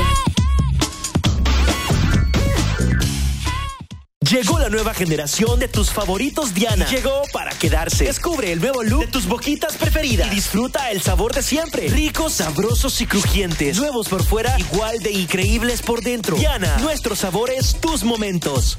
Llegó la nueva generación de tus favoritos Diana. Llegó para quedarse. Descubre el nuevo look de tus boquitas preferidas y disfruta el sabor de siempre. Ricos, sabrosos y crujientes. Nuevos por fuera, igual de increíbles por dentro. Diana, nuestros sabores, tus momentos.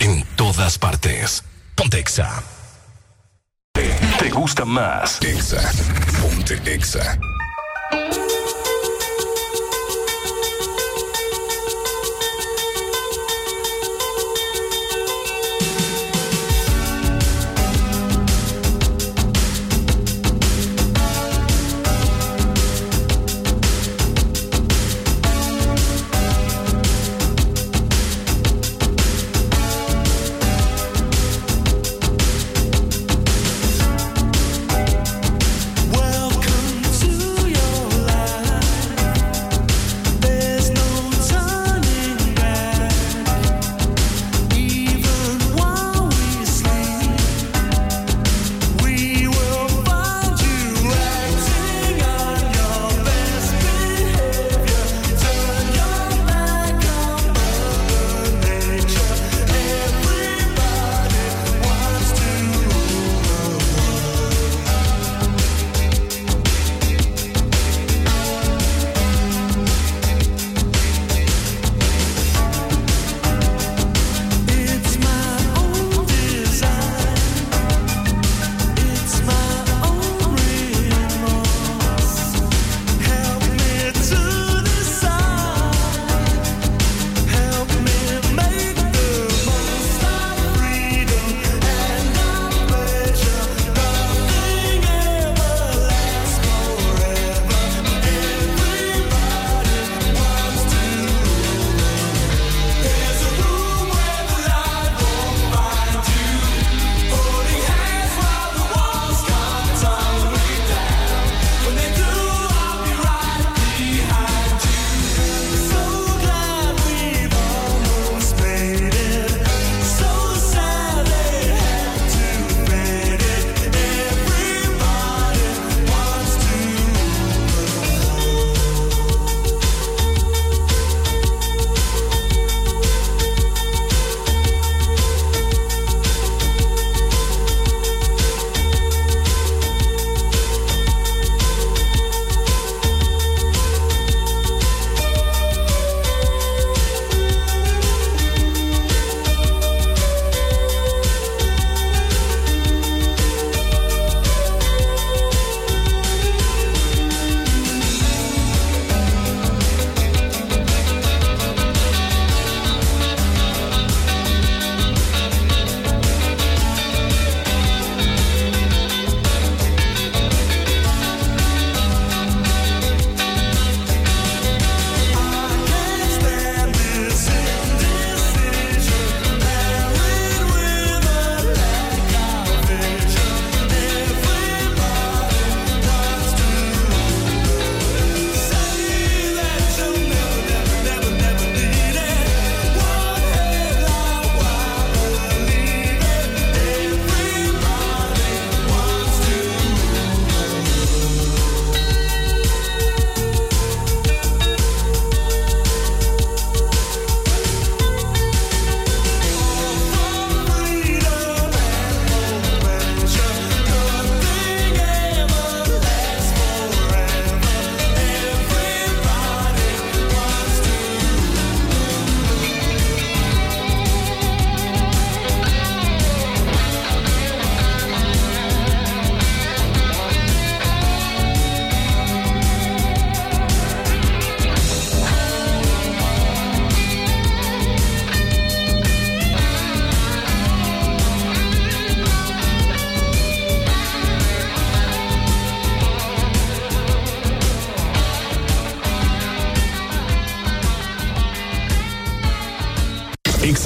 En todas partes. Ponte Exa. ¿Te gusta más? Exa. Ponte Exa.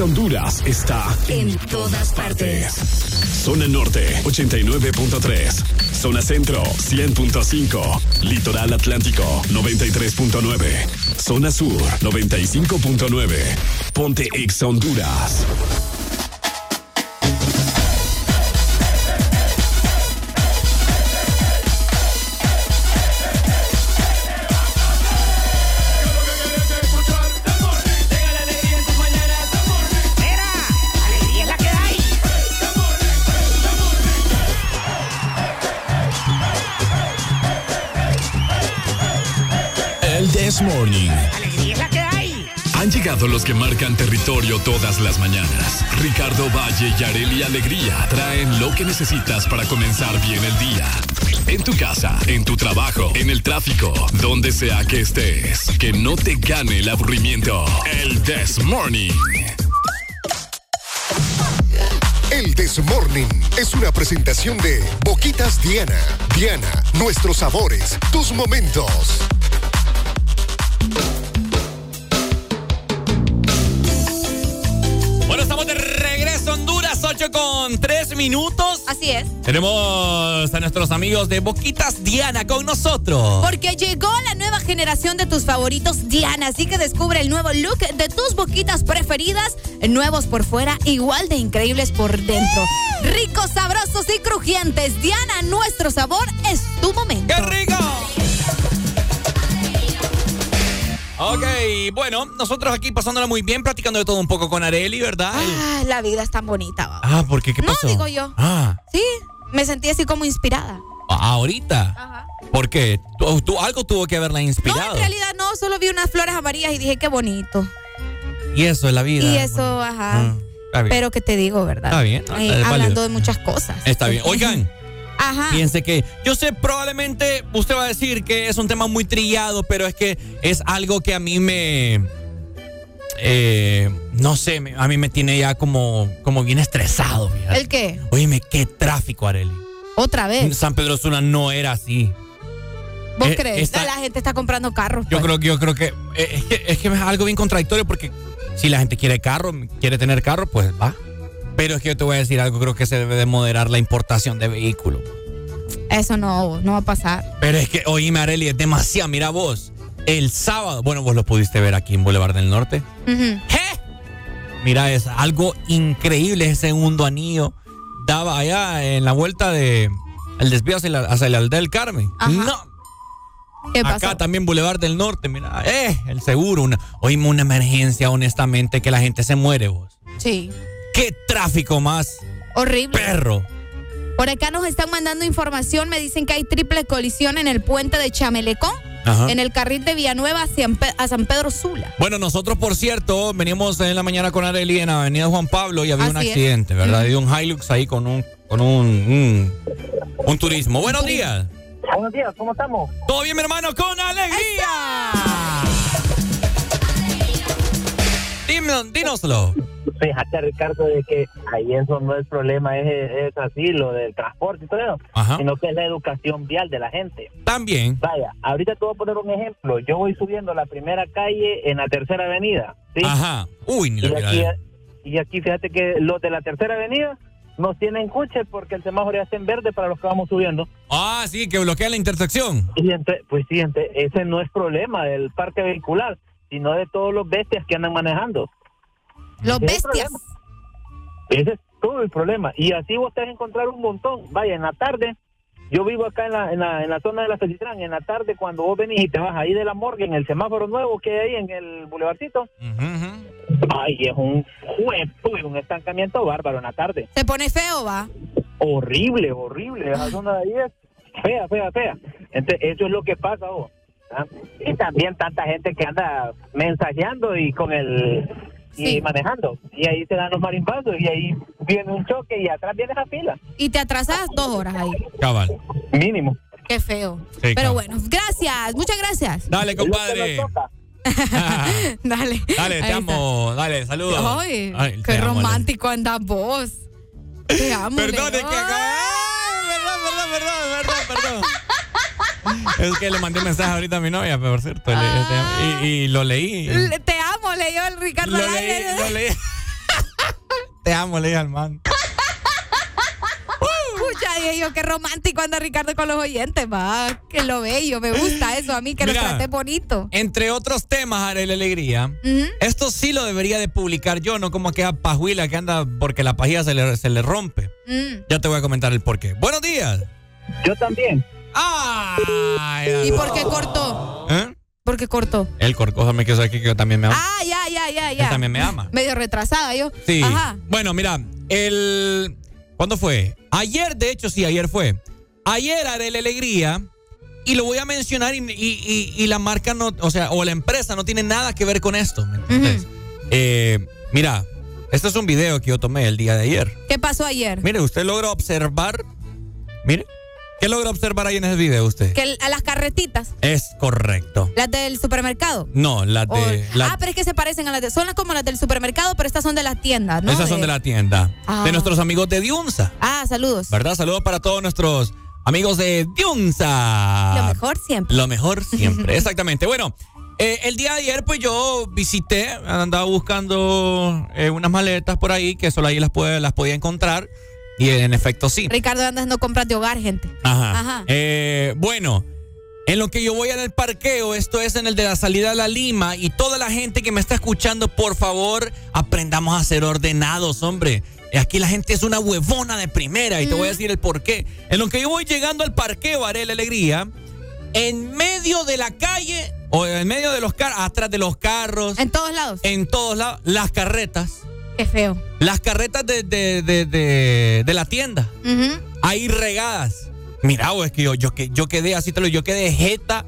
Honduras está En todas partes. Zona Norte 89.3. Zona Centro 100.5. Litoral Atlántico 93.9. Zona Sur 95.9. Ponte Ex Honduras. This Morning. Alegría es la que hay. Han llegado los que marcan territorio todas las mañanas. Ricardo Valle y Areli Alegría traen lo que necesitas para comenzar bien el día. En tu casa, en tu trabajo, en el tráfico, donde sea que estés. Que no te gane el aburrimiento. El This Morning. El This Morning es una presentación de Boquitas Diana. Diana, nuestros sabores, tus momentos. Tenemos a nuestros amigos de Boquitas Diana con nosotros. Porque llegó la nueva generación de tus favoritos Diana, así que descubre el nuevo look de tus boquitas preferidas, nuevos por fuera, igual de increíbles por dentro. Ricos, sabrosos y crujientes. Diana, nuestro sabor es tu momento. ¡Qué rico! Ok, bueno, nosotros aquí pasándola muy bien, platicando de todo un poco con Areli, ¿verdad? Ah, la vida es tan bonita. Ah, ¿por qué? ¿Qué No, pasó? digo yo. Ah, me sentí así como inspirada. ah, ahorita. Ajá. ¿Por qué? ¿Tú, tú- algo tuvo que haberla No, inspirado. en realidad no, solo vi unas flores amarillas y dije qué bonito. Y eso es la vida. Y eso, ajá. Ah, está. Pero que te digo, ¿verdad? Está bien, Eh, es válido. hablando de muchas cosas. Está bien. Oigan, Ajá. piense que yo sé probablemente usted va a decir que es un tema muy trillado, pero es que es algo que a mí me eh, no sé, a mí me tiene ya como como bien estresado. fíjate. ¿El qué? Óyeme, qué tráfico, Areli. Otra vez. San Pedro Sula no era así. ¿Vos Eh, crees? esta- La gente está comprando carros. Yo pues. creo que yo creo que eh, es, que es que es algo bien contradictorio porque si la gente quiere carro, quiere tener carro, pues va. Pero es que yo te voy a decir algo, creo que se debe de moderar la importación de vehículos. Eso no, no va a pasar. Pero es que, oíme, Areli, es demasiado. Mira vos, el sábado, bueno, vos lo pudiste ver aquí en Boulevard del Norte. Ujú. Mira, es algo increíble ese segundo anillo. Daba allá en la vuelta de el desvío hacia la, hacia la aldea del Carmen. No. ¿Qué pasó? Acá también Boulevard del Norte, mira, eh, el seguro, una, oíme una emergencia, honestamente, que la gente se muere vos. Sí. ¿Qué tráfico más Horrible. perro? Por acá nos están mandando información. Me dicen que hay triple colisión en el puente de Chamelecón, Ajá. en el carril de Villanueva hacia a San Pedro Sula. Bueno, nosotros, por cierto, veníamos en la mañana con Areli en Avenida Juan Pablo y había un Así es. accidente, ¿verdad? Había un Hilux ahí con un, con un, un, un turismo. Buenos días. Buenos días, ¿cómo estamos? ¿Todo bien, mi hermano? ¡Con alegría! Dime- dínoslo. Fíjate, Ricardo, de que ahí eso no es problema, es, es así, lo del transporte y todo eso, Ajá. sino que es la educación vial de la gente. También. Vaya, ahorita te voy a poner un ejemplo. Yo voy subiendo la primera calle en la tercera avenida, ¿sí? Ajá. Uy, ni Y aquí, y aquí fíjate que los de la tercera avenida nos tienen coche porque el semáforo ya está en verde para los que vamos subiendo. Ah, sí, que bloquea la intersección. Y ente- pues sí, ente- ese no es problema del parque vehicular, sino de todos los bestias que andan manejando. Los Ese es el bestias. problema. Ese es todo el problema. Y así vos te vas a encontrar un montón. Vaya, en la tarde, yo vivo acá en la, en la, en la zona de la Felitrán, en la tarde cuando vos venís y te vas ahí de la morgue en el semáforo nuevo que hay ahí en el boulevardcito, ay, es un juego y un estancamiento bárbaro en la tarde. Se pone feo, va. Horrible, horrible. Esa zona de ahí es fea, fea, fea. Entonces, eso es lo que pasa, vos. Y también tanta gente que anda mensajeando y con el y manejando. Y ahí se dan los marimbazos y ahí viene un choque y atrás viene esa fila. Y te atrasas dos horas ahí. Cabal. Mínimo. Qué feo. Sí, Pero cabal. bueno, gracias. Muchas gracias. Dale, compadre. Dale. Dale, te está. amo. Dale, saludos. Ay, Ay, qué romántico andas vos. Te amo. Perdón, es que acá- Perdón, perdón, perdón, perdón, perdón. Es que le mandé un mensaje ahorita a mi novia, por cierto. le- este, y, y lo leí. Le- Te amo, leyó el Ricardo Lo leí, lo leí. Te amo, le dije al man. Pucha, dije yo, qué romántico anda Ricardo con los oyentes, va. Que lo bello, me gusta eso a mí, que lo Mira. trate bonito. Entre otros temas, Arely Alegría, esto sí lo debería de publicar yo, no como aquella pajuila que anda porque la pajilla se le, se le rompe. Mm. Ya te voy a comentar el porqué. Buenos días. Yo también. ¡Ay! ¿Y por qué cortó? ¿Eh? ¿Por qué cortó? El corcójame que eso aquí que también me ama. Ah, ya, ya, ya, ya. Él también me ama. Medio retrasada yo. Sí. Ajá. Bueno, mira, el. ¿Cuándo fue? Ayer, de hecho, sí, ayer fue. Ayer haré la alegría. Y lo voy a mencionar y, y- y- y la marca no, o sea, o la empresa no tiene nada que ver con esto. ¿me entiendes? Eh, mira, este es un video que yo tomé el día de ayer. ¿Qué pasó ayer? Mire, usted logra observar. Mire, ¿qué logra observar ahí en ese video usted? Que el- a las carretitas, Es correcto. las del supermercado. No, las O- de. la- ah, pero es que se parecen a las de. Son las como las del supermercado, pero estas son de las tiendas, ¿no? esas son de la tienda. Ah. De nuestros amigos de Diunza. Ah, saludos. ¿Verdad? Saludos para todos nuestros amigos de Diunza. Lo mejor siempre. Lo mejor siempre, exactamente. Bueno, eh, el día de ayer pues yo visité, andaba buscando eh, unas maletas por ahí que solo ahí las, puede, las podía encontrar y en efecto sí. Ricardo anda haciendo compras de hogar, gente. Ajá. Ajá. Eh, bueno, en lo que yo voy en el parqueo, esto es en el de la salida a la Lima y toda la gente que me está escuchando, por favor, aprendamos a ser ordenados, hombre. Aquí la gente es una huevona de primera y te voy a decir el por qué. En lo que yo voy llegando al parqueo, haré la alegría, en medio de la calle o en medio de los carros, atrás de los carros. En todos lados. En todos lados, las carretas. Qué feo. Las carretas de, de, de, de- de la tienda ahí regadas. Mira, es que yo, yo, que- yo quedé así, te lo yo quedé jeta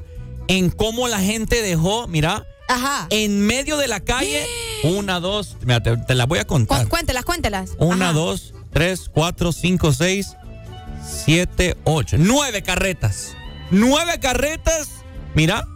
en cómo la gente dejó, mira, Ajá. en medio de la calle, una, dos, mira, te, te las voy a contar. Cu- cuéntelas, cuéntelas. Una, Ajá. dos, tres, cuatro, cinco, seis, siete, ocho, nueve carretas. Nueve carretas, mira,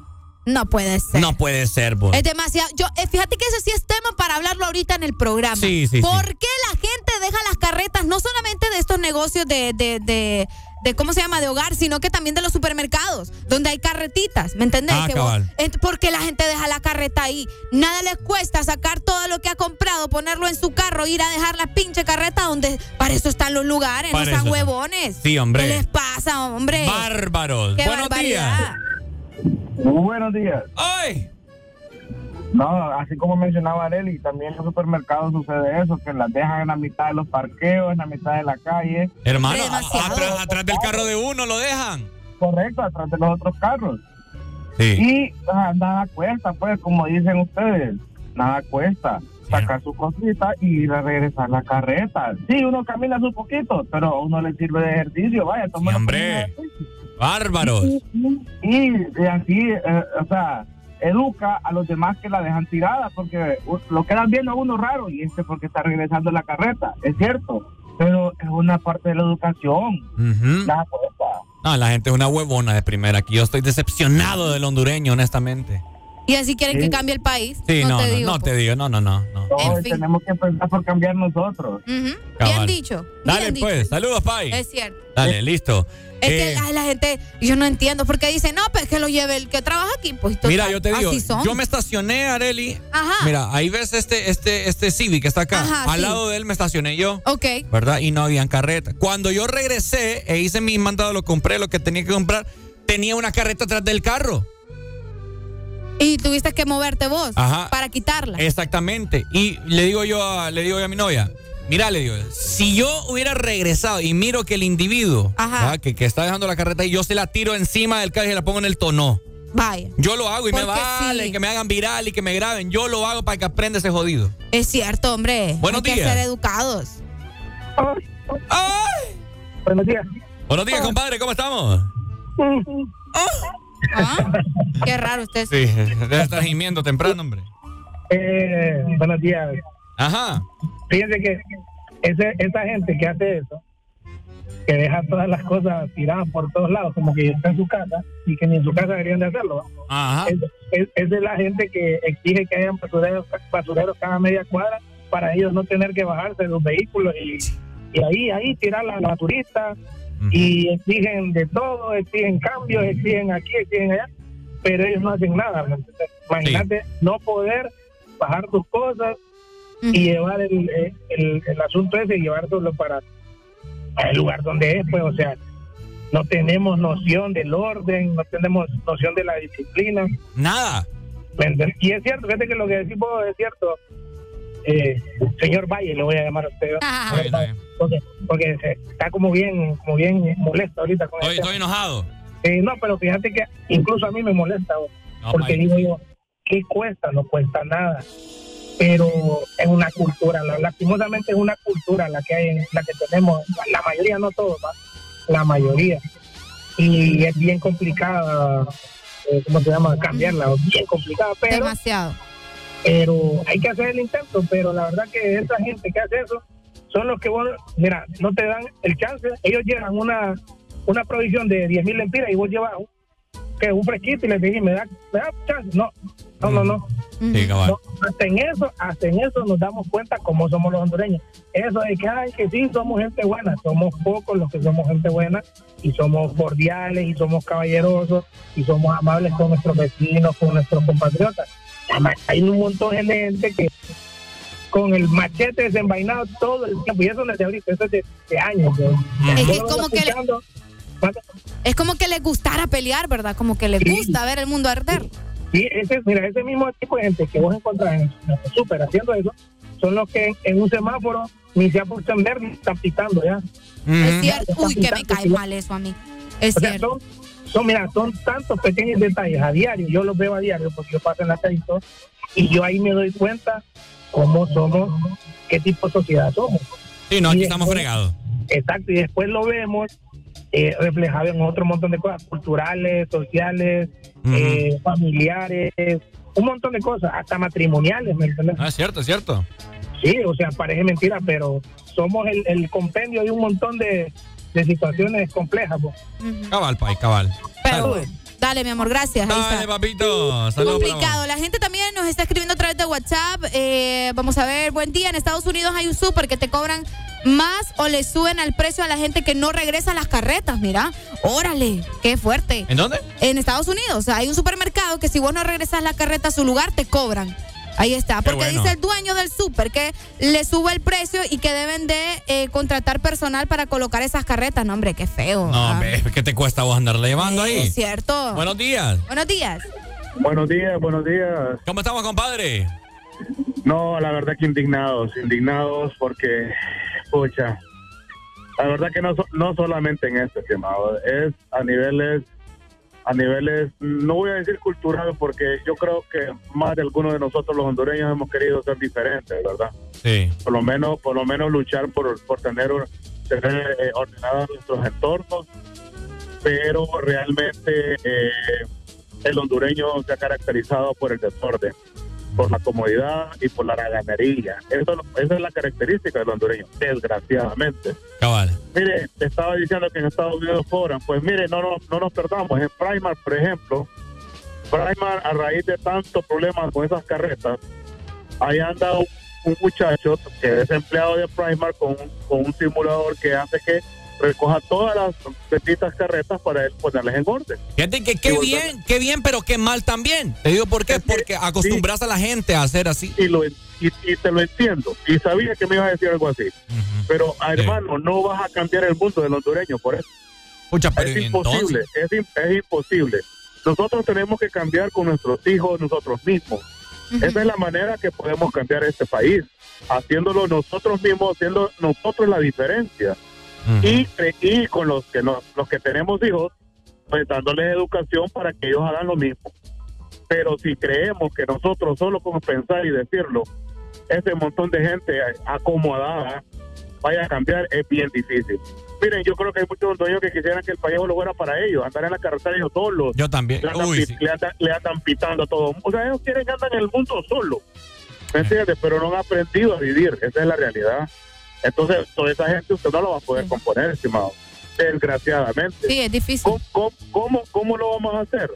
No puede ser. no puede ser, vos. Es demasiado. Yo, eh, fíjate que ese sí es tema para hablarlo ahorita en el programa. Sí, sí, sí. ¿Por qué la gente deja las carretas, no solamente de estos negocios de, de, de, de, ¿cómo se llama? De hogar, sino que también de los supermercados, donde hay carretitas, ¿me entendés? Ah, Que cabal. Ent- ¿Por qué la gente deja la carreta ahí? Nada les cuesta sacar todo lo que ha comprado, ponerlo en su carro, ir a dejar la pinche carreta donde para eso están los lugares, Para no sean huevones. Sí, hombre. ¿Qué les pasa, hombre? Bárbaros. Qué Buenos barbaridad. días. Muy buenos días. ¡Ay! No, así como mencionaba Areli, también en los supermercados sucede eso, que las dejan en la mitad de los parqueos, en la mitad de la calle. Hermano, atrás, atrás del carro de uno lo dejan. Correcto, atrás de los otros carros. Sí. Y ah, nada cuesta, pues, como dicen ustedes, nada cuesta sacar su cosita y ir a regresar la carreta. Sí, uno camina su poquito, pero a uno le sirve de ejercicio, vaya, como hombre. ejercicio. Bárbaros. Y, así, eh, o sea, educa a los demás que la dejan tirada, porque lo quedan viendo a uno raro, y este porque está regresando la carreta, es cierto, pero es una parte de la educación. No, la gente es una huevona de primera. Aquí yo estoy decepcionado del hondureño, honestamente. Y así quieren Sí. que cambie el país. Sí, no, te no, digo. no te digo, no, no, no. no. No, En fin. tenemos que empezar por cambiar nosotros. Ujú. Bien Cabal. dicho. Dale, bien pues. dicho. Saludos, Pai. Es cierto. Dale, listo. Es Eh, que ay, la gente, yo no entiendo, porque dicen, no, pues que lo lleve el que trabaja aquí, pues total, Mira, yo te digo, yo me estacioné, Areli. Ajá. Mira, ahí ves este, este, este Civic que está acá. Ajá, Al sí. lado de él me estacioné yo. Ok. ¿Verdad? Y no habían carreta. Cuando yo regresé e hice mi mandado, lo compré, lo que tenía que comprar, tenía una carreta atrás del carro. Y tuviste que moverte vos Ajá. para quitarla. Exactamente. Y le digo yo a, le digo yo a mi novia, mira, le digo, si yo hubiera regresado y miro que el individuo que, que está dejando la carreta y yo se la tiro encima del carro y la pongo en el tono. Vaya. Yo lo hago y me vale, sí. y que me hagan viral y que me graben. Yo lo hago para que aprenda ese jodido. Es cierto, hombre. Buenos Hay que días. ser educados. Buenos días. Buenos días, compadre, ¿cómo estamos? ¿Ah? Qué raro usted. Sí, debe estar gimiendo temprano, hombre. Eh, buenos días. Ajá. Fíjense que ese, esa gente que hace eso, que deja todas las cosas tiradas por todos lados, como que está en su casa y que ni en su casa deberían de hacerlo. Ajá. Es, es- la gente que exige que hayan basureros, basureros cada media cuadra para ellos no tener que bajarse de los vehículos y, y ahí, ahí tirar la y exigen de todo, exigen cambios, exigen aquí, exigen allá, pero ellos no hacen nada. ¿me entiendes? Imagínate no poder bajar tus cosas y llevar el, el, el asunto ese y llevárselo para el lugar donde es, pues, o sea, no tenemos noción del orden, no tenemos noción de la disciplina. Nada. Y es cierto, fíjate que lo que decís vos es cierto. Eh, señor Valle, le voy a llamar a usted. Porque, porque se- está como bien, como bien molesto ahorita con Estoy, estoy enojado. Eh, no, pero fíjate que incluso a mí me molesta, No, porque digo yo, ¿qué cuesta? No cuesta nada. Pero es una cultura, la- lastimosamente es una cultura la que hay, en- la que tenemos, la, la mayoría, no todos, ¿va? la mayoría. Y es bien complicada, eh, ¿cómo se llama? Cambiarla, bien complicada, pero... Demasiado. Pero hay que hacer el intento, pero la verdad que esa gente que hace eso son los que, vos, mira, no te dan el chance. Ellos llevan una, una provisión de 10 mil lempiras y vos llevas un, que un fresquito y les decís, ¿me da, me da chance? No, no, no, no. Sí. No, hasta en eso, hasta en eso nos damos cuenta cómo somos los hondureños. Eso de que, ay, que sí, somos gente buena, somos pocos los que somos gente buena y somos cordiales y somos caballerosos y somos amables con nuestros vecinos, con nuestros compatriotas. Hay un montón de gente que con el machete desenvainado todo el tiempo, y eso no es de ahorita, eso es de, de años. ¿no? Es que como que le- Es como que les gustara pelear, ¿verdad? Como que les gusta ver el mundo arder. Sí, ese, mira, ese mismo tipo de gente que vos encontrás en en el súper haciendo eso, son los que en un semáforo ni se por verde ni están pitando ya. Es cierto. Están Uy, que me cae mal eso a mí. Es O sea, cierto. son, son, mira, son tantos pequeños detalles a diario, yo los veo a diario porque yo paso en la calle y yo ahí me doy cuenta cómo somos, qué tipo de sociedad somos. Sí, no, aquí estamos fregados. Exacto, y después lo vemos eh, reflejado en otro montón de cosas, culturales, sociales, eh, familiares, un montón de cosas, hasta matrimoniales, ¿me entiendes? Ah, es cierto, es cierto. Sí, o sea, parece mentira, pero somos el, el compendio de un montón de, de situaciones complejas. pues. Cabal, país, cabal. Pero, dale, mi amor, gracias. Dale, papito. Saludos. Complicado. La gente también nos está escribiendo a través de WhatsApp. Eh, vamos a ver, buen día. En Estados Unidos hay un súper que te cobran más o le suben al precio a la gente que no regresa a las carretas. Mira, órale, qué fuerte. ¿En dónde? En Estados Unidos, o sea, hay un supermercado que si vos no regresas la carreta a su lugar, te cobran. Ahí está, porque bueno. dice el dueño del súper que le sube el precio y que deben de eh, contratar personal para colocar esas carretas. No, hombre, qué feo. No, Ah, hombre, ¿qué te cuesta vos andarle llevando ahí? Es cierto. Buenos días. Buenos días. Buenos días, buenos días. ¿Cómo estamos, compadre? No, la verdad que indignados, indignados porque, pucha, la verdad que no, so- no solamente en este estimado, es a niveles, a niveles, no voy a decir culturales porque yo creo que más de algunos de nosotros los hondureños hemos querido ser diferentes, ¿verdad? Sí. Por lo menos, por lo menos luchar por, por tener, eh, ordenados nuestros entornos, pero realmente eh, el hondureño se ha caracterizado por el desorden, por la comodidad y por la raganería. Eso, esa es la característica del hondureño, desgraciadamente. Cabal. Mire, estaba diciendo que en Estados Unidos cobran. Pues mire, no, no, no nos perdamos. En Primar, por ejemplo, Primar, a raíz de tantos problemas con esas carretas, ahí anda un, un muchacho que es empleado de Primar con, con un simulador que hace que recoja todas las benditas carretas para él ponerles en orden. Fíjate que qué bien, qué bien, pero qué mal también. Te digo por qué, porque acostumbras a la gente a hacer así. Y, lo, y, y te lo entiendo. Y sabía que me ibas a decir algo así. Pero, hermano, no vas a cambiar el mundo del hondureño por eso. pero es ¿y imposible, es, im- es imposible. Nosotros tenemos que cambiar con nuestros hijos, nosotros mismos. Esa es la manera que podemos cambiar este país, haciéndolo nosotros mismos, haciendo nosotros la diferencia. Y, cre- y con los que nos, los que tenemos hijos, pues dándoles educación para que ellos hagan lo mismo. Pero si creemos que nosotros solo con pensar y decirlo, ese montón de gente acomodada vaya a cambiar, es bien difícil. Miren, yo creo que hay muchos hondureños que quisieran que el país lo fuera para ellos, andar en la carretera ellos solos. Yo también. Le andan, Uy, pi- sí. le andan- le andan pitando a todo. O sea, ellos quieren que andan en el mundo solo. ¿Me entiendes? Pero no han aprendido a vivir. Esa es la realidad. Entonces, toda esa gente usted no lo va a poder componer, estimado. Desgraciadamente. Sí, es difícil. ¿Cómo, cómo, cómo- cómo lo vamos a hacer?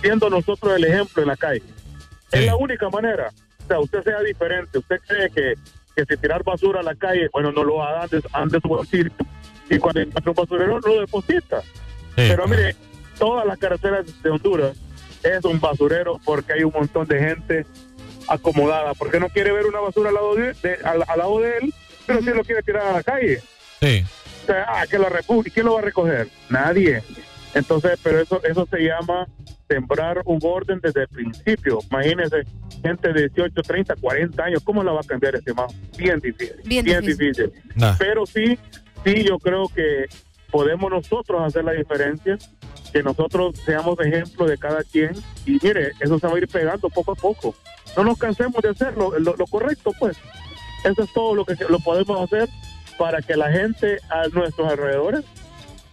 Siendo nosotros el ejemplo en la calle. Es la única manera. O sea, usted sea diferente. Usted cree que, que si tirar basura a la calle, bueno, no lo haga antes, antes su bolsillo. Y cuando encuentra un basurero, lo deposita. Pero mire, todas las carreteras de Honduras es un basurero porque hay un montón de gente acomodada. Porque no quiere ver una basura al lado de, de- al, al lado de él, pero sí lo quiere tirar a la calle. Sí. O sea, ah, que lo ¿y quién lo va a recoger? Nadie. Entonces, pero eso eso se llama sembrar un orden desde el principio. Imagínense, gente de 18, 30, 40 años, ¿cómo la va a cambiar ese más? Bien difícil. Bien difícil. difícil. Nah. Pero sí, sí, yo creo que podemos nosotros hacer la diferencia, que nosotros seamos ejemplo de cada quien y mire, eso se va a ir pegando poco a poco. No nos cansemos de hacerlo, lo, lo correcto pues. Eso es todo lo que lo podemos hacer para que la gente a nuestros alrededores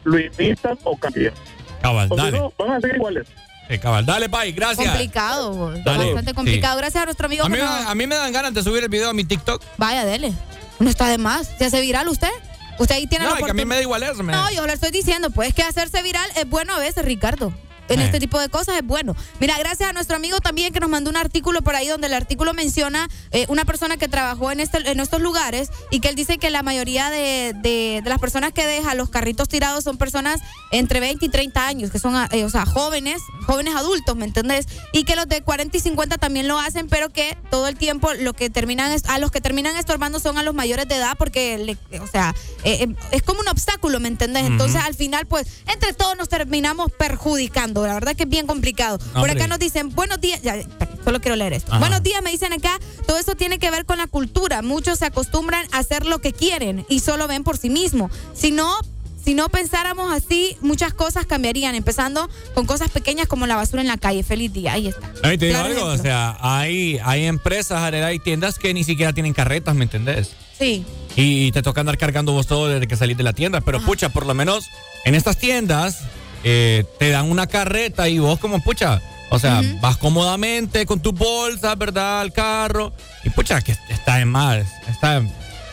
lo imitan o cambien. Cabal, dale. no, van a ser iguales. Sí, cabal. Dale, Pai, gracias. Complicado. Dale. bastante Sí. complicado. Gracias a nuestro amigo A mí, a mí me dan ganas de subir el video a mi TikTok. Vaya, dele. No está de más. ¿Se hace viral usted? Usted ahí tiene No, la que a mí me da igual eso. me- No, yo le estoy diciendo, pues que hacerse viral es bueno a veces, Ricardo. En Eh. este tipo de cosas es bueno. Mira, gracias a nuestro amigo también que nos mandó un artículo por ahí donde el artículo menciona eh, una persona que trabajó en, este, en estos lugares y que él dice que la mayoría de, de- de las personas que dejan los carritos tirados son personas entre 20 y 30 años, que son, eh, o sea, jóvenes, jóvenes adultos, ¿me entendés? Y que los de 40 y 50 también lo hacen, pero que todo el tiempo lo que terminan es- a los que terminan estorbando son a los mayores de edad porque, le- o sea, eh, eh, es como un obstáculo, ¿me entendés? Entonces, al final, pues, entre todos nos terminamos perjudicando. La verdad que es bien complicado. Por acá nos dicen, buenos días. Ya, solo quiero leer esto. Ajá. Buenos días, me dicen acá. Todo esto tiene que ver con la cultura. Muchos se acostumbran a hacer lo que quieren y solo ven por sí mismos. Si no. Si no pensáramos así, muchas cosas cambiarían, empezando con cosas pequeñas como la basura en la calle. Feliz día, ahí está. Ahí te digo Claro algo, o sea, hay, hay empresas, hay tiendas que ni siquiera tienen carretas, ¿me entendés? Sí. Y te toca andar cargando vos todo desde que salís de la tienda. Pero pucha, por lo menos en estas tiendas eh, te dan una carreta y vos como pucha, o sea, vas cómodamente con tus bolsas, ¿verdad? Al carro. Y pucha, que está en más. Está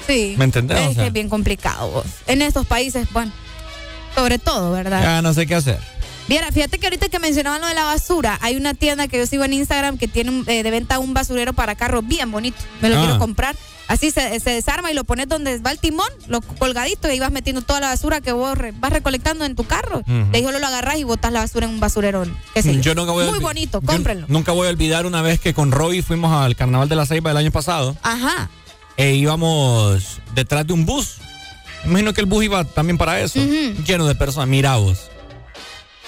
Sí. ¿Me entendés? Es O sea. que es bien complicado. vos. En estos países, bueno, sobre todo, ¿verdad? ya no sé qué hacer. Viera, fíjate que ahorita que mencionaban lo de la basura, hay una tienda que yo sigo en Instagram que tiene eh, de venta un basurero para carros bien bonito. Me lo Ah. quiero comprar. Así se, se desarma y lo pones donde va el timón, lo colgadito, y ahí vas metiendo toda la basura que vos re- vas recolectando en tu carro. Ujú. De ahí solo lo agarras y botas la basura en un basurero. qué sé yo. Nunca voy a Muy bonito, cómprenlo. Nunca voy a olvidar una vez que con Robbie fuimos al Carnaval de la Ceiba del año pasado Ajá. e íbamos detrás de un bus. Imagino que el bus iba también para eso, lleno de personas. Mira vos.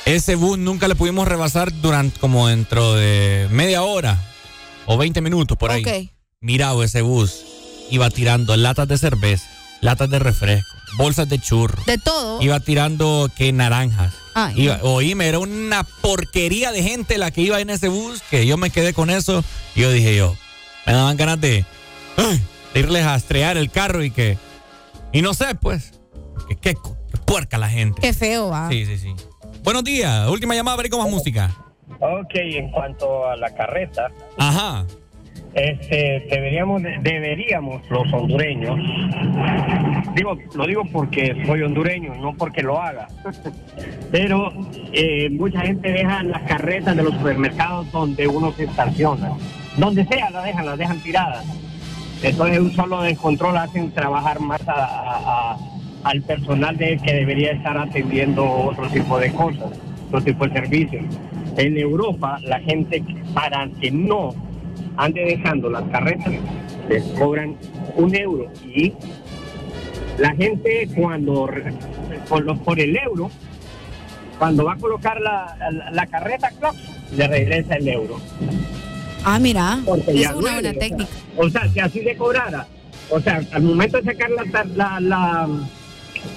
Ese bus nunca le pudimos rebasar durante como dentro de media hora o 20 minutos por ahí. Ok. Mira vos, ese bus iba tirando latas de cerveza, latas de refresco, bolsas de churro. De todo. Iba tirando que naranjas. Ay, Iba, oíme, era una porquería de gente la que iba en ese bus que yo me quedé con eso y yo dije yo, me daban ganas de, irles a estrear el carro y que, y no sé pues, que, que- que puerca la gente. Qué feo, va. Sí, sí, sí. Buenos días, última llamada, ver con más música. Ok, en cuanto a la carreta, Ajá. Este, deberíamos, deberíamos los hondureños, digo, lo digo porque soy hondureño, no porque lo haga, pero eh, mucha gente deja las carretas de los supermercados donde uno se estaciona, donde sea las dejan, las dejan tiradas. Entonces un solo descontrol hacen trabajar más a- al personal de que debería estar atendiendo otro tipo de cosas, otro tipo de servicios. En Europa la gente para que no ande dejando las carretas les cobran un euro y la gente cuando por, lo- por el euro cuando va a colocar la, la, la carreta le regresa el euro Ah, mira. Porque Es una buena técnica. O sea, si así se cobrara, o sea, al momento de sacar la, la, la,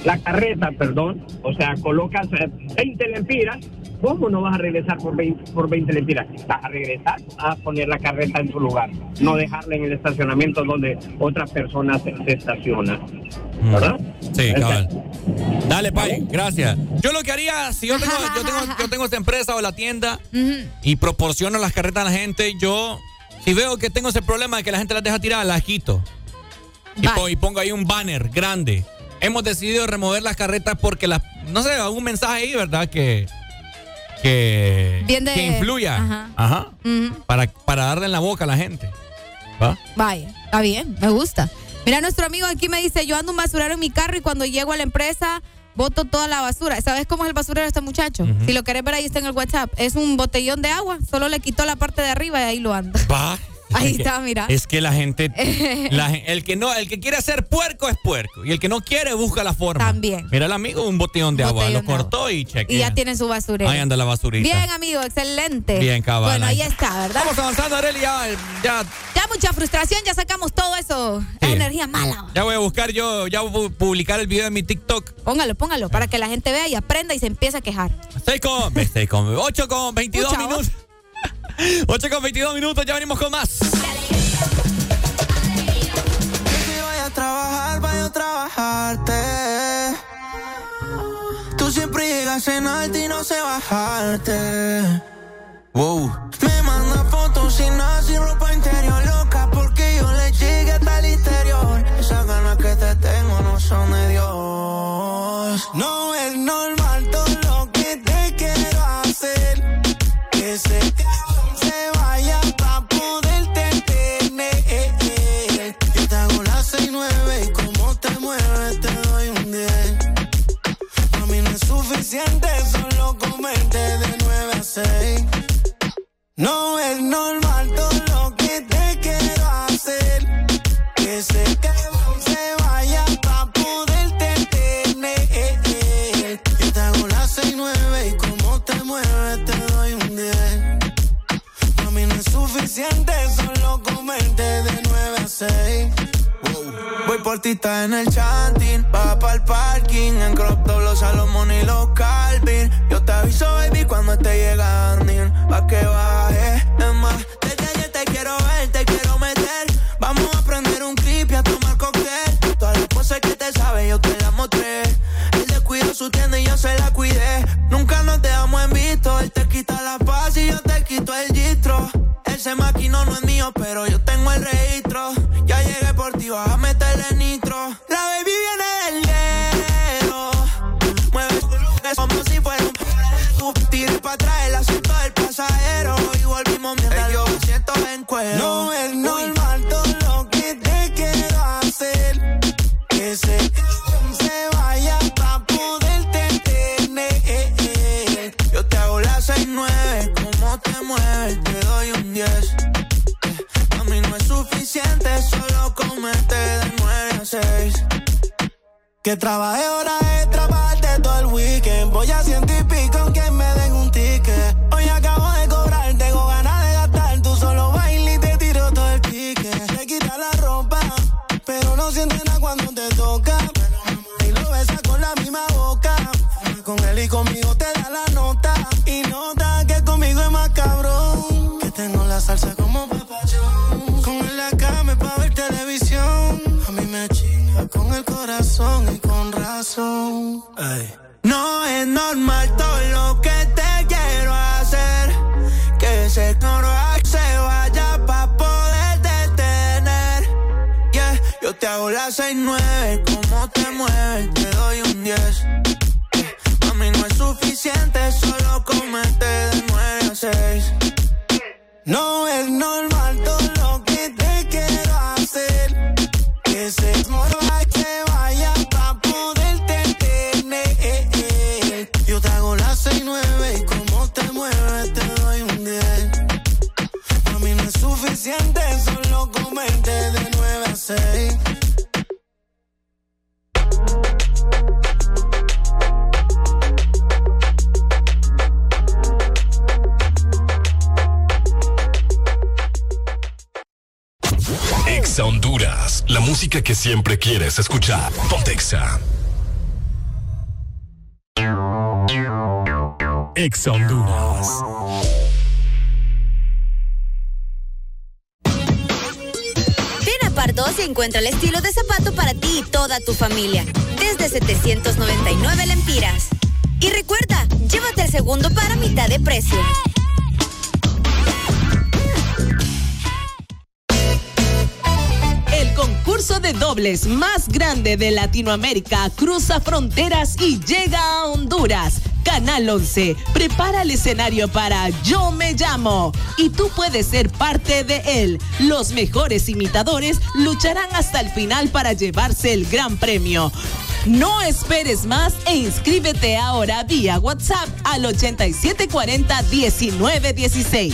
la carreta, perdón, o sea, colocas eh, 20 lempiras, ¿cómo no vas a regresar por 20, por 20 lempiras? Vas a regresar a poner la carreta en su lugar, no dejarla en el estacionamiento donde otra persona se, se estaciona. ¿Verdad? Sí, cabal. Dale, Pai, gracias. Yo lo que haría, si yo tengo, yo tengo, yo tengo esta empresa o la tienda y proporciono las carretas a la gente, yo, si veo que tengo ese problema de que la gente las deja tiradas, las quito. Y, po- y pongo ahí un banner grande. Hemos decidido remover las carretas porque las, no sé, algún mensaje ahí, ¿verdad? Que, que, Bien de- que influya. Ajá. Para, para darle en la boca a la gente. ¿Va? Vaya, está bien, me gusta. Mira, nuestro amigo aquí me dice, yo ando un basurero en mi carro y cuando llego a la empresa boto toda la basura. ¿Sabes cómo es el basurero de este muchacho? Si lo querés ver ahí está en el WhatsApp. Es un botellón de agua, solo le quitó la parte de arriba y ahí lo anda. Va. Ahí Es que- está, mira. Es que la gente, la el que no, el que quiere ser puerco es puerco y el que no quiere busca la forma. También. Mira el amigo un botellón de agua, lo cortó y chequea. Y ya tienen su basurero. Ahí anda la basurita. Bien, amigo, excelente. Bien, cabal. Bueno, ahí está, ¿verdad? Vamos avanzando, Arely, ya, ya, Ya mucha frustración, ya sacamos todo eso. Sí. Energía mala. ya voy a buscar yo, ya voy a publicar el video de mi TikTok. Póngalo, póngalo, para que la gente vea y aprenda y se empiece a quejar. 6 con, 6 con, 8 con 22 Pucha, minutos. 8 con 22 minutos, ya venimos con más. Vaya a trabajar, vaya a trabajarte. Tú siempre llegas en alto y no sé bajarte. Wow. Me manda fotos sin nada, Está en el chanting. Va para el parking. En crop top, los Salomón y los Calvin. Yo te aviso, baby, cuando esté llegando. Pa' que baje. Es más, desde ayer te quiero ver, te quiero meter. Vamos a prender un clip y a tomar cóctel. Todas las cosas que te sabes, yo te las mostré. Él descuidó su tienda vas a meterle nitro. Que trabaje que siempre quieres escuchar. Pontexa. Exa Honduras. Ven a Pardos y encuentra el estilo de zapato para ti y toda tu familia. Desde 799 lempiras. Y recuerda, llévate el segundo para mitad de precio. Más grande de Latinoamérica cruza fronteras y llega a Honduras. Canal 11 prepara el escenario para Yo me llamo y tú puedes ser parte de él. Los mejores imitadores lucharán hasta el final para llevarse el gran premio. No esperes más e inscríbete ahora vía WhatsApp al 8740 1916.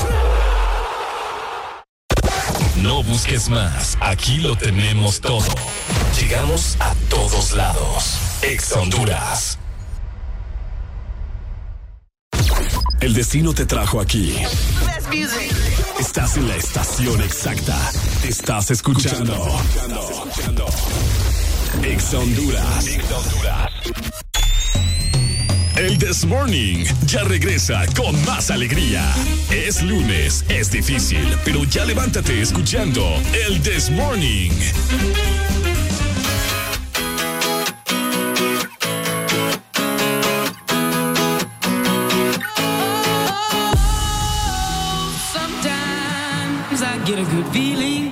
No busques más, aquí lo tenemos todo. Llegamos a todos lados. Ex Honduras. El destino te trajo aquí. Estás en la estación exacta. Estás escuchando. Ex Honduras. El This Morning ya regresa con más alegría. Es lunes, es difícil, pero ya levántate escuchando el This Morning. Sometimes I get a good feeling.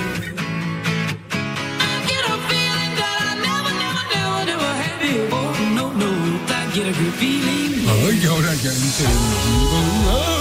I get a good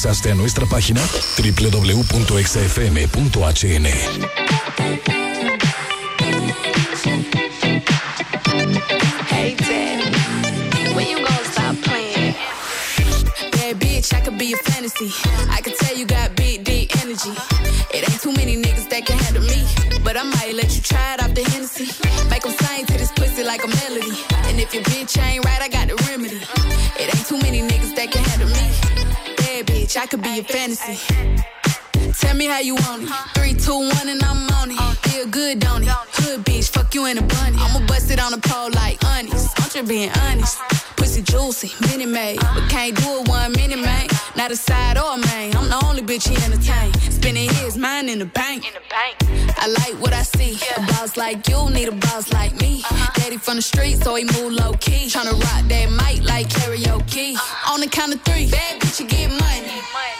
ingresaste a nuestra página? www.exafm.hn. Hey, Daddy, when you gonna stop playing? Bad bitch, I could be a fantasy. I could tell you got big, deep energy. It ain't too many niggas that can handle me. But I might let you try it off the Hennessy. Make 'em sing to this pussy like a melody. And if your bitch ain't right, I I could be a fantasy. Tell me how you want it. Three, two, one, and I'm on it. Uh. Feel good, don't it? Hood bitch, fuck you in a bunny. I'ma bust it on the pole like honest. I'm just being honest. Uh-huh. Juicy, mini made. But can't do it one minute, man. Not a side or a main. I'm the only bitch he entertain. Spending his mind in the bank. In the bank. I like what I see. A boss like you need a boss like me. Uh-huh. Daddy from the street, so he move low key. Tryna rock that mic like karaoke. Uh-huh. On the count of three, bad bitch, you get money. Broke niggas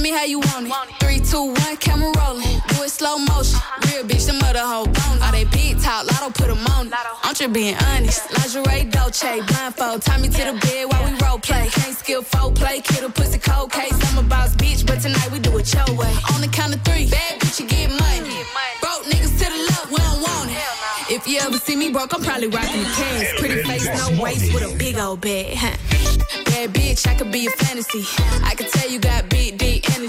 tell me how you want it. Three, two, one, camera rolling. Do it slow motion. Real bitch, the mother whole bone. All they big talk, lotto put 'em on. it. I'm just being honest. Lingerie, Dolce, blindfold. Tie me to the bed while we role play. Can't skill folk play, kid a pussy cold case. I'm a boss bitch, but tonight we do it your way. On the count of three, bad bitch, you get money. Broke niggas to the left, we don't want it. If you ever see me broke, I'm probably rocking the cash. Pretty face, no waist, with a big old bag. Huh? Bad bitch, I could be a fantasy. I could tell you got big, deep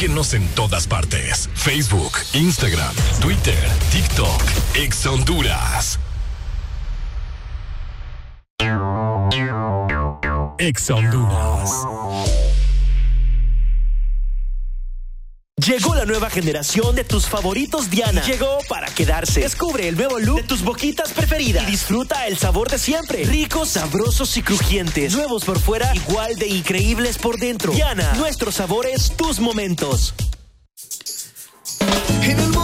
Síguenos en todas partes. Facebook, Instagram, Twitter, TikTok, Ex Honduras. Ex Honduras. Llegó la nueva generación de tus favoritos Diana. Llegó para quedarse. Descubre el nuevo look de tus boquitas preferidas y disfruta el sabor de siempre. Ricos, sabrosos y crujientes. Nuevos por fuera, igual de increíbles por dentro. Diana, nuestros sabores, tus momentos. En el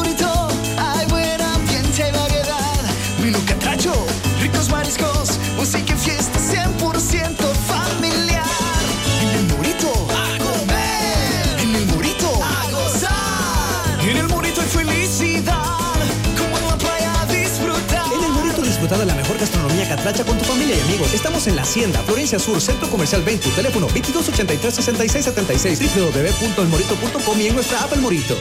hay ambiente variedad. Catracho, ricos mariscos, música catracha con tu familia y amigos. Estamos en la Hacienda, Florencia Sur, Centro Comercial 20, teléfono 2283-6676, www.elmorito.com y en nuestra app El Morito.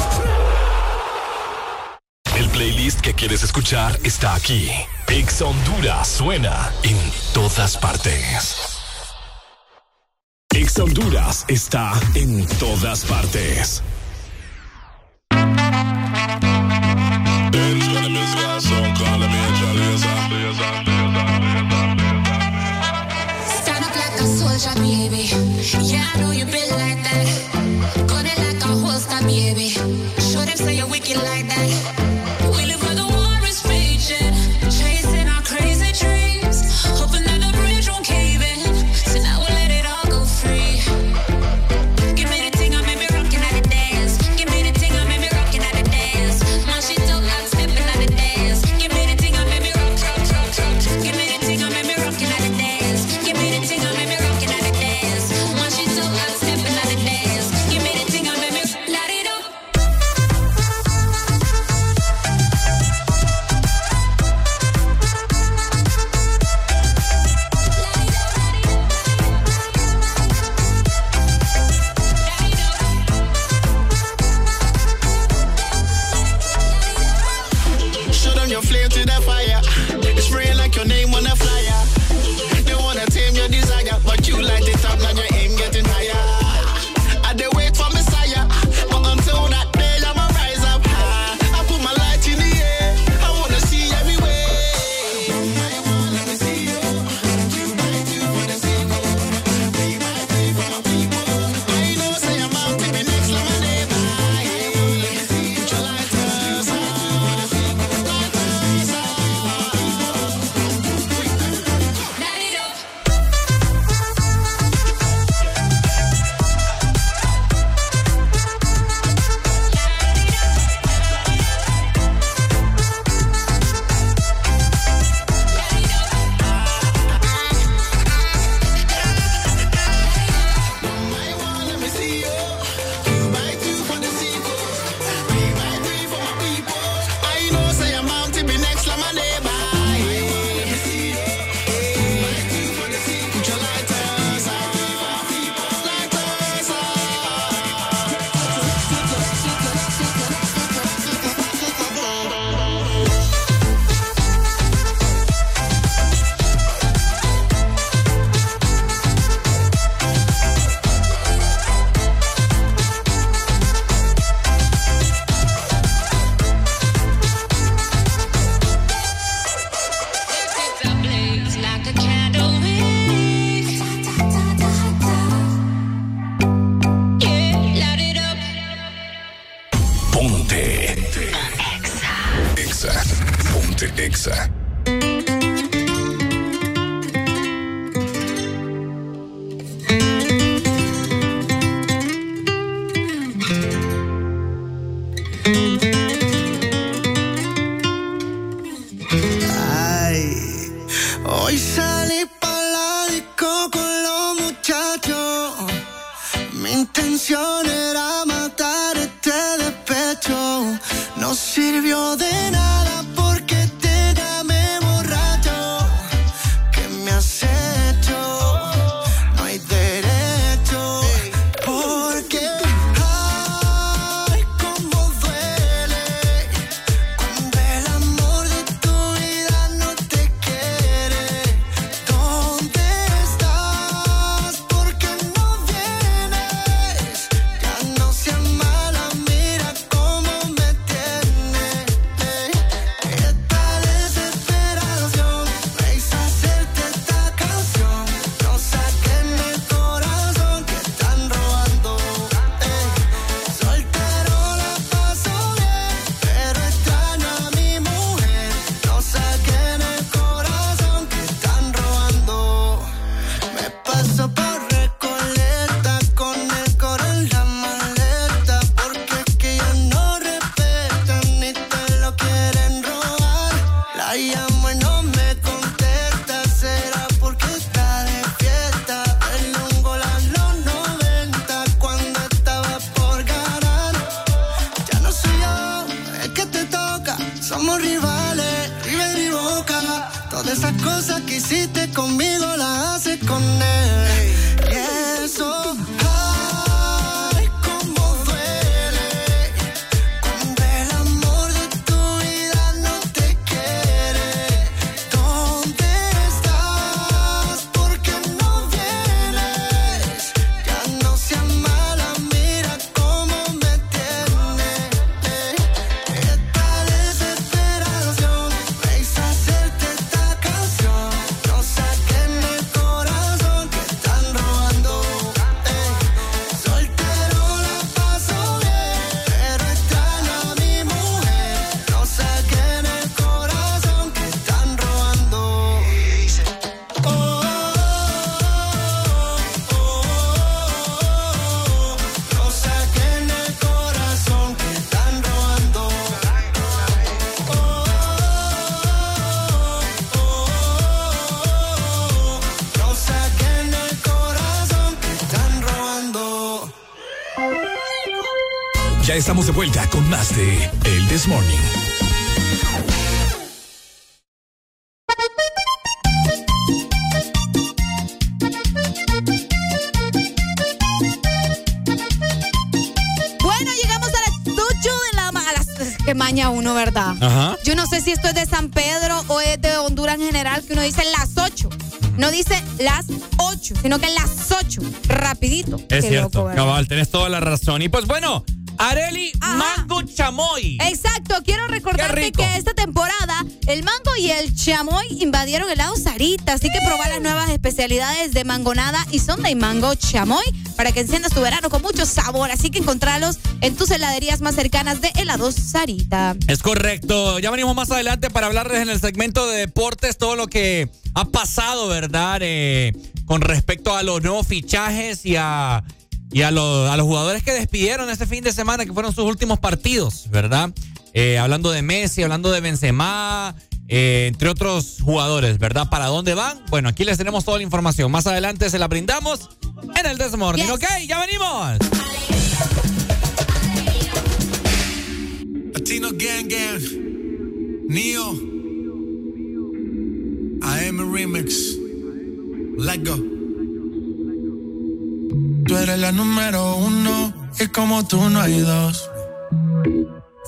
Playlist que quieres escuchar está aquí. Ex Honduras suena en todas partes. Ex Honduras está en todas partes. Estamos de vuelta con más de El This Morning. Bueno, llegamos a las 8 de la mañana. Que maña uno, ¿verdad? Ajá. Yo no sé si esto es de San Pedro o es de Honduras en general, que uno dice las 8. No dice las 8, sino que las 8. Rapidito. Es Qué cierto, cabal, tenés toda la razón. Y pues bueno, Areli Mango Chamoy. Exacto, quiero recordarte que esta temporada el mango y el chamoy invadieron el lado Sarita, así que probar las nuevas especialidades de mangonada y sonda y mango chamoy para que enciendas tu verano con mucho sabor, así que encontralos en tus heladerías más cercanas de helados Sarita. Es correcto. Ya venimos más adelante para hablarles en el segmento de deportes todo lo que ha pasado, ¿verdad? Eh, con respecto a los nuevos fichajes y a, y a, los, a los jugadores que despidieron este fin de semana, que fueron sus últimos partidos, ¿verdad? Eh, hablando de Messi, hablando de Benzema, eh, entre otros jugadores, ¿verdad? ¿Para dónde van? Bueno, aquí les tenemos toda la información. Más adelante se la brindamos en el Desmorning, ¿ok? ¡Ya venimos! Latino Gang Gang, Neo, AM Remix, Let Go. Tú eres la número uno y como tú no hay dos.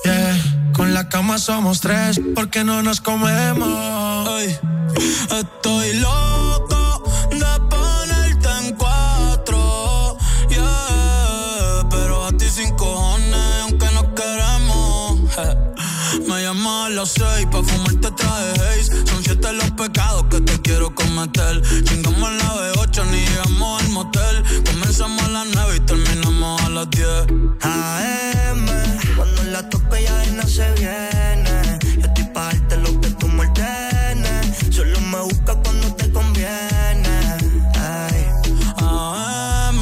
Yeah, con la cama somos tres porque no nos comemos. Ay, estoy loco de ponerte en cuatro. Yeah, pero a ti sin cojones aunque no queremos. Me llamas a las seis pa' fumarte traje. Son siete los pecados que te quiero cometer. Chingamos la B8 ni Comenzamos a las 9 y terminamos a las 10. AM, cuando la tope ya de no se viene. Yo estoy pa' darte lo que tú me. Solo me busca cuando te conviene. Ay. AM,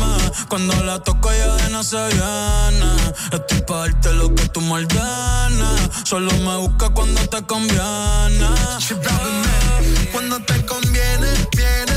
cuando la toco ya de no se viene. Estoy pa' darte lo que tú me ordenes. Solo me busca cuando te conviene. Ay. Cuando te conviene, viene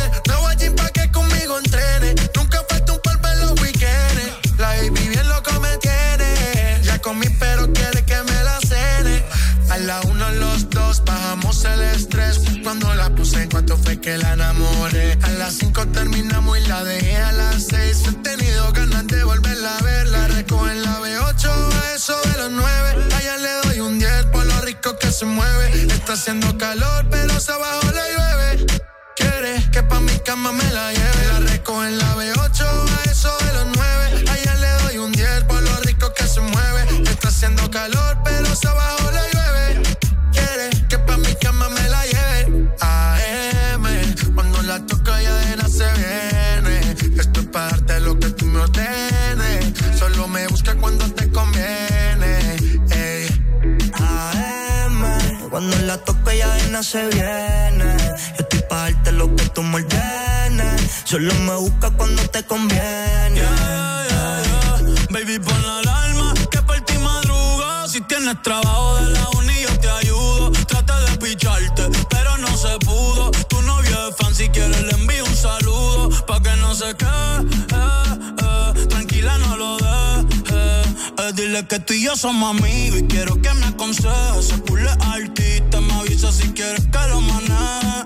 la baby bien loco me tiene. Ya comí, pero quiere que me la cene. A la uno, los dos, bajamos el estrés. Cuando la puse, en cuanto fue que la enamoré. A las cinco terminamos y la dejé a las seis. He tenido ganas de volverla a ver. La recojo en la B8, a eso de los nueve. Allá le doy un 10 por lo rico que se mueve. Está haciendo calor, pero se abajo le llueve. Quiere que pa' mi cama me la lleve. La recojo en la B8, a eso de los nueve. Allá le doy un 10 por lo rico que se mueve. Está haciendo calor, pero se abajo le llueve. Quiere que pa' mi cama me la lleve. AM, cuando la toca ya de nada se viene. Esto es para darte lo que tú me ordenes. Solo me busca cuando te conviene. Ey. AM, cuando la toco ella de se viene. Pa' darte lo que tú me ordenes. Solo me busca cuando te conviene. Baby, pon la alarma que por ti madruga. Si tienes trabajo de la uni, yo te ayudo. Traté de picharte, pero no se pudo. Tu novio es fan, si quieres le envío un saludo. Pa' que no se quede, eh, eh. tranquila, no lo. Eh, dile que tú y yo somos amigos y quiero que me aconsejes. Se pule artista, me avisa si quieres que lo maneje.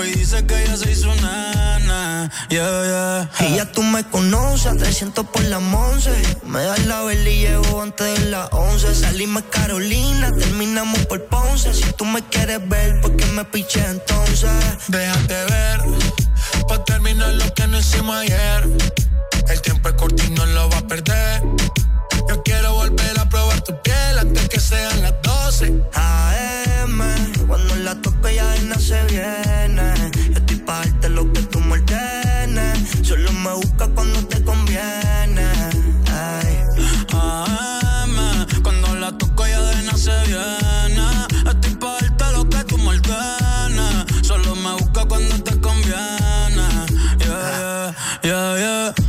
y dice que ella se hizo nana. Yeah, yeah. Y ya tú me conoces, a 300 por la once. Me das la vela y llego antes de las 11. Salimos Carolina, terminamos por Ponce. Si tú me quieres ver, ¿por qué me piché entonces? Déjate ver, pa' terminar lo que no hicimos ayer. El tiempo es corto y no lo va a perder. Yo quiero volver a probar tu piel antes que sean las 12. AM, cuando la nada se viene. Yo estoy pa' lo que tú me. Solo me busca cuando te conviene. Ay. AM, cuando la toco ya de nada se viene. Estoy pa' lo que tú me. Solo me busca cuando te conviene. Yeah, yeah, yeah.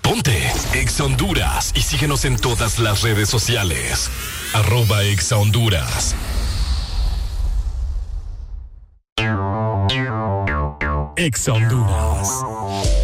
Ponte Exa Honduras y síguenos en todas las redes sociales. Arroba Exa Honduras. Exa Honduras.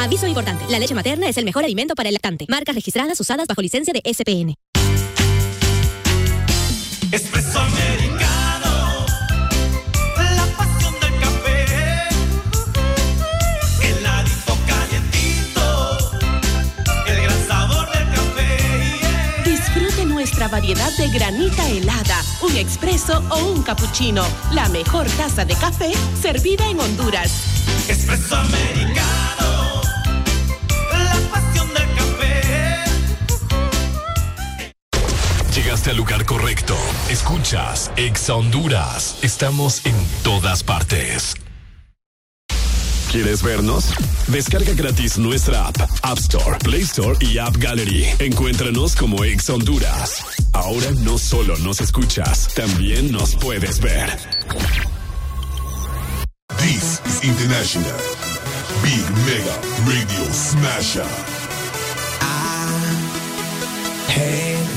Aviso importante, la leche materna es el mejor alimento para el lactante. Marcas registradas usadas bajo licencia de SPN. Espresso americano, la pasión del café, heladito calientito, el gran sabor del café. Disfrute nuestra variedad de granita helada, un expreso o un cappuccino. La mejor taza de café servida en Honduras. Espresso americano, Llegaste al lugar correcto. Escuchas Exa Honduras. Estamos en todas partes. ¿Quieres vernos? Descarga gratis nuestra app, App Store, Play Store y App Gallery. Encuéntranos como Exa Honduras. Ahora no solo nos escuchas, también nos puedes ver. is International. Big Mega Radio Smasher. Had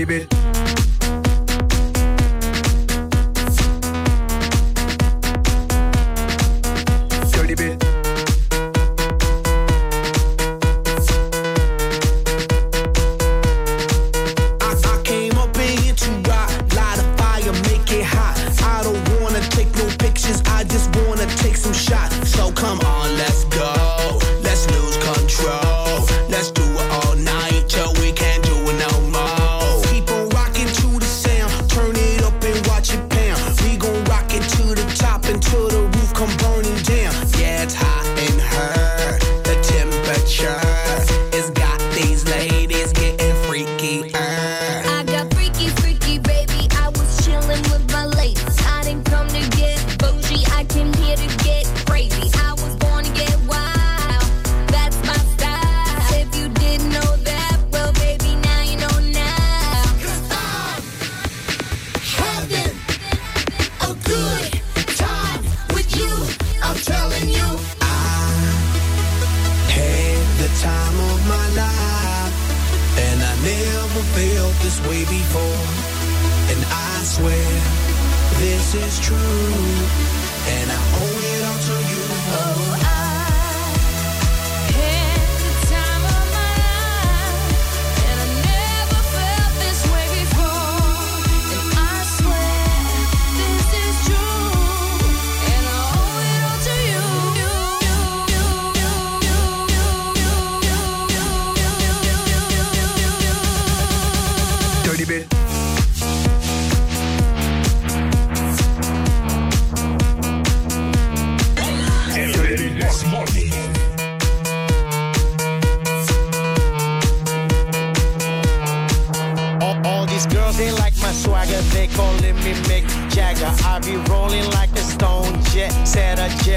Baby.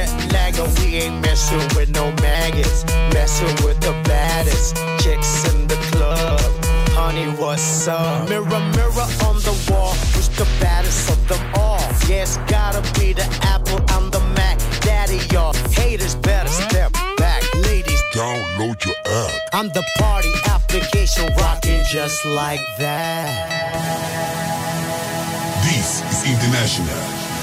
Jet lagger. We ain't messing with no maggots. Messing with the baddest chicks in the club. Honey, what's up? Mirror, mirror on the wall. Who's the baddest of them all? Yes, gotta be the Apple. I'm the Mac. Daddy, y'all haters better step back. Ladies, Download your app. I'm the party application rocking just like that. This is International.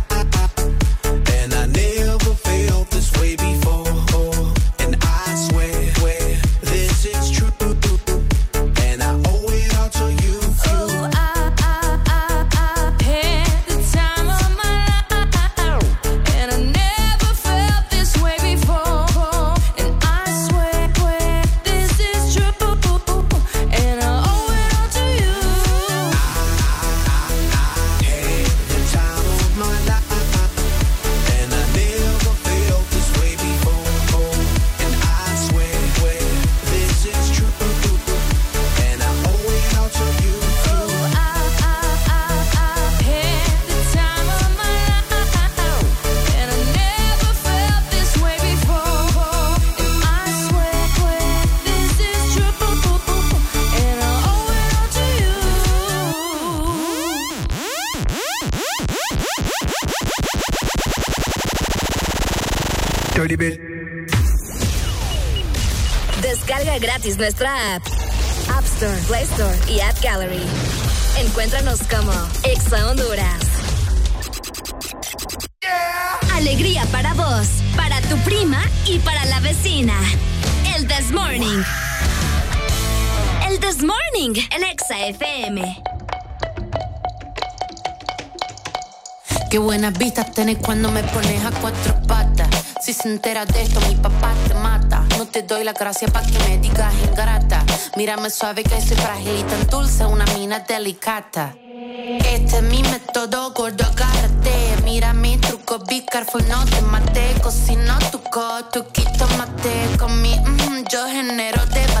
nuestra app. App Store, Play Store y App Gallery. Encuéntranos como Exa Honduras. Alegría para vos, para tu prima y para la vecina. El This Morning. El This Morning en Exa FM. Qué buenas vistas tenés cuando me pones a cuatro patas. Si se entera de esto, mi papá te mata. Te doy la gracia para que me digas ingrata. Mírame suave que soy frágil y tan dulce, una mina delicata. Este es mi método, gordo, agárrate. Mira mi truco, be careful, no te mate. Cocino tu coto, quito mate. Con mi, mm, yo genero debate.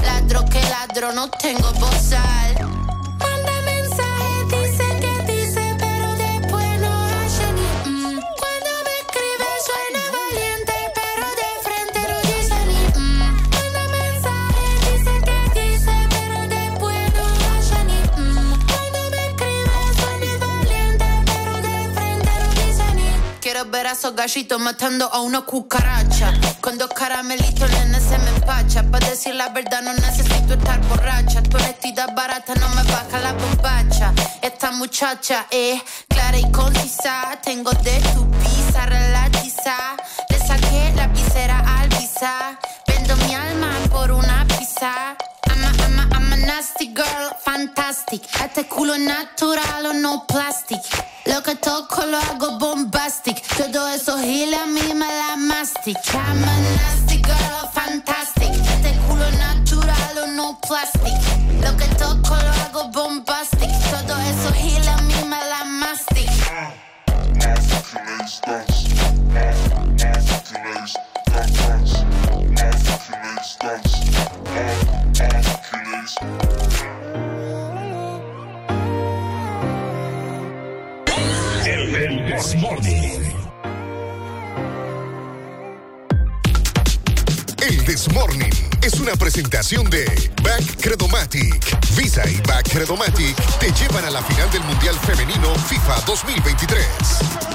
Ladro que ladro, no tengo bozal. Esos gallitos matando a una cucaracha. Con dos caramelitos, nene, se me empacha. Para decir la verdad, no necesito estar borracha. Tu honestidad barata no me baja la bombacha. Esta muchacha es clara y concisa. Tengo de tu pizza relatiza. Le saqué la visera al visa. Vendo mi alma por una pizza. Nasty girl, fantastic. Este culo natural no plastic. Lo que toco lo hago bombastic. Todo eso giles a mí me la mastic. I'm a nasty girl, fantastic. Este culo natural no plastic. Lo que toco lo hago bombastic. Todo eso giles a mí me la mastic. El. El es una presentación de Back Credomatic. Visa y Back Credomatic te llevan a la final del Mundial Femenino FIFA 2023.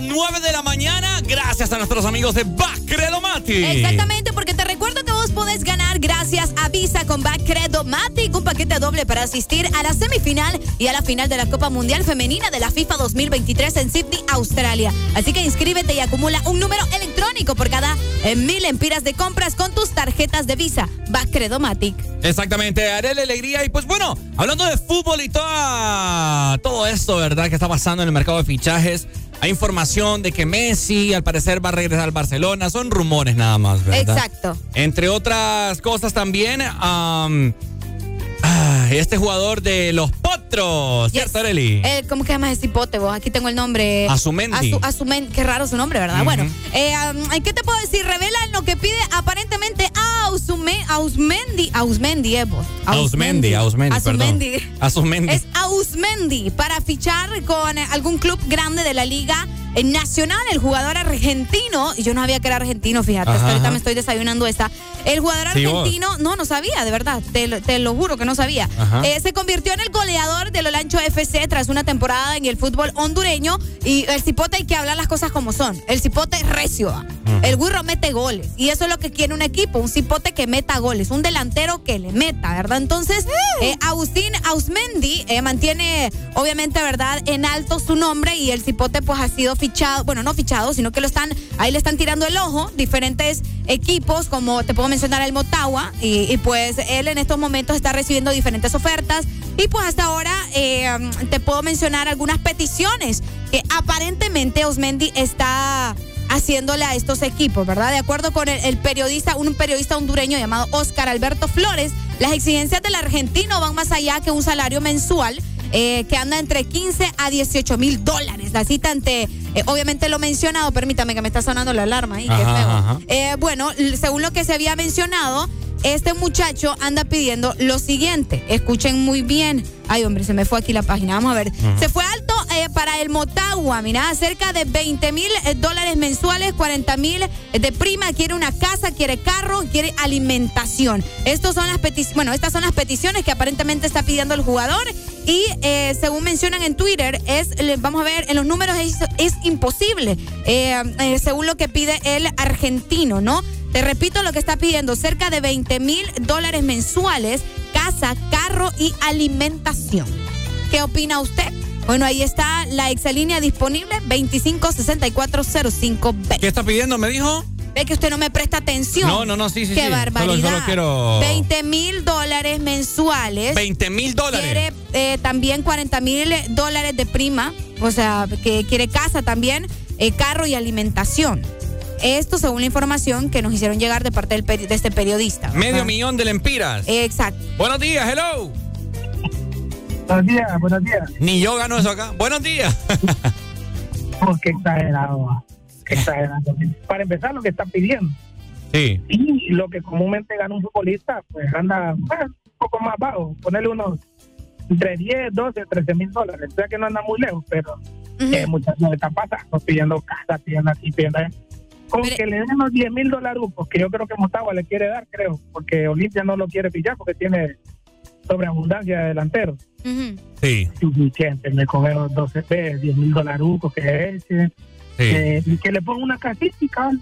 Las nueve de la mañana. Gracias a nuestros amigos de Bacredomati. Exactamente, porque te recuerdo que vos podés ganar gracias a Visa con Back Credomatic, un paquete doble para asistir a la semifinal y a la final de la Copa Mundial Femenina de la FIFA 2023 en Sydney, Australia. Así que inscríbete y acumula un número electrónico por cada eh, mil empiras de compras con tus tarjetas de Visa. Back Credomatic. Exactamente, haré la alegría. Y pues bueno, hablando de fútbol y toda, todo esto, ¿verdad? Que está pasando en el mercado de fichajes. Hay información de que Messi al parecer va a regresar al Barcelona. Son rumores nada más, ¿verdad? Exacto. Entre otras cosas también, am, ah, este jugador de los Potros, ¿cierto, Arely? Eh, ¿Cómo que llamas ese hipote vos? Aquí tengo el nombre. Azumendi. Azu- Azumen- qué raro su nombre, ¿verdad? Bueno, eh, ¿qué te puedo decir? Revelan lo que pide aparentemente a Ausume- Ausmendi. Ausmendi, eh, vos. Ausmendi, Ausmendi, perdón. Ausmendi. Ausmendi. Es Ausmendi para fichar con eh, algún club grande de la liga eh, nacional, el jugador argentino, y yo no sabía que era argentino, fíjate, hasta ahorita me estoy desayunando esta. El jugador Sí, vos. argentino, no, no sabía, de verdad, te, lo- te lo juro que no sabía. Eh, se convirtió en el goleador del Olancho FC tras una temporada en el fútbol hondureño y el cipote hay que hablar las cosas como son. El cipote es recio. El Guirro mete goles y eso es lo que quiere un equipo, un cipote que meta goles, un delantero que le meta, ¿verdad? Entonces, eh, Agustín Ausmendi eh, mantiene, obviamente, ¿verdad?, en alto su nombre y el cipote pues ha sido fichado, bueno, no fichado, sino que lo están, ahí le están tirando el ojo diferentes equipos, como te puedo mencionar el Motagua, y, y, pues él en estos momentos está recibiendo diferentes ofertas y pues hasta ahora eh, te puedo mencionar algunas peticiones que aparentemente Ausmendi está haciéndole a estos equipos, ¿verdad? De acuerdo con el, el periodista, un periodista hondureño llamado Oscar Alberto Flores, Las exigencias del argentino van más allá que un salario mensual eh, que anda entre 15 a 18 mil dólares. La cita ante, eh, obviamente lo mencionado, permítame que me está sonando la alarma ahí, qué Ajá, feo. Eh, bueno, según lo que se había mencionado, este muchacho anda pidiendo lo siguiente. Escuchen muy bien. Ay, hombre, se me fue aquí la página. Vamos a ver. Se fue alto eh, para el Motagua. Mira, cerca de 20 mil eh, dólares mensuales, 40 mil de prima. Quiere una casa, quiere carro, quiere alimentación. Estos son las peticiones. Bueno, estas son las peticiones que aparentemente está pidiendo el jugador. Y eh, según mencionan en Twitter, es, vamos a ver, en los números es, es imposible. Eh, eh, según lo que pide el argentino, ¿no? Te repito lo que está pidiendo, cerca de 20 mil dólares mensuales, casa, carro y alimentación. ¿Qué opina usted? Bueno, ahí está la exalínea disponible, 256405B. ¿Qué está pidiendo? ¿Me dijo? Ve que usted no me presta atención. No, no, no, sí, sí, Qué sí. Solo- barbaridad. solo quiero- 20 mil dólares mensuales. 20 mil dólares. Quiere eh, también 40 mil dólares de prima, o sea, que quiere casa también, eh, carro y alimentación. Esto según la información que nos hicieron llegar de parte del peri- de este periodista. Medio millón de lempiras. Exacto. Buenos días, hello. Buenos días, buenos días. Ni yo gano eso acá. Buenos días. Oh, qué exagerado. va. Qué exagerado. Para empezar, lo que están pidiendo. Sí. Y lo que comúnmente gana un futbolista, pues anda un poco más bajo. Ponerle unos entre 10, 12, 13 mil dólares. O sea que no anda muy lejos, pero eh, muchas veces están pasando, pidiendo casa, pidiendo aquí, pidiendo allá. Con que le den los 10 mil dólares, porque yo creo que Motagua le quiere dar, creo, porque Olimpia no lo quiere pillar porque tiene sobreabundancia de delanteros. Sí. Suficiente, me con esos 12 P, 10 mil dólares que es. eh, que, y que le ponga una casita y cabal.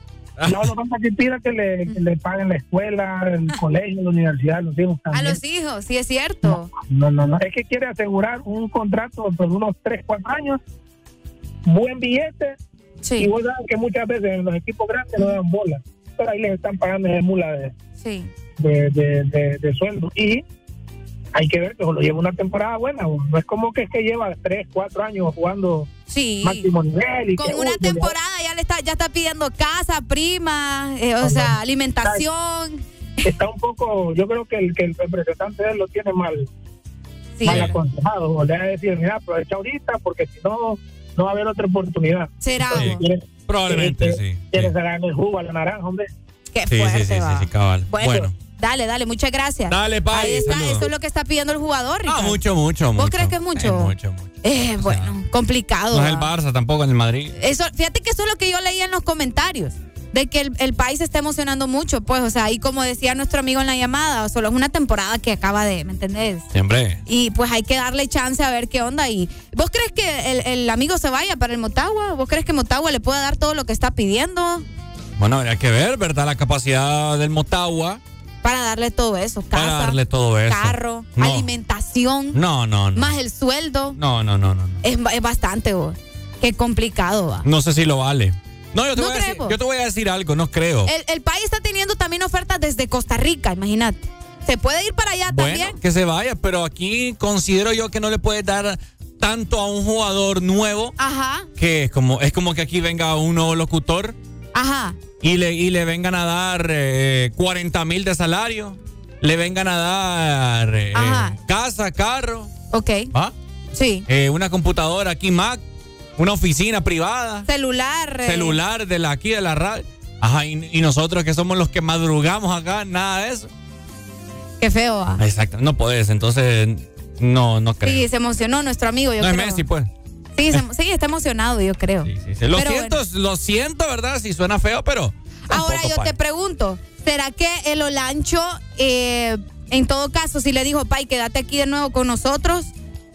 No, lo pasa que pida que le, que le paguen la escuela, el colegio, la universidad, los hijos A también. los hijos, sí es cierto. No, no, no. Es que quiere asegurar un contrato por unos 3, 4 años, buen billete. Y vos sabes que muchas veces en los equipos grandes no dan bola. Pero ahí les están pagando de mula de, Sí. de, de, de- de sueldo. Y hay que ver que lo lleva una temporada buena. No es como que es que lleva 3, 4 años jugando Sí. máximo nivel. Y Con que, una uy, ya- temporada ya le está, ya está pidiendo casa, prima, eh, o sea, alimentación. Está un poco, yo creo que el, que el representante de él lo tiene mal, Sí. mal aconsejado. O le va a decir, mira, aprovecha ahorita porque si no, no va a haber otra oportunidad. Será. Quiere- Probablemente, quiere- sí. Quiere sacar el jugo a la naranja, hombre. Qué Sí, sí, fuerte sí, sí, va. sí, cabal. Bueno, Bueno. dale, dale, muchas gracias. Dale, Pai, Ahí está, saludos. eso es lo que está pidiendo el jugador, Ah, Ricardo. mucho, mucho, mucho. ¿Vos crees que es mucho? Eh, mucho, mucho. Eh, bueno, complicado. No es el. Barça tampoco en el Madrid. Eso, fíjate que eso es lo que yo leía en los comentarios. De que el, el país se está emocionando mucho, pues, o sea, y como decía nuestro amigo en la llamada, solo es una temporada que acaba de, ¿me entendés? Siempre. Y pues hay que darle chance a ver qué onda. Y ¿Vos crees que el, el amigo se vaya para el Motagua? ¿Vos crees que Motagua le pueda dar todo lo que está pidiendo Bueno, habría que ver, ¿verdad? La capacidad del Motagua para darle todo eso? para Casa, darle todo eso. carro, No. alimentación, No, no, no. más el sueldo. No, no, no, no. no. Es, es bastante, vos. Qué complicado va. No sé si lo vale. No, yo te, ¿No voy, a decir, yo te voy a decir algo, no creo. El, el país está teniendo también ofertas desde Costa Rica, imagínate. Se puede ir para allá bueno, también. que se vaya, pero aquí considero yo que no le puedes dar tanto a un jugador nuevo Ajá, que es como, es como que aquí venga un nuevo locutor ajá. y le, y le vengan a dar eh, 40 mil de salario, le vengan a dar eh, casa, carro, Ok. ¿ah? Sí. Eh, una computadora aquí Mac, una oficina privada, Celular. eh, celular de la aquí de la radio. Ajá, y, y nosotros que somos los que madrugamos acá, nada de eso. Qué feo va. Exacto, no puedes, entonces no, no creo. Sí, se emocionó nuestro amigo, yo no es creo. Messi, pues. Sí, se- sí, está emocionado, yo creo. Sí, Lo Pero siento, lo siento, ¿verdad? Si suena feo, pero. Ahora yo te pregunto, ¿será que el Olancho, eh, en todo caso, si le dijo, Pai, quédate aquí de nuevo con nosotros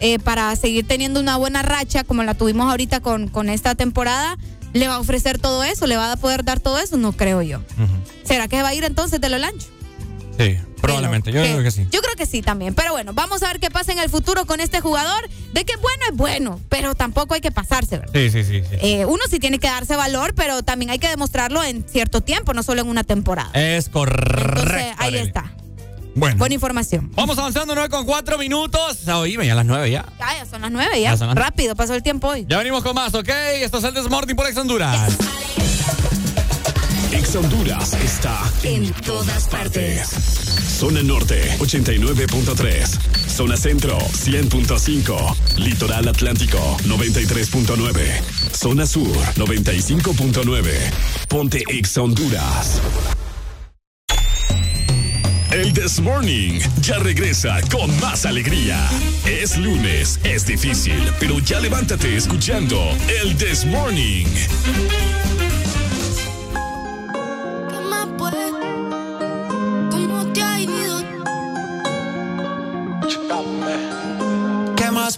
eh, para seguir teniendo una buena racha como la tuvimos ahorita con, con esta temporada, ¿le va a ofrecer todo eso? ¿Le va a poder dar todo eso? No creo yo. ¿Será que va a ir entonces del Olancho? Sí, probablemente. Yo creo que sí. Yo creo que sí también. Pero bueno, vamos a ver qué pasa en el futuro con este jugador. De que bueno es bueno, pero tampoco hay que pasarse, ¿verdad? Sí, sí, sí. sí. Eh, uno sí tiene que darse valor, pero también hay que demostrarlo en cierto tiempo, no solo en una temporada. Es correcto. Entonces, ahí está. Bueno. Buena información. Vamos avanzando 9 con 4 minutos. Oíme, ya las 9 ya. Ya, ya son las nueve, ya. Ya son las- Rápido, pasó el tiempo hoy. Ya venimos con más, ¿ok? Esto es el Desmorning por Ex Honduras. Ex Ex Honduras está en todas partes. Zona Norte 89.3. Zona Centro 100.5. Litoral Atlántico 93.9. Zona Sur 95.9. Ponte Ex Honduras. El This Morning ya regresa con más alegría. Es lunes, es difícil, pero ya levántate escuchando el This Morning.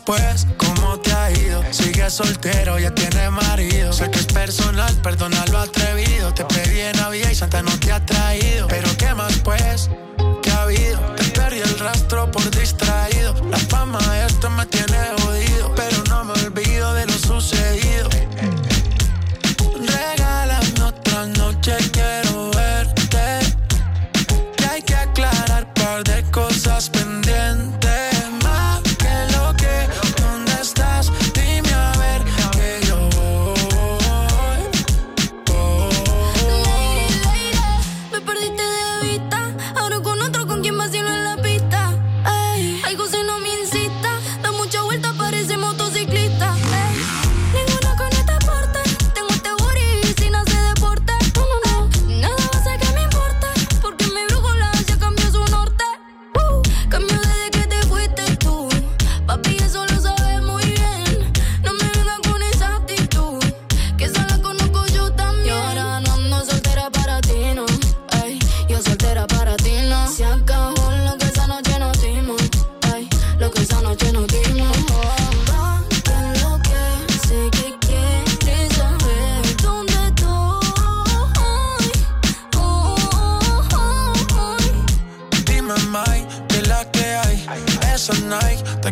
Pues? ¿Cómo te ha ido? Sigue soltero, ya tiene marido. Sé que es personal, perdona lo atrevido. Te pedí en Navidad y Santa no te ha traído. Pero ¿qué más pues? ¿Qué ha habido? Te perdí el rastro por distraído. La fama esto me tiene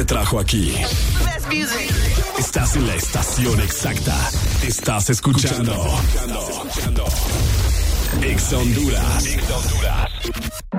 Te trajo aquí. Estás en la estación exacta. Estás escuchando. Ex Honduras. Baby,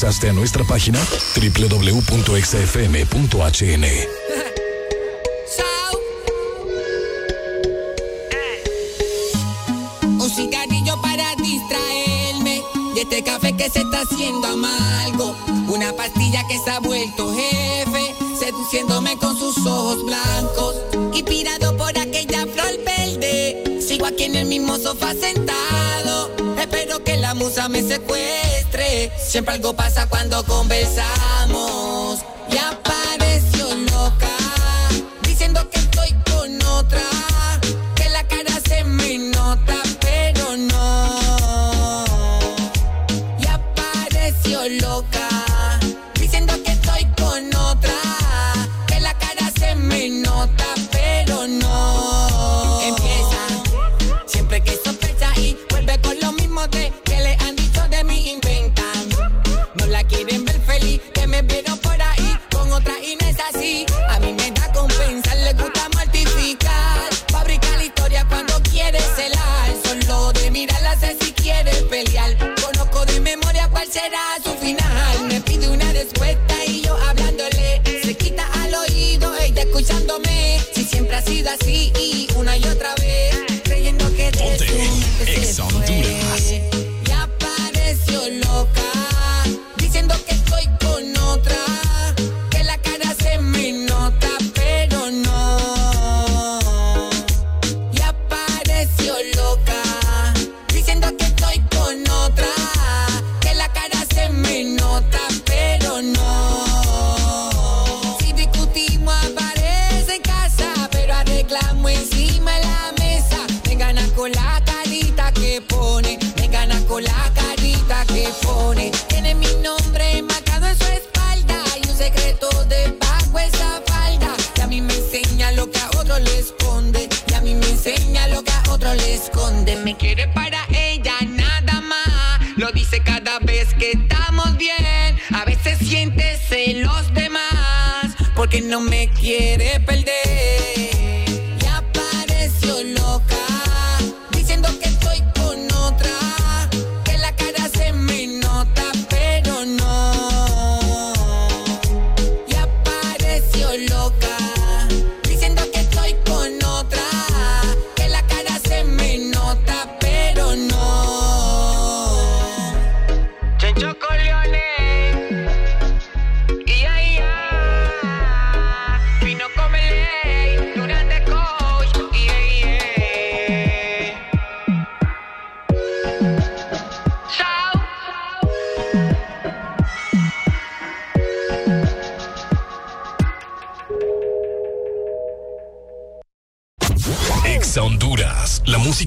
ingresaste a nuestra página www.exafm.hn. Eh. Un cigarrillo para distraerme y este café que se está haciendo amargo. Una pastilla que se ha vuelto jefe, seduciéndome con sus ojos blancos. Inspirado por aquella flor verde, sigo aquí en el mismo sofá sentado musa me secuestre. Siempre algo pasa cuando conversamos. no me quiere perder.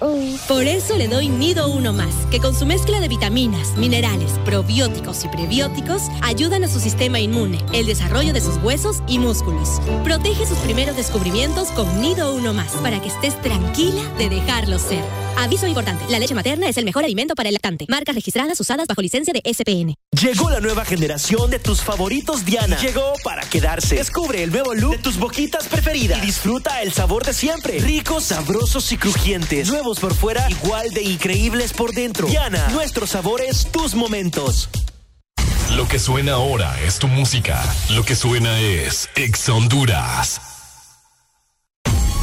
Por eso le doy Nido Uno Más, que con su mezcla de vitaminas, minerales, probióticos y prebióticos ayudan a su sistema inmune, el desarrollo de sus huesos y músculos. Protege sus primeros descubrimientos con Nido Uno Más, para que estés tranquila de dejarlo ser. Aviso importante, la leche materna es el mejor alimento para el lactante. Marcas registradas usadas bajo licencia de SPN. Llegó la nueva generación de tus favoritos Diana. Llegó para quedarse. Descubre el nuevo look de tus boquitas preferidas. Y disfruta el sabor de siempre. Ricos, sabrosos y crujientes. Por fuera, igual de increíbles por dentro. Diana, nuestros sabores, tus momentos. Lo que suena ahora es tu música. Lo que suena es Exa Honduras.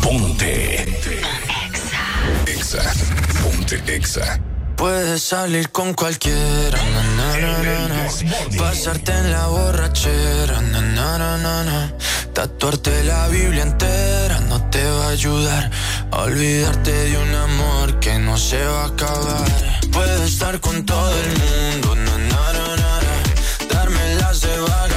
Ponte. Exa. Ponte Exa. Puedes salir con cualquiera, na, na, na, na, pasarte en la borrachera, na, na, na, na, tatuarte la Biblia entera no te va a ayudar olvidarte de un amor que no se va a acabar. Puedes estar con todo el mundo, na, na, na, na, darme las de vagabundo,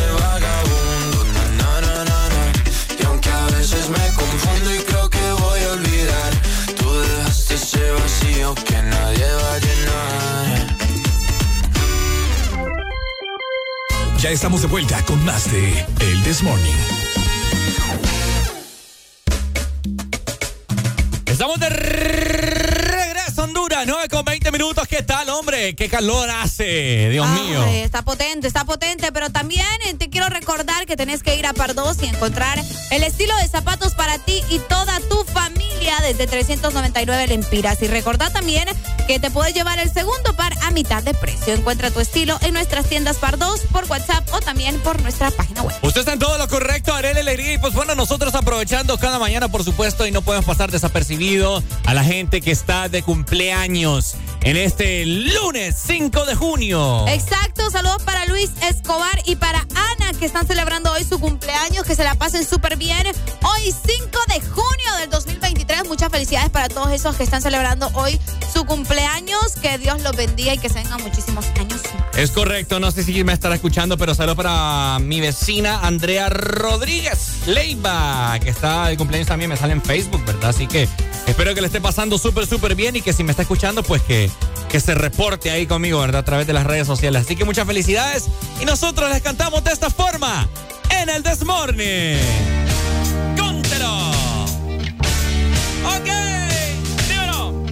Ya estamos de vuelta con más de El This Morning. Estamos de Honduras, 9 con 20 minutos. ¿Qué tal, hombre? Qué calor hace, Dios mío. Está potente, está potente, pero también eh, te quiero recordar que tenés que ir a Pardos y encontrar el estilo de zapatos para ti y toda tu familia desde 399 lempiras. Y recordá también que te puedes llevar el segundo par a mitad de precio. Encuentra tu estilo en nuestras tiendas Pardos por WhatsApp o también por nuestra página web. Usted está en todo lo correcto, Arele Alegría. Y pues bueno, nosotros aprovechando cada mañana, por supuesto, y no podemos pasar desapercibido a la gente que está de cumpleaños en este lunes 5 de junio. Exacto, saludos para Luis Escobar y para Ana que están celebrando hoy su cumpleaños, que se la pasen súper bien. Hoy 5 de junio del 2023, muchas felicidades para todos esos que están celebrando hoy su cumpleaños, que Dios los bendiga y que se vengan muchísimos años. Es correcto, no sé si me estará escuchando, pero saludos para mi vecina Andrea Rodríguez Leiva, que está de cumpleaños también, me sale en Facebook, ¿verdad? Así que espero que le esté pasando súper, súper bien y que si me está escuchando, pues que que se reporte ahí conmigo, ¿verdad? A través de las redes sociales. Así que muchas felicidades y nosotros les cantamos de esta forma en el Desmorning. ¡Cóntelo! ¡Ok! Dímelo.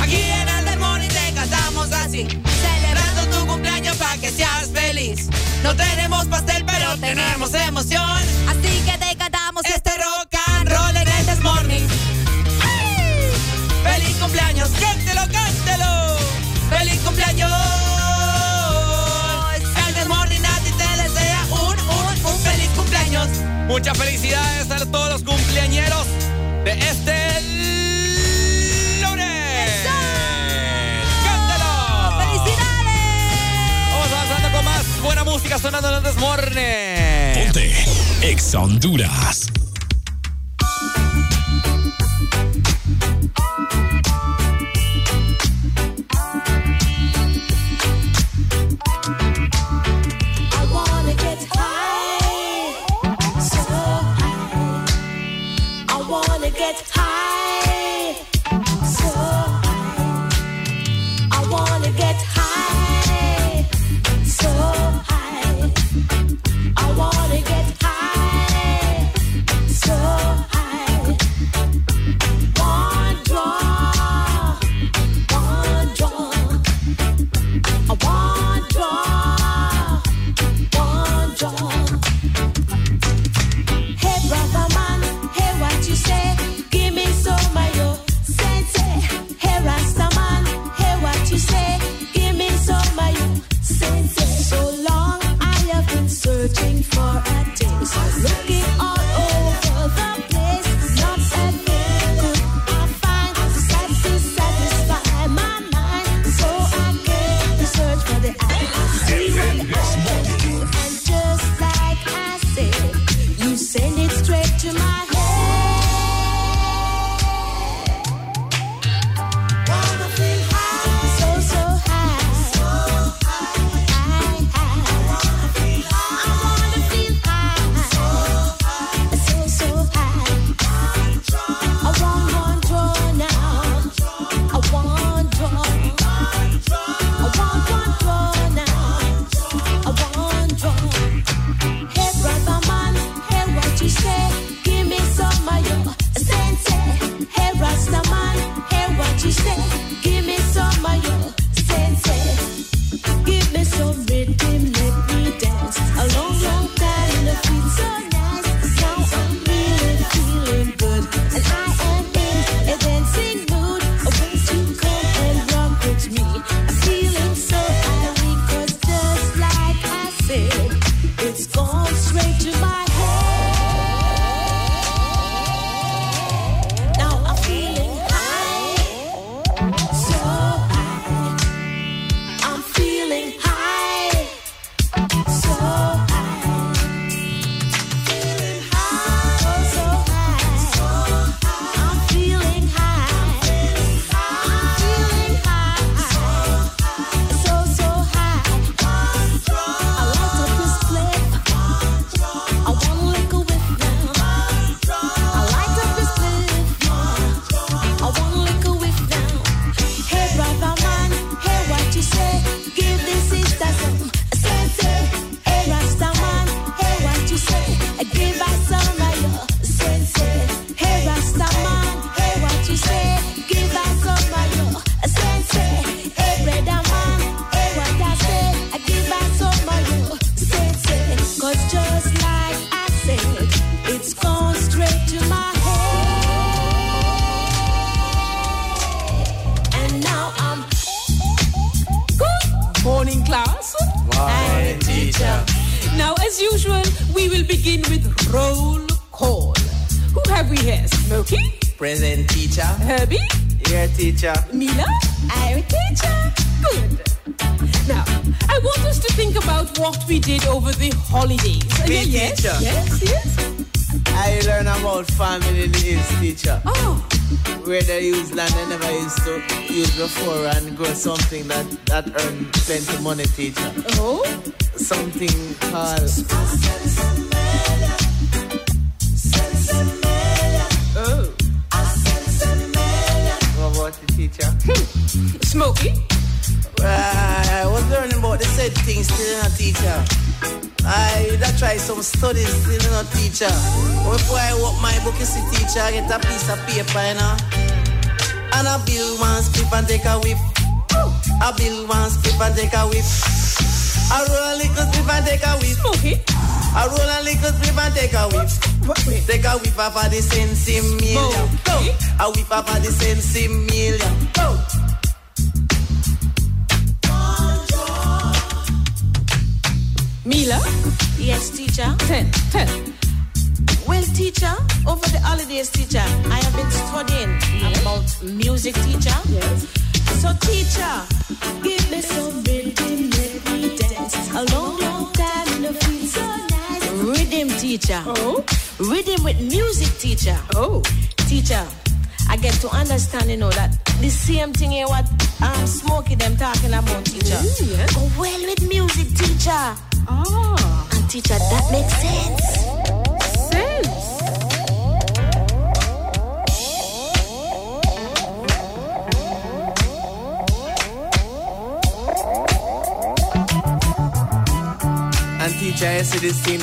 Aquí en el Desmorning te cantamos así. Celebrando tu cumpleaños para que seas feliz. No tenemos pastel, pero tenemos emoción. Así que te cantamos este rock and roll ¡Cántelo, cántelo! ¡Feliz cumpleaños! El Desmorning a ti te desea un, un, un feliz cumpleaños. Muchas felicidades a todos los cumpleañeros de este lunes. ¡Cántalo! ¡Felicidades! Vamos avanzando con más buena música sonando en el Desmorning. Ponte Ex Honduras. Something that, that earn plenty money teacher. Oh? Something called Oh. what about the teacher? Hmm. Smokey? Uh, I was learning about the said things still not teacher. I that try some studies still not teacher. Before I walk my book you see teacher, I get a piece of paper, you know. And I bill one split and take a whiff. I bill one split and take a whiff. I roll a little split and take a whiff. Okay. I roll a little split and take a whiff. Take a whiff off of the sensi million. Go. A whiff off of the sensi million.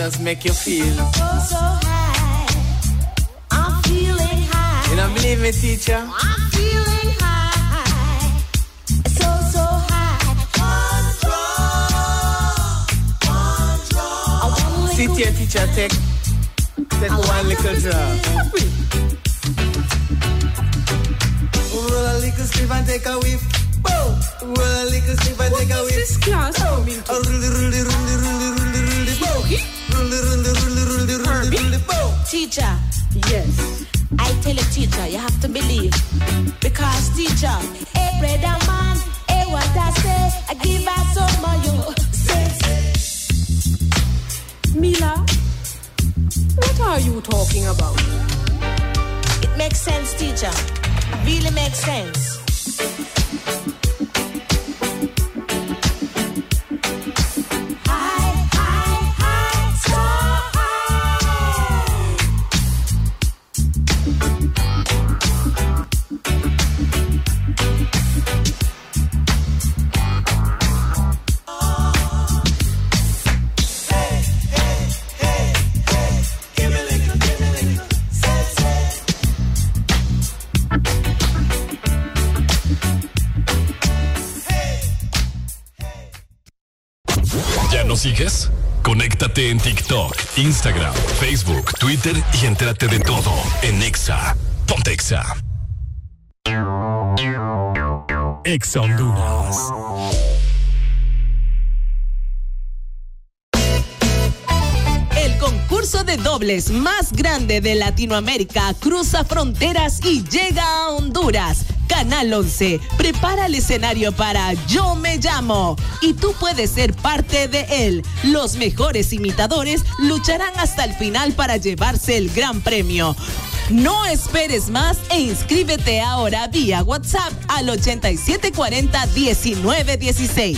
See make you feel. So, so high. I'm feeling high. You don't believe me, teacher? I'm feeling high. So, so high. Control. Control. Sit here, teacher, take Exa. Exa Honduras. El concurso de dobles más grande de Latinoamérica cruza fronteras y llega a Honduras. Canal 11 prepara el escenario para Yo me llamo y tú puedes ser parte de él. Los mejores imitadores lucharán hasta el final para llevarse el gran premio. No esperes más e inscríbete ahora vía WhatsApp al 8740 1916.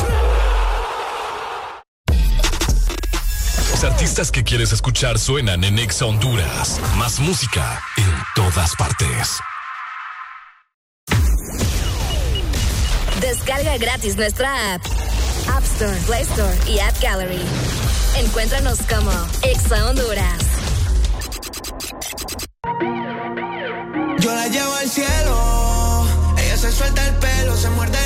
Los artistas que quieres escuchar suenan en Exa Honduras. Más música en todas partes. Descarga gratis nuestra app. App Store, Play Store y App Gallery. Encuéntranos como Exa Honduras. Yo la llevo al cielo, ella se suelta el pelo, se muerde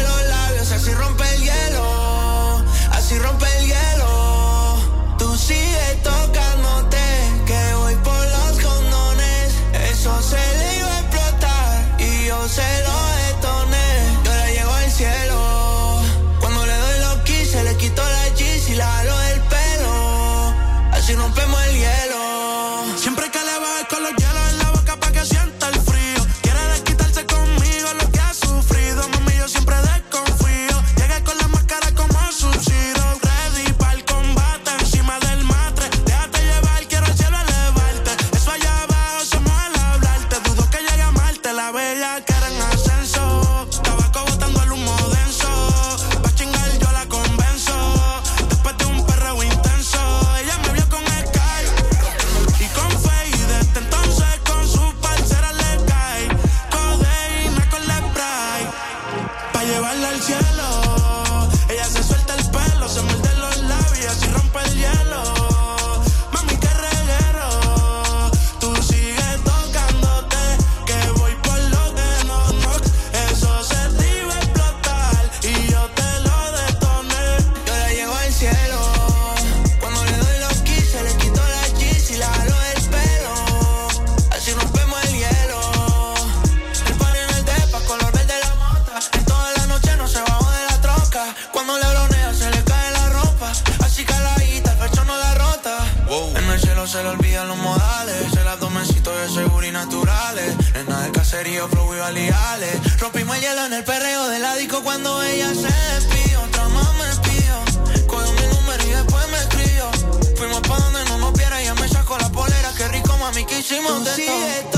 serio, flow y aliales. Rompimos el hielo en el perreo del disco cuando ella se despidió. Otra más me despidió. Cogió mi número y después me escribió. Fuimos pa' donde no nos viera, ella me sacó la polera. Qué rico, mami, que hicimos de todo.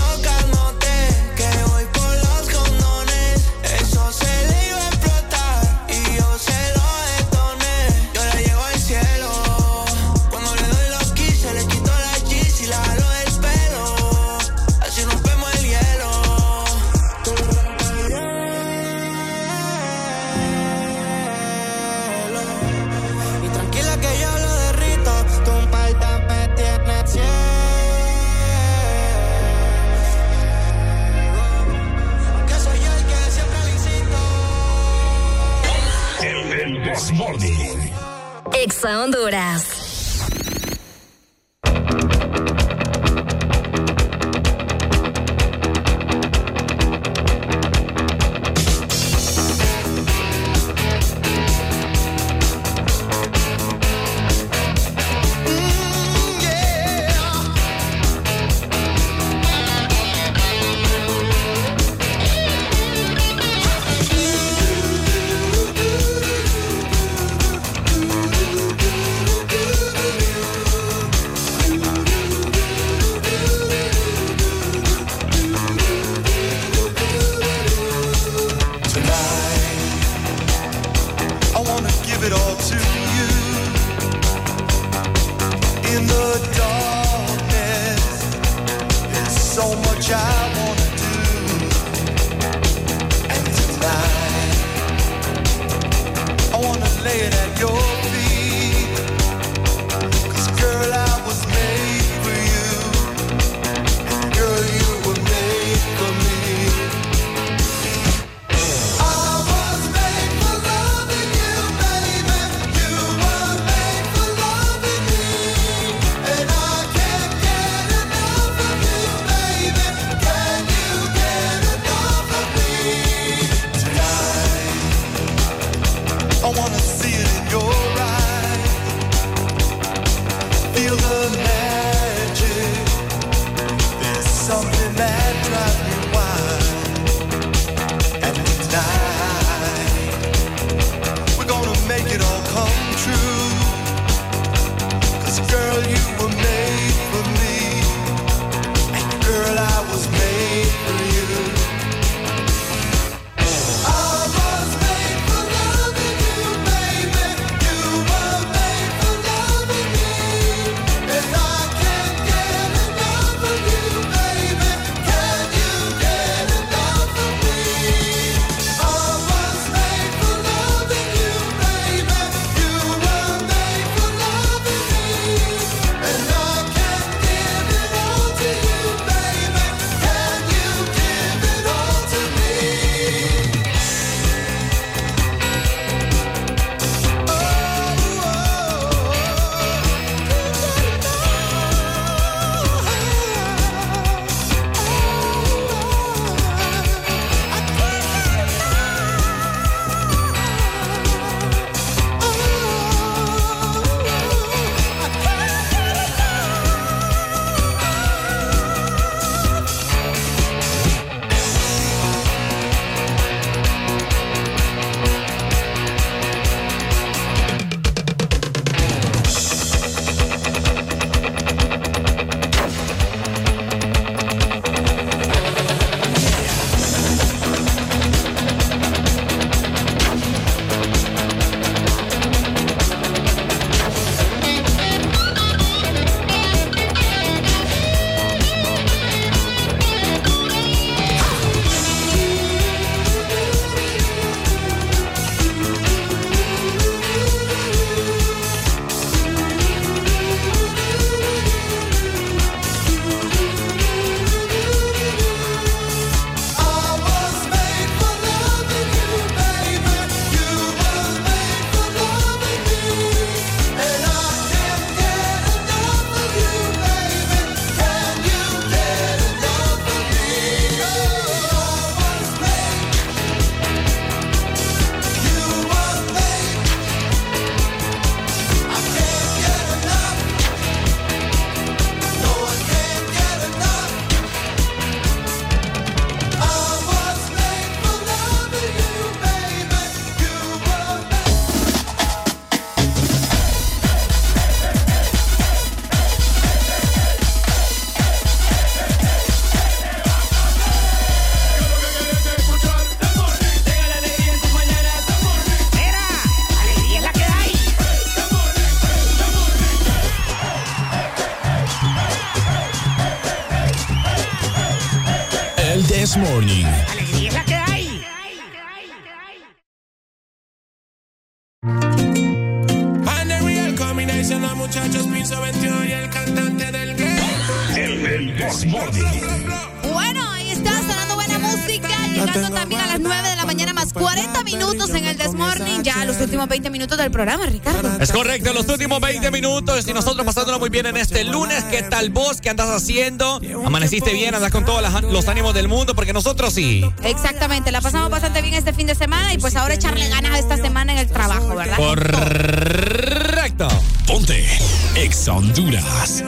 Programa, Ricardo. Es correcto, los últimos 20 minutos y nosotros pasándolo muy bien en este lunes. ¿Qué tal vos? ¿Qué andas haciendo? ¿Amaneciste bien? ¿Andas con todos los ánimos del mundo? Porque nosotros sí. Exactamente, la pasamos bastante bien este fin de semana y pues ahora echarle ganas a esta semana en el trabajo, ¿verdad? Correcto. Ponte Ex Honduras.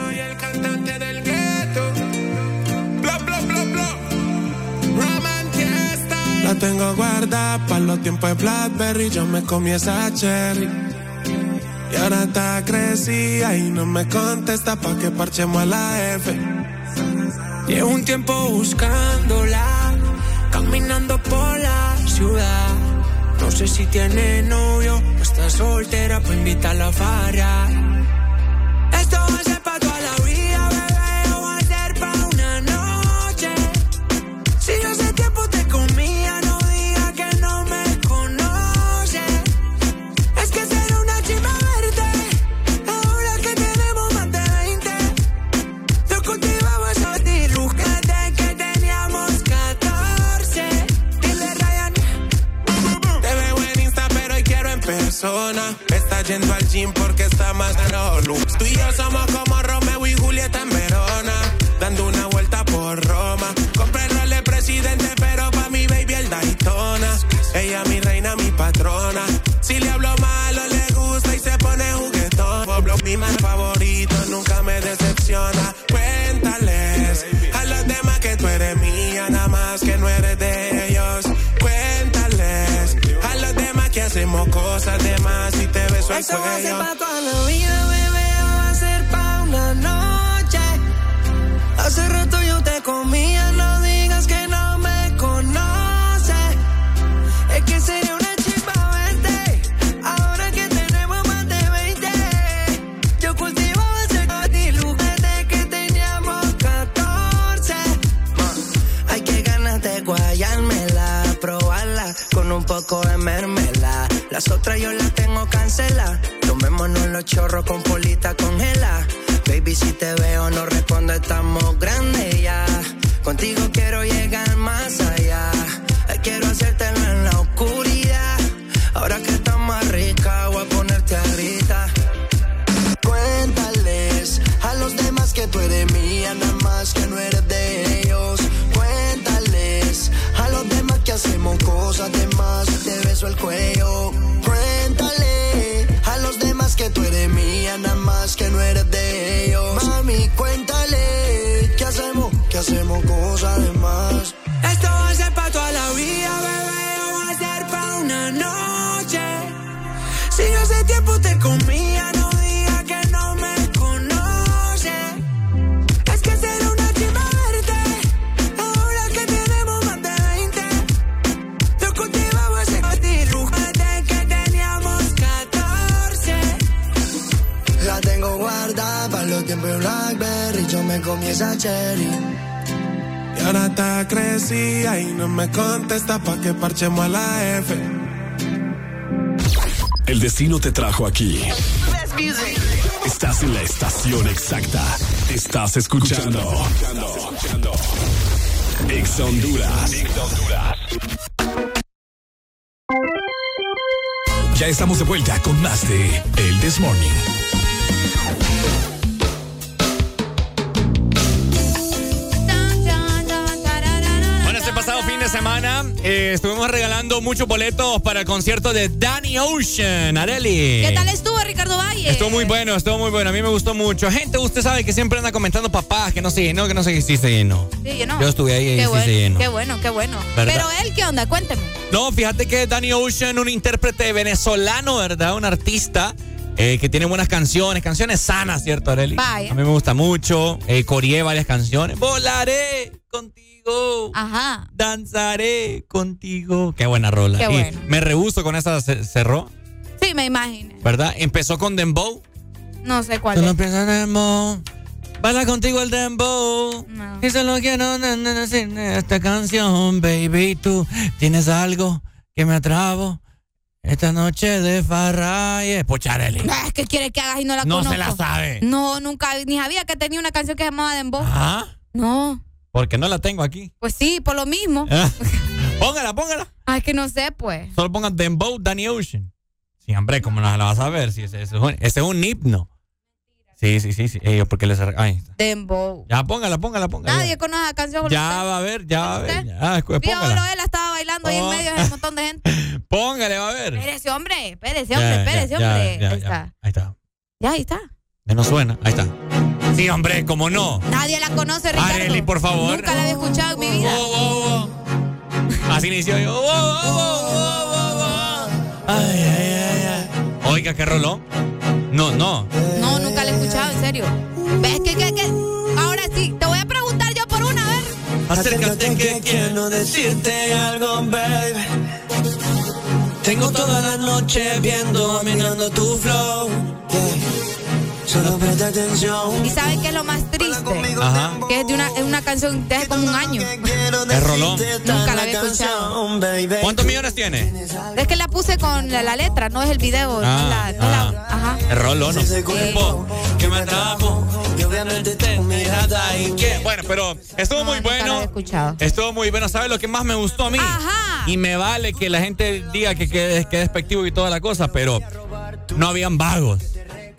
Para los tiempos de Blackberry. Yo me comí esa cherry. Y ahora está crecida y no me contesta pa' que parchemos a la F. Llevo un tiempo buscándola, caminando por la ciudad. No sé si tiene novio o está soltera, pues invitarla a farra. A la F. El destino te trajo aquí. Estás en la estación exacta. Estás escuchando. Ex Honduras. Ya estamos de vuelta con más de El This Morning. Eh, estuvimos regalando muchos boletos para el concierto de Danny Ocean. Areli. ¿Qué tal estuvo, Ricardo Valle? Estuvo muy bueno, estuvo muy bueno. A mí me gustó mucho. Gente, usted sabe que siempre anda comentando papás que no se llenó, que no sé si se llenó. Sí, yo estuve ahí y Qué sí bueno, se llenó. qué bueno, qué bueno. ¿Verdad? Pero él, ¿qué onda? Cuénteme. No, fíjate que Danny Ocean, un intérprete venezolano, ¿verdad? Un artista eh, que tiene buenas canciones, canciones sanas, ¿cierto, Areli? Vaya. A mí me gusta mucho. Eh, coreé varias canciones. Volaré contigo. Ajá. Danzaré contigo. Qué buena rola. Qué Y me rehuso con esa ce- cerró, Sí, me imagino. ¿verdad? Empezó con Dembow. No sé cuál Solo es. en Dembow. Baila contigo el dembow. Y solo quiero no, no, no, sin esta canción, baby. Tú tienes algo que me atrabo. Esta noche de Farraye. Pocharelli. No, es que quiere que hagas y no la No conozco. se la sabe. No, nunca, ni sabía que tenía una canción que se llamaba Dembow. ¿Ah? No, Porque no la tengo aquí. pues sí, por lo mismo. Ah. póngala, póngala. Ay, que no sé, pues. Solo pongan Dembow, Danny Ocean. Sí, hombre, ¿cómo no la vas a ver? Si ese, ese es un, ese es un himno. Sí, sí, sí. sí. Ellos porque les... Ahí está. Dembow. Ya, póngala, póngala, póngala. Nadie conoce la canción. Ya ¿usted? va a ver, ya va a ver. Ya, póngala. él estaba bailando ahí en medio de un montón de gente. Póngale, va a ver. Espérese, hombre, espérese, hombre, espérese, ya, hombre. ya, ahí ya. está. Ahí está. Ya, ahí está. Ya no suena. Ahí está. Sí, hombre, ¿cómo no? Nadie la conoce, Ricardo. Por favor. Nunca la había escuchado en mi vida. Así inició yo. Oh, oh, oh, oh, oh, oh. Ay, ay, ay, ay. Oiga, qué rolón. No, no. No, nunca la he escuchado, en serio. ¿Ves que, que, que? Ahora sí, te voy a preguntar yo por una, a ver. Acércate que quiero decirte algo, baby. Tengo toda la noche viendo, mirando tu flow. Yeah. Solo presta atención. ¿Y saben qué es lo más triste? Ajá. Que es de una, es una canción de hace como un año. Es rolón. Nunca la había escuchado. ¿Cuántos millones tiene? Es que la puse con la, la letra, no es el video. no es la, no es la- ajá. Es rolón, ¿no? Cuerpo que me atrapo. Bueno, pero estuvo muy bueno. Estuvo muy bueno. ¿Sabes lo que más me gustó a mí? Ajá. Y me vale que la gente diga que que que despectivo y toda la cosa, pero no habían vagos.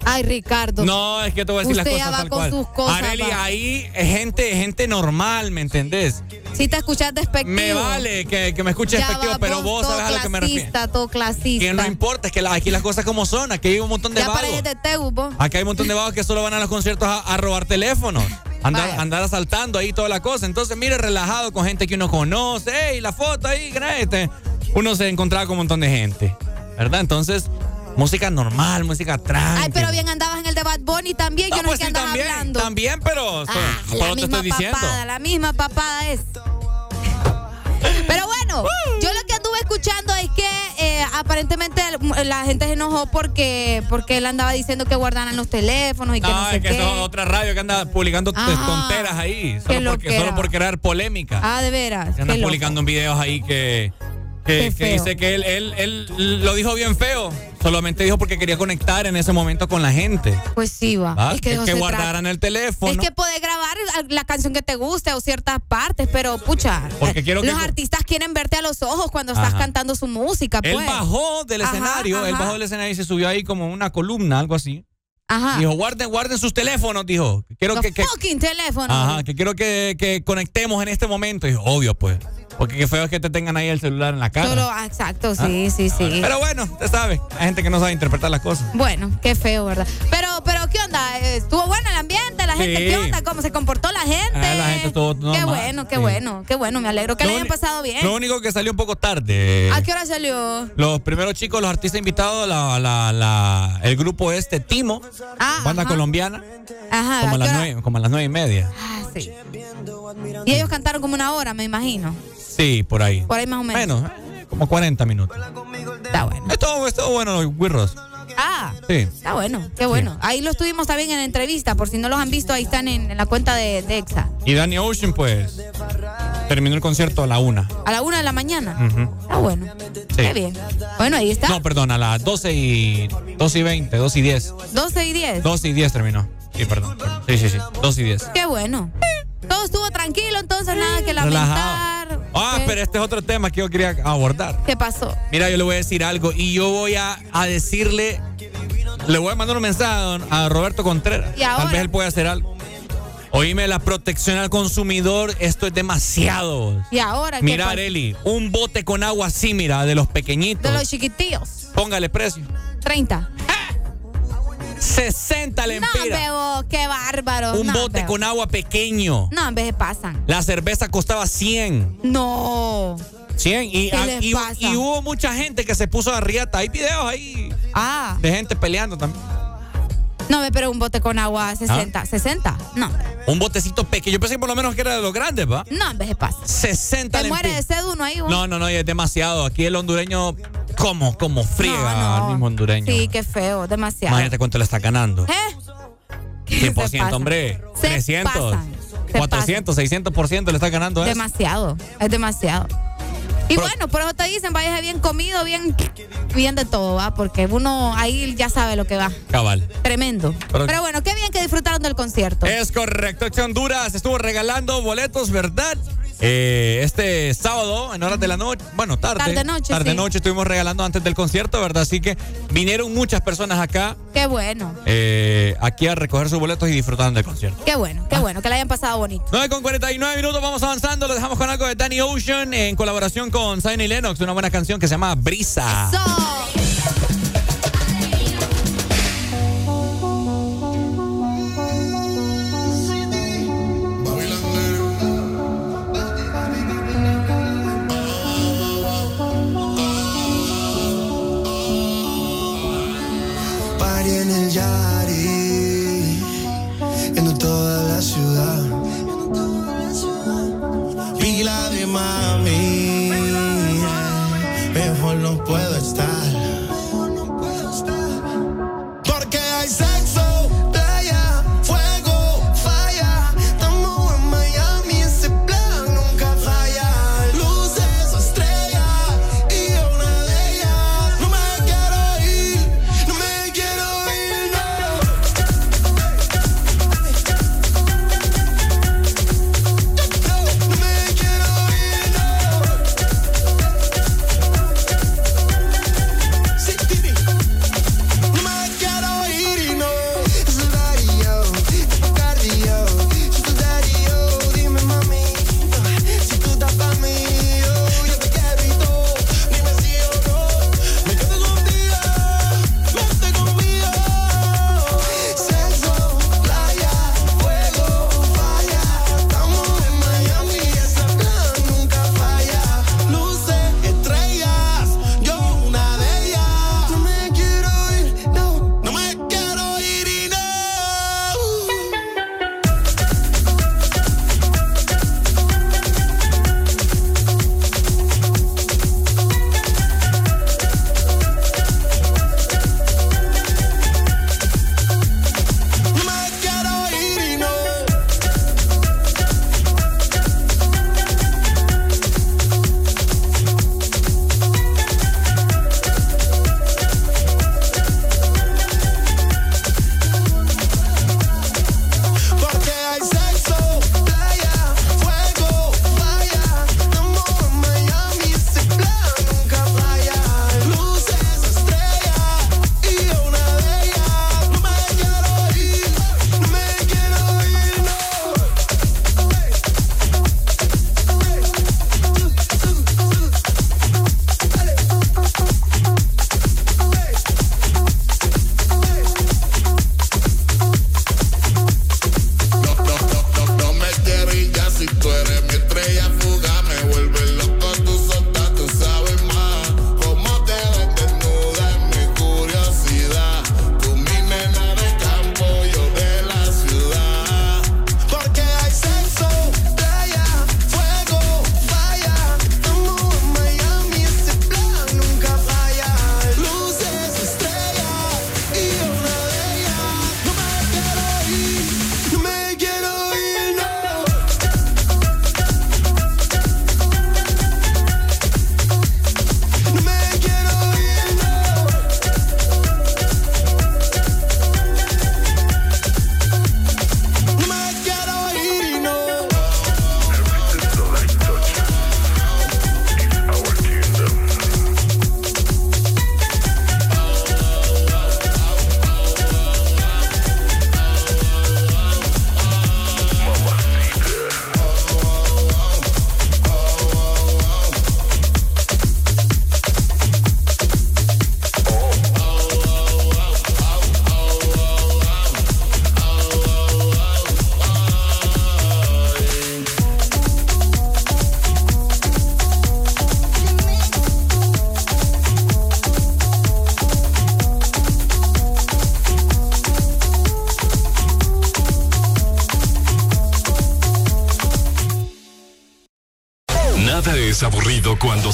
Ay, Ricardo. No, es que te voy a decir Usted las ya cosas va tal con cual. sus cosas, Areli, va. ahí es gente, gente normal, ¿me entendés? Si te escuchas despectivo. Me vale que, que me escuches ya despectivo, va pero vos sabes a lo que me refiero. clasista, todo clasista. Que no importa, es que la- aquí las cosas como son, aquí hay un montón de Ya vagos. de. Aquí hay un montón de vagos que solo van a los conciertos a, a robar teléfonos. Andar, andar asaltando ahí toda la cosa. Entonces, mire, relajado con gente que uno conoce. ¡Ey, la foto ahí, créete! Uno se encontraba con un montón de gente. ¿Verdad? Entonces, música normal, música tranquila. Ay, pero bien andabas en el de Bad Bunny también. No, Yo no pues sé qué sí, andabas también, hablando. también, pero Ah, la te misma estoy diciendo. papada, la misma papada es. Pero bueno, yo lo que anduve escuchando es que eh, aparentemente la gente se enojó porque, porque él andaba diciendo que guardaran los teléfonos y que no, No, sé es que qué. eso es otra radio que anda publicando Ajá. tonteras ahí. Qué Solo, porque, solo por crear polémica. Ah, de veras. Que anda qué loco. publicando videos ahí que, Qué que, dice que él, él, él lo dijo bien feo. Solamente dijo porque quería conectar en ese momento con la gente. Pues sí, va. ¿va? Es que, guardaran el teléfono. Es que podés grabar la canción que te guste o ciertas partes, pero pucha, Porque quiero los que- artistas quieren verte a los ojos cuando estás cantando su música, él pues. bajó del Ajá, escenario, él bajó del escenario y se subió ahí como una columna, algo así. Ajá. Dijo, guarden, guarden sus teléfonos, dijo. Quiero Los que, que- fucking teléfonos. Ajá, que quiero que, que conectemos en este momento. Dijo, obvio, pues. Porque qué feo es que te tengan ahí el celular en la cara. Solo, ah, exacto, sí, sí, sí. Pero bueno, usted sabe, hay gente que no sabe interpretar las cosas. Bueno, qué feo, ¿verdad? Pero, pero, ¿qué onda? ¿Estuvo bueno el ambiente? ¿La gente Sí. qué onda? ¿Cómo se comportó la gente? Ah, la gente estuvo qué bueno, qué sí. bueno, qué bueno. Me alegro que Lo le hayan pasado bien. Lo único que salió un poco tarde. ¿A qué hora salió? Los primeros chicos, los artistas invitados, la, la, la- el grupo este, Timo, Ah, banda ajá. colombiana, Ajá, como a, ¿a las nueve, como a las nueve y media. Ah, sí. Y ellos cantaron como una hora, me imagino. Sí, por ahí. Por ahí más o menos. Bueno, eh, como 40 minutos. Está bueno. Estuvo, estuvo bueno los Wirros. Ah, Sí. está bueno, qué bueno. Ahí lo estuvimos también en la entrevista, por si no los han visto, ahí están en, en la cuenta de, de EXA. Y Danny Ocean, pues, terminó el concierto a la una. A la una de la mañana. Ujú. Está bueno. Sí. Qué bien. Bueno, ahí está. No, perdón, a las 12 y, 12 y 20, 12 y 10. 12 y 10. 12 y 10 terminó. Sí, perdón. Sí, sí, sí. 12 y 10. Qué bueno. Todo estuvo tranquilo, entonces nada que lamentar. Ah, ¿Qué? pero este es otro tema que yo quería abordar. ¿Qué pasó? Mira, yo le voy a decir algo y yo voy a, a decirle, le voy a mandar un mensaje a don- a Roberto Contreras. ¿Y ahora? Tal vez él pueda hacer algo. Oíme, la protección al consumidor, esto es demasiado. ¿Y ahora qué Mira? Areli, un bote con agua así, mira, de los pequeñitos. De los chiquitillos. Póngale precio. 30. 60 No, lempiras. bebo, qué bárbaro. un no, bote bebo. con agua pequeño. No, en vez de pasan. La cerveza costaba 100. No. 100 y, y hubo mucha gente que se puso a riata. Hay videos ahí Ah. de gente peleando también. No, pero un bote con agua 60. 60. No. Un botecito pequeño. Yo pensé que por lo menos que era de los grandes, ¿va? No, en vez de pasa. 60 Te muere de sed uno ahí. No, no, no, es demasiado. Aquí el hondureño, ¿cómo? ¿Cómo friega No, no. al mismo hondureño? Sí, qué feo, demasiado. Imagínate cuánto le está ganando. ¿Eh? Se 100%, pasan. hombre. Se 300, pasan. Se 400, 600% le está ganando eso. Demasiado, es demasiado. Y bueno, por eso te dicen, váyase bien comido, bien, bien de todo, ¿va? Porque uno ahí ya sabe lo que va. Cabal. Tremendo. Pero- Pero, bueno, qué bien que disfrutaron del concierto. Es correcto, Ex Honduras estuvo regalando boletos, ¿verdad? Eh, este sábado, en horas de la noche, bueno, tarde. Tarde sí. noche estuvimos regalando antes del concierto, ¿verdad? Así que vinieron muchas personas acá, Qué bueno, eh, aquí a recoger sus boletos y disfrutaron del concierto. qué bueno, qué bueno, que la hayan pasado bonito. 9 con 49 minutos, vamos avanzando. Lo dejamos con algo de Danny Ocean en colaboración con Zion y Lennox, una buena canción que se llama Brisa. Yari, en toda la ciudad. Pila de mami, mejor no puedo estar.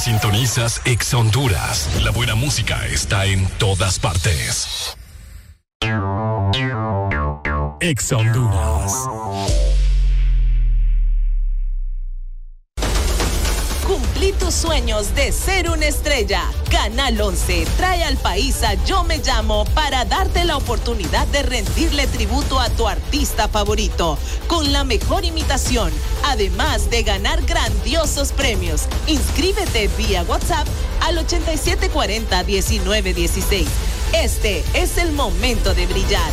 Sintonizas Ex Honduras. La buena música está en todas partes. Ex Honduras. Cumplí tus sueños de ser una estrella. Canal 11 trae al país a Yo Me Llamo para darte la oportunidad de rendirle tributo a tu artista favorito con la mejor imitación, además de ganar grandiosos premios. Inscríbete vía WhatsApp al 8740-1916. Este es el momento de brillar.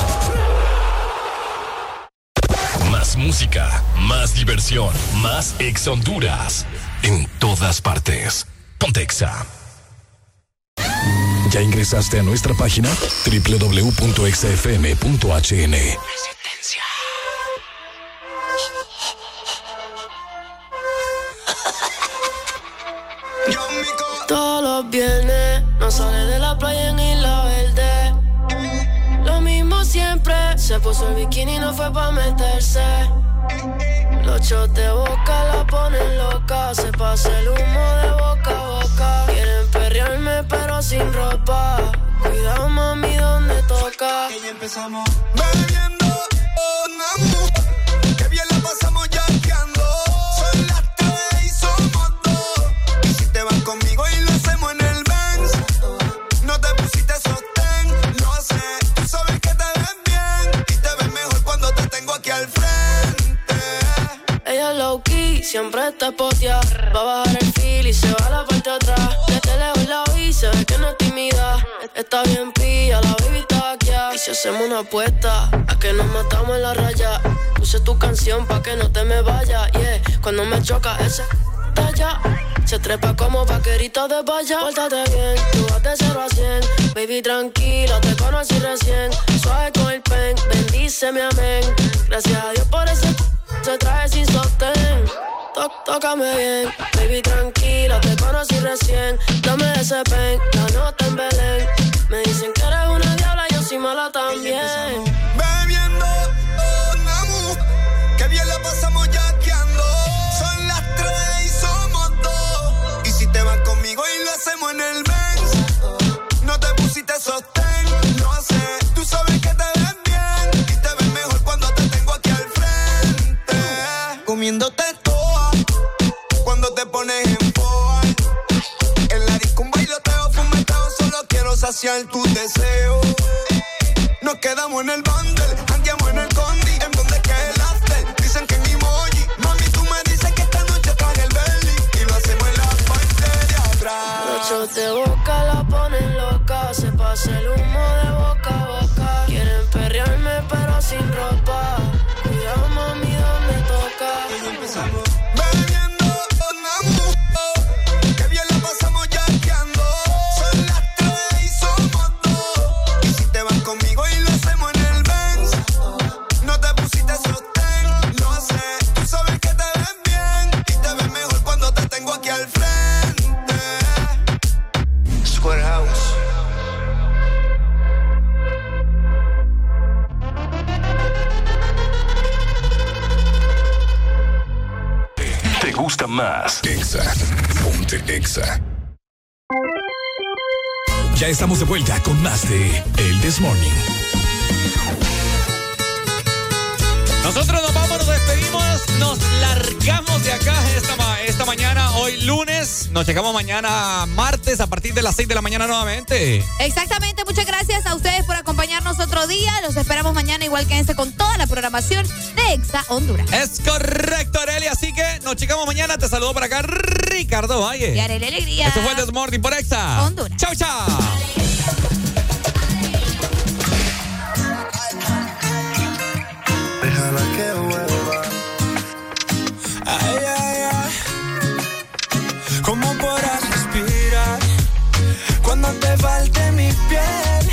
Música, más diversión, más Ex Honduras. En todas partes. Pontexa. ¿Ya ingresaste a nuestra página? www.exafm.hn. Los viernes puso el bikini no fue pa' meterse. Los shots de boca la ponen loca, se pasa el humo de boca a boca. Quieren perrearme pero sin ropa. Cuidado mami donde toca. Y empezamos siempre está potia. Va a bajar el feel y se va a la parte atrás. Desde lejos la vi, se ve que no es tímida. Está bien pilla, la baby está aquí. Y si hacemos una apuesta, a que nos matamos en la raya. Puse tu canción pa' que no te me vaya. Yeah, cuando me choca ese talla. Se trepa como vaquerito de valla. Pórtate bien, tú vas de 0 a 100. Baby, tranquila, te conocí recién. Suave con el pen, bendíceme, amén. Gracias a Dios por ese se trae sin sostén. Tó- tócame bien, baby, tranquila, te conocí recién. Dame ese pen, la nota en Belén. Me dicen que eres una diabla, yo soy mala también. Bebiendo, oh, namo. Qué bien la pasamos yankeando. Son las tres y somos dos. Y si te vas conmigo y lo hacemos en el Benz. No te pusiste sostén, Comiéndote toa. Cuando te pones en poa. En la disco un bailoteo, fumeteo. Solo quiero saciar tus deseos. Nos quedamos en el bundle, andiamo en el condi, en donde queda el after. Dicen que en emoji, mami, tú me dices que esta noche traje el belly y lo hacemos en la parte de atrás. Los de boca la ponen loca, se pasa el humo de boca a boca. Quieren perrearme pero sin ropa. Donde toca. Bebiendo, gusta más? Exa. Ponte Exa. Ya estamos de vuelta con más de El This Morning. Nosotros nos vamos, nos despedimos, nos largamos de acá esta, esta mañana, hoy lunes. Nos llegamos mañana martes a partir de las 6 de la mañana nuevamente. Exactamente, muchas gracias a ustedes por acompañarnos otro día. Los esperamos mañana igual que este con toda la programación de Exa Honduras. Es correcto, Areli. Así que nos checamos mañana. Te saludo por acá, Ricardo Valle. Y Arely Alegría. Esto fue el This Morning por Exa. Honduras. Chao, chao. Déjala que te falte mi piel.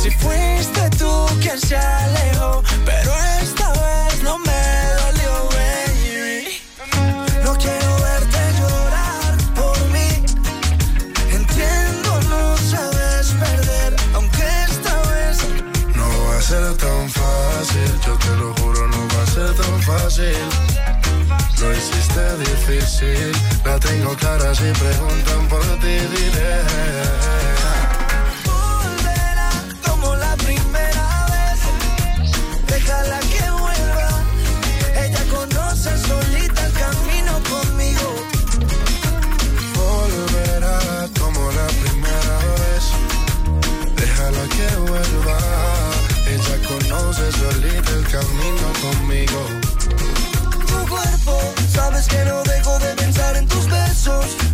Si fuiste tú quien se alejó, pero esta vez no me dolió, baby. No quiero verte llorar por mí. Entiendo, no sabes perder, aunque esta vez no va a ser tan fácil. Yo te lo juro, no va a ser tan fácil. Lo hiciste difícil la tengo clara si preguntan por ti, diré. volverá como la primera vez. Déjala que vuelva. Ella conoce solita el camino conmigo. Volverá como la primera vez. Déjala que vuelva. Ella conoce solita el camino conmigo. Tu cuerpo, sabes que no dejo de pensar en tus besos.